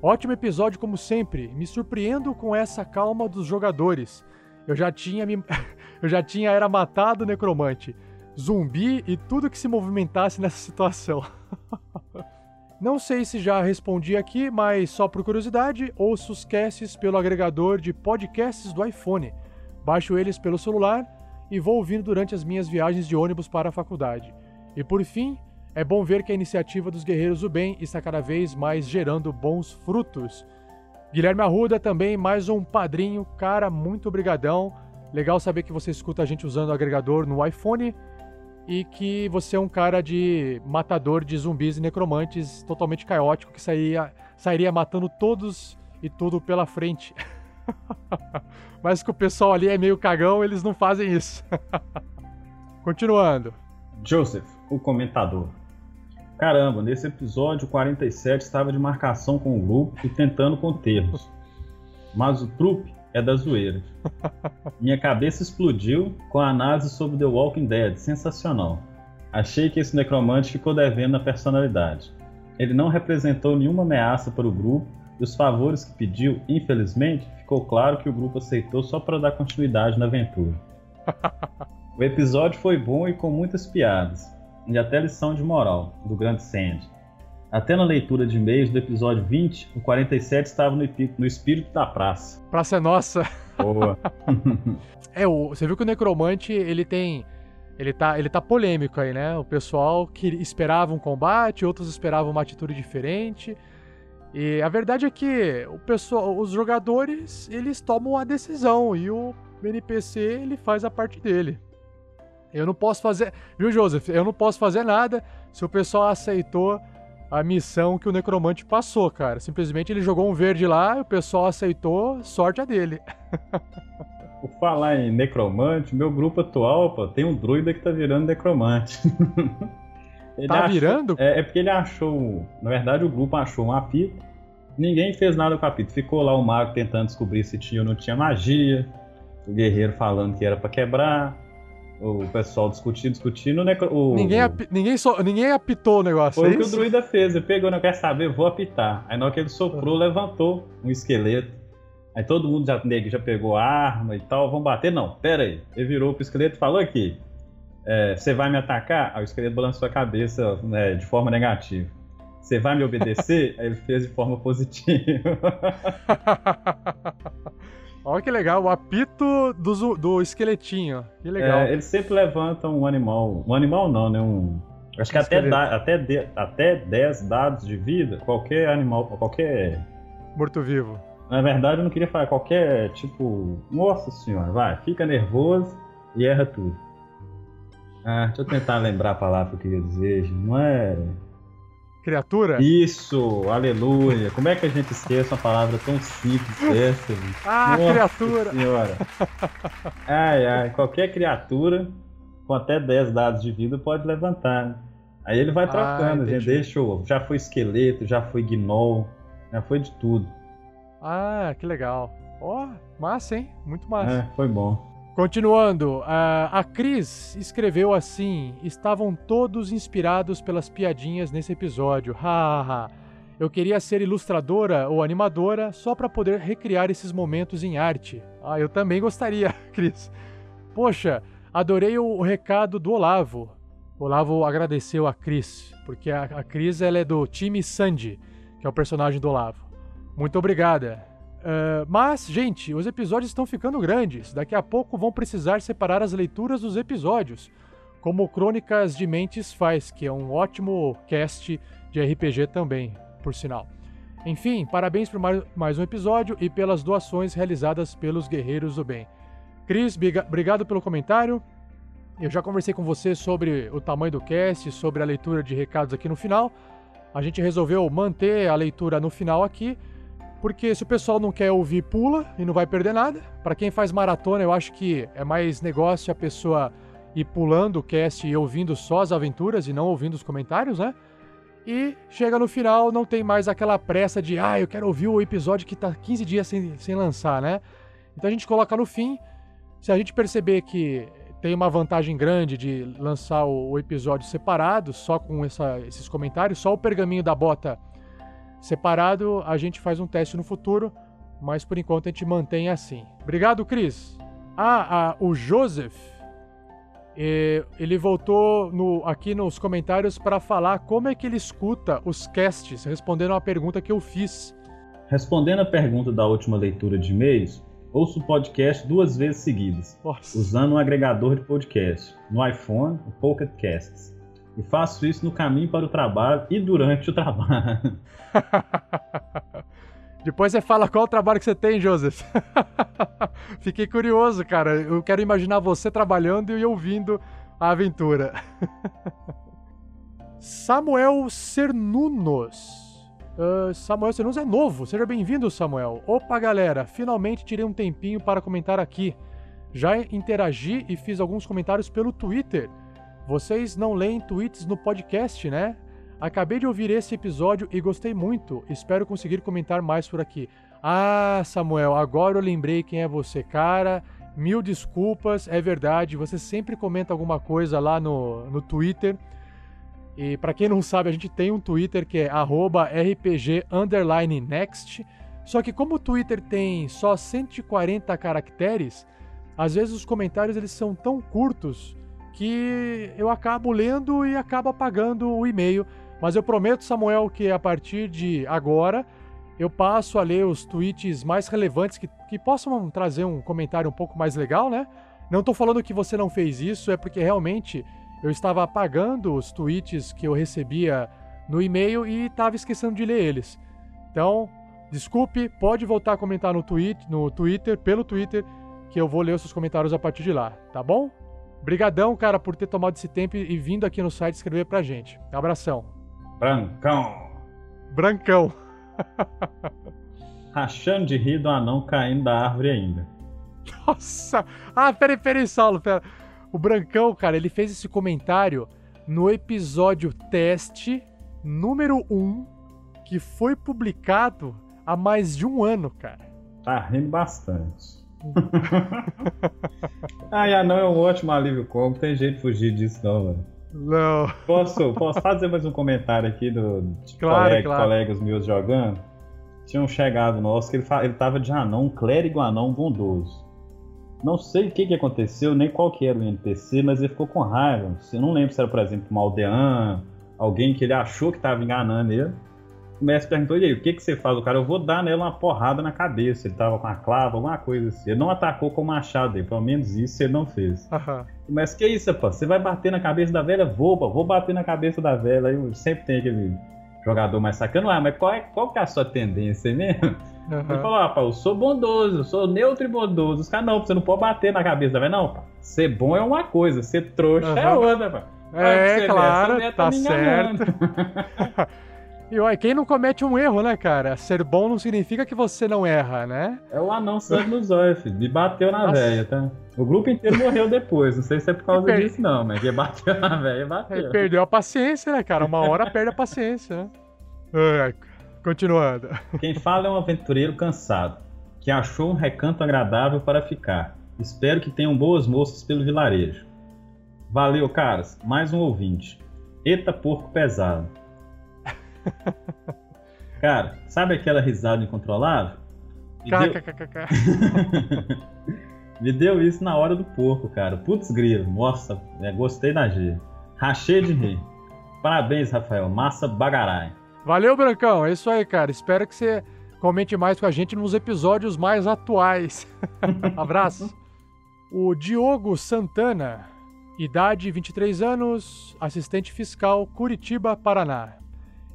S1: Ótimo episódio, como sempre. Me surpreendo com essa calma dos jogadores. Eu já tinha me. Eu já tinha era matado o necromante, zumbi e tudo que se movimentasse nessa situação. Não sei se já respondi aqui, mas só por curiosidade, ouço os casts pelo agregador de podcasts do iPhone. Baixo eles pelo celular e vou ouvindo durante as minhas viagens de ônibus para a faculdade. E por fim, é bom ver que a iniciativa dos Guerreiros do Bem está cada vez mais gerando bons frutos. Guilherme Arruda também, mais um padrinho. Cara, muito obrigadão. Legal saber que você escuta a gente usando o agregador no iPhone e que você é um cara de matador de zumbis e necromantes totalmente caótico que sairia, sairia matando todos e tudo pela frente. Mas que o pessoal ali é meio cagão, eles não fazem isso. Continuando.
S13: Joseph, o comentador. Caramba, nesse episódio 47 estava de marcação com o grupo e tentando conter-nos. Mas o trupe é da zoeira. Minha cabeça explodiu com a análise sobre The Walking Dead, sensacional. Achei que esse necromante ficou devendo na personalidade. Ele não representou nenhuma ameaça para o grupo e os favores que pediu, infelizmente, ficou claro que o grupo aceitou só para dar continuidade na aventura. O episódio foi bom e com muitas piadas, e até lição de moral, do grande Sandy. Até na leitura de e-mails do episódio 20, o 47 estava no, no espírito da praça.
S1: Praça é nossa.
S13: Boa.
S1: é, o, você viu que o Necromante, ele tem... Ele tá, ele tá polêmico aí, né? O pessoal que esperava um combate, outros esperavam uma atitude diferente. E a verdade é que o pessoal, os jogadores, eles tomam a decisão e o NPC, ele faz a parte dele. Eu não posso fazer, viu, Joseph? Eu não posso fazer nada se o pessoal aceitou a missão que o necromante passou, cara. Simplesmente ele jogou um verde lá, o pessoal aceitou, sorte a dele.
S13: Por falar em necromante, meu grupo atual, pô, tem um druida que tá virando necromante.
S1: Ele tá achou, virando?
S13: É, é, porque ele achou. Na verdade, o grupo achou um apito. Ninguém fez nada com o apito. Ficou lá o mago tentando descobrir se tinha ou não tinha magia. O guerreiro falando que era para quebrar. O pessoal discutindo, discutindo. Né, o,
S1: ninguém, api, ninguém, so, ninguém apitou o negócio.
S13: Foi
S1: é
S13: o que o druida fez. Ele pegou, não quer saber, vou apitar. Aí na hora que ele soprou, uhum. levantou um esqueleto. Aí todo mundo já, já pegou a arma e tal. Vamos bater? Não, pera aí. Ele virou pro esqueleto e falou aqui é, você vai me atacar? Aí o esqueleto balançou a cabeça né, de forma negativa. Você vai me obedecer? Aí ele fez de forma positiva.
S1: Olha que legal, o apito do, do esqueletinho. Que legal.
S13: É, eles sempre levantam um animal. Um animal não, né? Um. Acho que até, da, até, de, até 10 dados de vida, qualquer animal, qualquer.
S1: Morto-vivo.
S13: Na verdade, eu não queria falar qualquer tipo. Nossa senhora, vai, fica nervoso e erra tudo. Ah, deixa eu tentar lembrar a palavra que eu queria dizer. Não é.
S1: Criatura?
S13: Isso, aleluia. Como é que a gente esquece uma palavra tão simples dessa?
S1: ah, Nossa criatura!
S13: Senhora. Ai, ai, qualquer criatura com até 10 dados de vida pode levantar. Né? Aí ele vai ah, trocando, ah, gente. Deixa eu. Já foi esqueleto, já foi gnoll, já foi de tudo.
S1: Ah, que legal. Ó, oh, massa, hein? Muito massa.
S13: É, foi bom.
S1: Continuando, a, Cris escreveu assim: estavam todos inspirados pelas piadinhas nesse episódio. Hahaha. Eu queria ser ilustradora ou animadora só para poder recriar esses momentos em arte. Ah, eu também gostaria, Cris. Poxa, adorei o, recado do Olavo. O Olavo agradeceu a Cris, porque a, a Cris ela é do time Sandy, que é o personagem do Olavo. Muito obrigada. Uh, mas, gente, os episódios estão ficando grandes. Daqui a pouco vão precisar separar as leituras dos episódios, como Crônicas de Mentes faz, que é um ótimo cast de RPG também, por sinal. Enfim, parabéns por mais um episódio e pelas doações realizadas pelos Guerreiros do Bem. Cris, obrigado pelo comentário. Eu já conversei com você sobre o tamanho do cast, sobre a leitura de recados aqui no final. A gente resolveu manter a leitura no final aqui Porque se o pessoal não quer ouvir, pula e não vai perder nada. Para quem faz maratona, eu acho que é mais negócio a pessoa ir pulando o cast e ouvindo só as aventuras e não ouvindo os comentários, né? E chega no final, não tem mais aquela pressa de, ah, eu quero ouvir o episódio que tá 15 dias sem, sem lançar, né? Então a gente coloca no fim. Se a gente perceber que tem uma vantagem grande de lançar o, o episódio separado, só com essa, esses comentários, só o pergaminho da bota separado, a gente faz um teste no futuro, mas por enquanto a gente mantém assim. Obrigado, Cris. Ah, ah o Joseph, eh, ele voltou no, aqui nos comentários para falar como é que ele escuta os casts, respondendo a pergunta que eu fiz.
S13: Respondendo a pergunta da última leitura de e-mails, ouço o podcast duas vezes seguidas,
S1: Nossa.
S13: usando um agregador de podcast, no iPhone, o Pocket Casts. E faço isso no caminho para o trabalho e durante o trabalho.
S1: Depois você fala qual o trabalho que você tem, Joseph. Fiquei curioso, cara. Eu quero imaginar você trabalhando e ouvindo a aventura. Samuel Cernunos. Uh, Samuel Cernunos é novo. Seja bem-vindo, Samuel. Opa, galera. Finalmente tirei um tempinho para comentar aqui. Já interagi e fiz alguns comentários pelo Twitter. Vocês não leem tweets no podcast, né? Acabei de ouvir esse episódio e gostei muito. Espero conseguir comentar mais por aqui. Ah, Samuel, agora eu lembrei quem é você, cara. Mil desculpas, é verdade. Você sempre comenta alguma coisa lá no, no Twitter. E para quem não sabe, a gente tem um Twitter que é @rpg_next. Só que como o Twitter tem só 140 caracteres, às vezes os comentários eles são tão curtos que eu acabo lendo e acabo apagando o e-mail. Mas eu prometo, Samuel, que a partir de agora eu passo a ler os tweets mais relevantes que, que possam trazer um comentário um pouco mais legal, né? Não tô falando que você não fez isso, é porque realmente eu estava apagando os tweets que eu recebia no e-mail e estava esquecendo de ler eles. Então, desculpe, pode voltar a comentar no, tweet, no Twitter, pelo Twitter, que eu vou ler os seus comentários a partir de lá, tá bom? Brigadão, cara, por ter tomado esse tempo e vindo aqui no site escrever pra gente. Abração.
S13: Brancão.
S1: Brancão.
S13: Rachando de rir do anão caindo da árvore ainda.
S1: Nossa! Ah, peraí, peraí, Saulo, pera. O Brancão, cara, ele fez esse comentário no episódio teste número 1, que foi publicado há mais de um ano, cara.
S13: Tá rindo bastante. Ai, anão é um ótimo alívio como, tem jeito de fugir disso não, mano.
S1: Não.
S13: Posso, posso fazer mais um comentário aqui do, de
S1: Claro,
S13: colega-
S1: claro.
S13: colegas meus jogando? Tinha um chegado nosso que ele, ele tava de anão, um clérigo anão bondoso. Não sei o que, que aconteceu, nem qual que era o NPC, mas ele ficou com raiva. Eu não lembro se era, por exemplo, um aldeão, alguém que ele achou que tava enganando ele. O mestre perguntou, e aí, o que, que você faz? O cara, eu vou dar nela uma porrada na cabeça. Ele tava com a clava, alguma coisa assim. Ele não atacou com o machado pelo menos isso ele não fez.
S1: Aham.
S13: Mas que isso, pô? Você vai bater na cabeça da velha? Vou, pô, vou bater na cabeça da velha. Aí sempre tem aquele jogador mais sacano. Ah, mas qual, é, qual que é a sua tendência mesmo? Ele falou, ah, pá, eu sou bondoso, eu sou neutro e bondoso. Os caras, não, você não pode bater na cabeça da velha. Não, pá, ser bom é uma coisa, ser trouxa é
S1: Aham.
S13: outra, pá.
S1: É, claro, tá
S13: enganando.
S1: certo. E olha, quem não comete um erro, né, cara? Ser bom não significa que você não erra, né?
S13: É o anão sangue nos olhos, filho. Me bateu na velha, tá? O grupo inteiro morreu depois. Não sei se é por causa
S1: per-
S13: disso, não, mas que bateu na velha, bateu.
S1: perdeu a paciência, né, cara? Uma hora perde a paciência, né? Ai, continuando.
S13: Quem fala é um aventureiro cansado, que achou um recanto agradável para ficar. Espero que tenham boas moças pelo vilarejo. Valeu, caras. Mais um ouvinte. Eita porco pesado. Cara, sabe aquela risada incontrolável? Me deu, me deu isso na hora do porco, cara. Putz grilo, nossa, é, gostei da G. Rachei de rir. Parabéns, Rafael. Massa bagarai.
S1: Valeu, Brancão. É isso aí, cara. Espero que você comente mais com a gente nos episódios mais atuais. Abraço. O Diogo Santana, idade 23 anos, assistente fiscal, Curitiba, Paraná.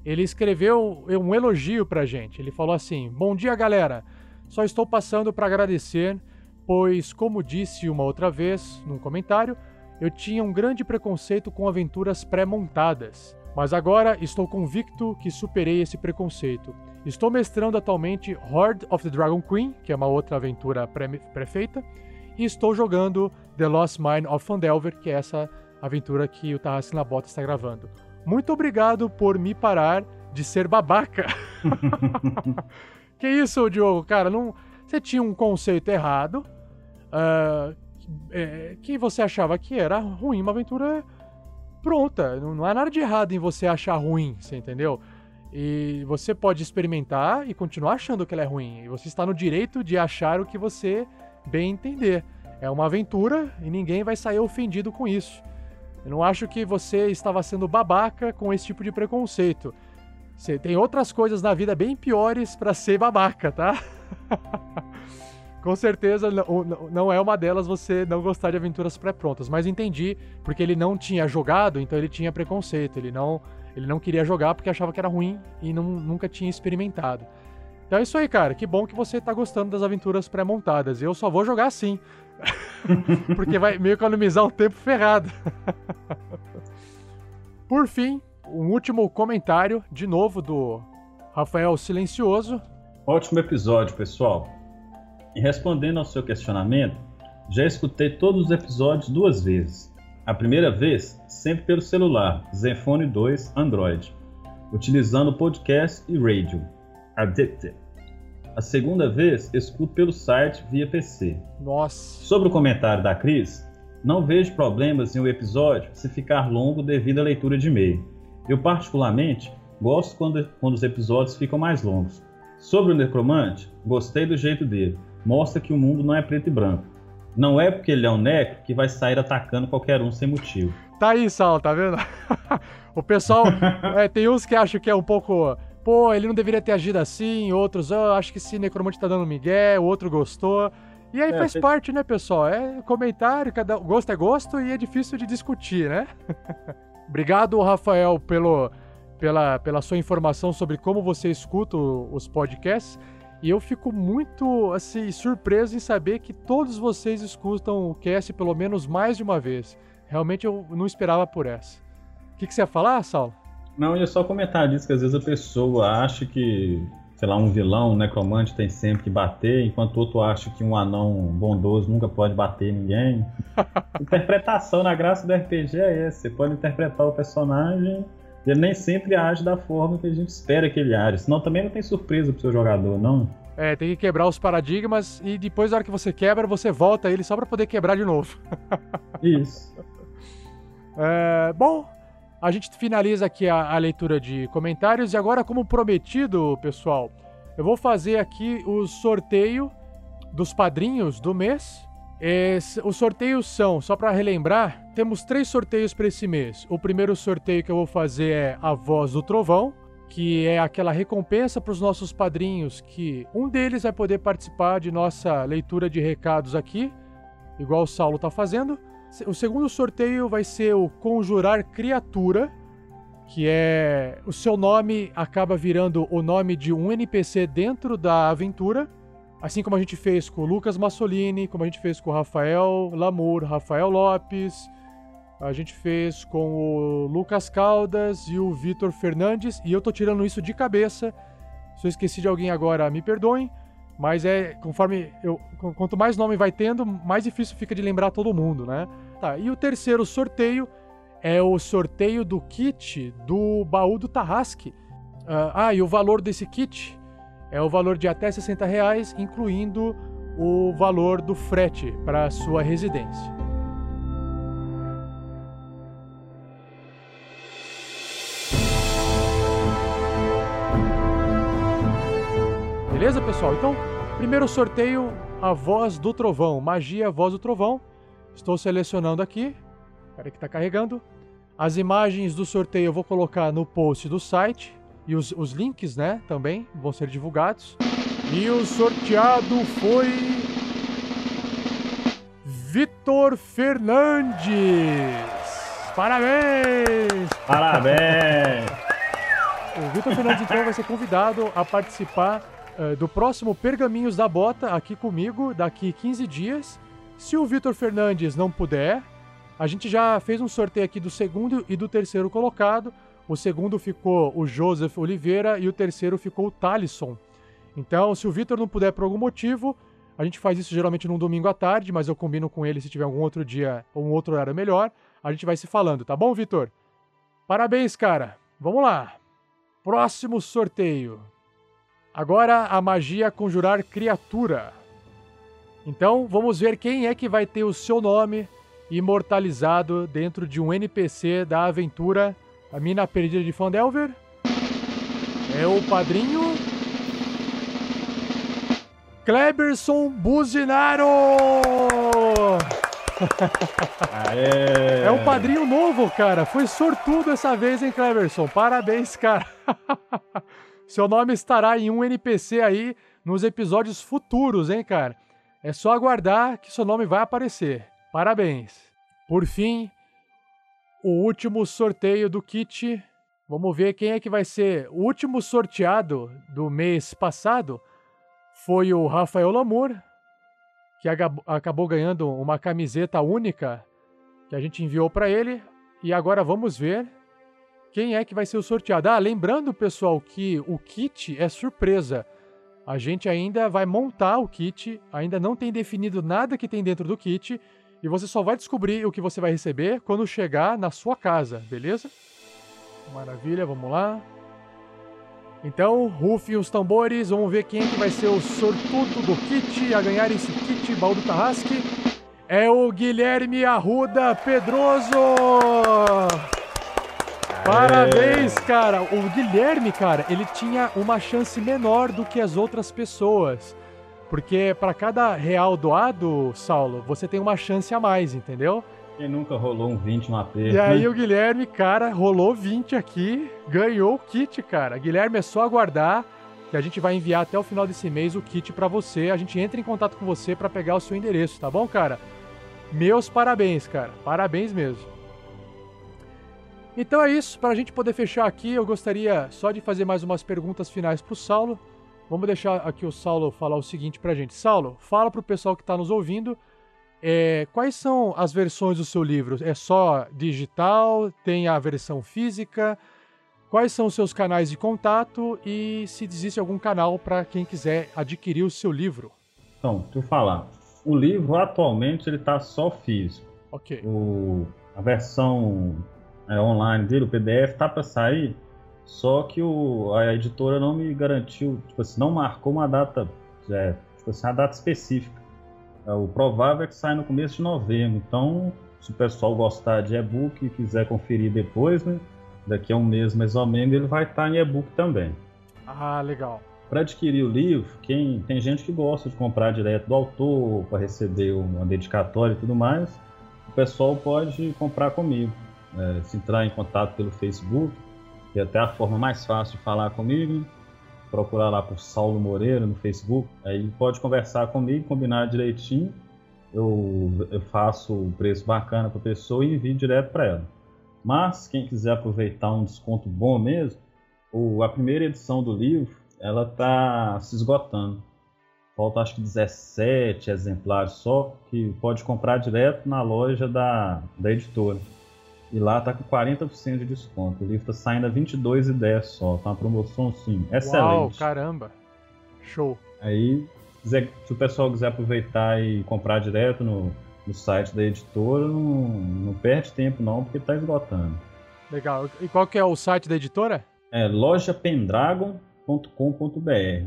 S1: Ele escreveu um elogio pra gente. Ele falou assim: Bom dia, galera. Só estou passando para agradecer, pois, como disse uma outra vez num comentário, eu tinha um grande preconceito com aventuras pré-montadas. Mas agora estou convicto que superei esse preconceito. Estou mestrando atualmente Horde of the Dragon Queen, que é uma outra aventura pré-feita, e estou jogando The Lost Mine of Fandelver, que é essa aventura que o Tarrasque na Bota está gravando. Muito obrigado por me parar de ser babaca. que isso, Diogo? Cara, não... você tinha um conceito errado uh, é, que você achava que era ruim uma aventura pronta. Não, não há nada de errado em você achar ruim, você entendeu? E você pode experimentar e continuar achando que ela é ruim. E você está no direito de achar o que você bem entender. É uma aventura e ninguém vai sair ofendido com isso. Eu não acho que você estava sendo babaca com esse tipo de preconceito. Você tem outras coisas na vida bem piores para ser babaca, tá? com certeza não é uma delas você não gostar de aventuras pré-prontas, mas entendi porque ele não tinha jogado, então ele tinha preconceito, ele não ele não queria jogar porque achava que era ruim e não, nunca tinha experimentado. Então é isso aí, cara. Que bom que você tá gostando das aventuras pré-montadas. Eu só vou jogar porque vai meio economizar um tempo ferrado. Por fim, um último comentário, de novo, do Rafael Silencioso.
S13: Ótimo episódio, pessoal. E respondendo ao seu questionamento, já escutei todos os episódios duas vezes. A primeira vez, sempre pelo celular, Zenfone 2 Android, utilizando podcast e radio. Addicted. A segunda vez, escuto pelo site via PC.
S1: Nossa.
S13: Sobre o comentário da Cris, não vejo problemas em um episódio se ficar longo devido à leitura de e-mail. Eu, particularmente, gosto quando, quando os episódios ficam mais longos. Sobre o Necromante, gostei do jeito dele mostra que o mundo não é preto e branco. Não é porque ele é um necro que vai sair atacando qualquer um sem motivo.
S1: Tá aí, Sal, tá vendo? o pessoal. é, tem uns que acham que é um pouco. Pô, ele não deveria ter agido assim, outros, oh, acho que esse necromante tá dando migué, o outro gostou. E aí é, faz parte, né, pessoal? É comentário, cada gosto é gosto e é difícil de discutir, né? Obrigado, Rafael, pelo, pela, pela sua informação sobre como você escuta os podcasts. E eu fico muito, assim, surpreso em saber que todos vocês escutam o cast pelo menos mais de uma vez. Realmente eu não esperava por essa. O que, que você ia falar, Saulo?
S13: Não, eu ia só comentar disso, que às vezes a pessoa acha que, sei lá, um vilão, um necromante tem sempre que bater, enquanto outro acha que um anão bondoso nunca pode bater ninguém. Interpretação na graça do RPG é essa. Você pode interpretar o personagem ele nem sempre age da forma que a gente espera que ele age. Senão também não tem surpresa pro seu jogador, não.
S1: É, tem que quebrar os paradigmas e depois, na hora que você quebra, você volta ele só para poder quebrar de novo.
S13: Isso.
S1: É, bom, a gente finaliza aqui a, a, leitura de comentários e agora, como prometido, pessoal, eu vou fazer aqui o sorteio dos padrinhos do mês. Esse, os sorteios são, só para relembrar, temos três sorteios para esse mês. O primeiro sorteio que eu vou fazer é a Voz do Trovão, que é aquela recompensa para os nossos padrinhos, que um deles vai poder participar de nossa leitura de recados aqui, igual o Saulo está fazendo. O segundo sorteio vai ser o Conjurar Criatura, que é o seu nome acaba virando o nome de um NPC dentro da aventura. Assim como a gente fez com o Lucas Massolini, como a gente fez com o Rafael Lamour, Rafael Lopes, a gente fez com o Lucas Caldas e o Vitor Fernandes, e eu tô tirando isso de cabeça. Se eu esqueci de alguém agora, me perdoem, mas é conforme eu quanto mais nome vai tendo, mais difícil fica de lembrar todo mundo, né? Tá, e o terceiro sorteio é o sorteio do kit do baú do Tarrasque. Uh, ah, e o valor desse kit é o valor de até 60 reais, incluindo o valor do frete para sua residência. Beleza, pessoal? Então, primeiro sorteio, a voz do trovão, magia voz do trovão. Estou selecionando aqui. Espera que está carregando. As imagens do sorteio eu vou colocar no post do site e os, os links, né, também vão ser divulgados. E o sorteado foi. Vitor Fernandes! Parabéns!
S13: Parabéns!
S1: o Vitor Fernandes, então, vai ser convidado a participar do próximo Pergaminhos da Bota aqui comigo daqui 15 dias. Se o Vitor Fernandes não puder, a gente já fez um sorteio aqui do segundo e do terceiro colocado. o segundo ficou o Joseph Oliveira e o terceiro ficou o Talisson. Então, se o Vitor não puder por algum motivo, a gente faz isso geralmente num domingo à tarde, mas eu combino com ele se tiver algum outro dia ou um outro horário melhor. A gente vai se falando, tá bom, Vitor? Parabéns, cara. Vamos lá. Próximo sorteio. Agora a magia conjurar criatura. Então, vamos ver quem é que vai ter o seu nome imortalizado dentro de um NPC da aventura A Mina Perdida de Fandelver. É o padrinho Kleberson Buzinaro!
S13: Aê.
S1: É um padrinho novo, cara. Foi sortudo essa vez, hein, Cleverson? Parabéns, cara. Seu nome estará em um NPC aí nos episódios futuros, hein, cara? É só aguardar que seu nome vai aparecer. Parabéns. Por fim, o último sorteio do kit. Vamos ver quem é que vai ser o último sorteado do mês passado. Foi o Rafael Lamour, que acabou ganhando uma camiseta única que a gente enviou para ele. E agora vamos ver quem é que vai ser o sorteado. Ah, lembrando, pessoal, que o kit é surpresa. A gente ainda vai montar o kit, ainda não tem definido nada que tem dentro do kit, e você só vai descobrir o que você vai receber quando chegar na sua casa, beleza? Maravilha, vamos lá. Então, rufem os tambores, vamos ver quem é que vai ser o sortudo do kit a ganhar esse kit baú do Tarrasque. É o Guilherme Arruda Pedroso! Parabéns, cara! O Guilherme, cara, ele tinha uma chance menor do que as outras pessoas. Porque para cada real doado, Saulo, você tem uma chance a mais, entendeu?
S13: Quem nunca rolou um 20 no AP?
S1: E aí o Guilherme, cara, rolou 20 aqui, ganhou o kit, cara. Guilherme, é só aguardar que a gente vai enviar até o final desse mês o kit para você. A gente entra em contato com você para pegar o seu endereço, tá bom, cara? Meus parabéns, cara. Parabéns mesmo. Então é isso, para a gente poder fechar aqui, eu gostaria só de fazer mais umas perguntas finais para o Saulo. Vamos deixar aqui o Saulo falar o seguinte para a gente. Saulo, fala para o pessoal que está nos ouvindo é, quais são as versões do seu livro? É só digital? Tem a versão física? Quais são os seus canais de contato e se existe algum canal para quem quiser adquirir o seu livro?
S13: Então, deixa eu falar. O livro atualmente ele está só físico.
S1: Ok.
S13: O, a versão é, online dele, o PDF, tá para sair. Só que o, a editora não me garantiu, tipo assim, não marcou uma data, é, tipo assim, uma data específica. É, o provável é que saia no começo de novembro. Então, se o pessoal gostar de e-book e quiser conferir depois, né? Daqui a um mês mais ou menos ele vai estar em e-book também.
S1: Ah, legal.
S13: Para adquirir o livro, quem tem gente que gosta de comprar direto do autor para receber uma dedicatória e tudo mais, o pessoal pode comprar comigo. É, se entrar em contato pelo Facebook, que é até a forma mais fácil de falar comigo procurar lá por Saulo Moreira no Facebook, aí pode conversar comigo, combinar direitinho. Eu, eu faço o preço bacana para a pessoa e envio direto para ela. Mas quem quiser aproveitar um desconto bom mesmo, o, a primeira edição do livro ela está se esgotando. Falta acho que 17 exemplares só, que pode comprar direto na loja da, da editora. E lá tá com 40% de desconto. O livro tá saindo a 22,10 só. Tá uma promoção, sim, excelente. Uau,
S1: caramba. Show.
S13: Aí, se o pessoal quiser aproveitar e comprar direto no, no site da editora, não, não perde tempo não, porque tá esgotando.
S1: Legal. E qual que é o site da editora?
S13: É lojapendragon.com.br.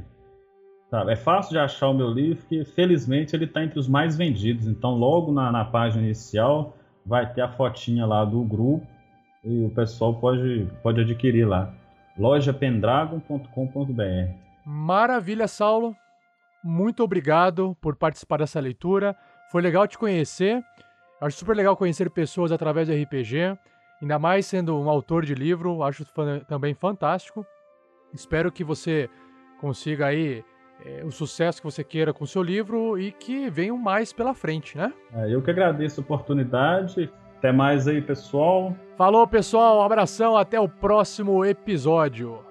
S13: Tá, é fácil de achar o meu livro, porque felizmente ele está entre os mais vendidos. Então, logo na, na página inicial vai ter a fotinha lá do grupo e o pessoal pode, pode adquirir lá. lojapendragon.com.br
S1: Maravilha, Saulo. Muito obrigado por participar dessa leitura. Foi legal te conhecer. Acho super legal conhecer pessoas através do RPG. Ainda mais sendo um autor de livro, acho também fantástico. Espero que você consiga aí é, o sucesso que você queira com o seu livro e que venham mais pela frente, né?
S13: É, eu que agradeço a oportunidade. Até mais aí, pessoal.
S1: Falou, pessoal. Um abração. Até o próximo episódio.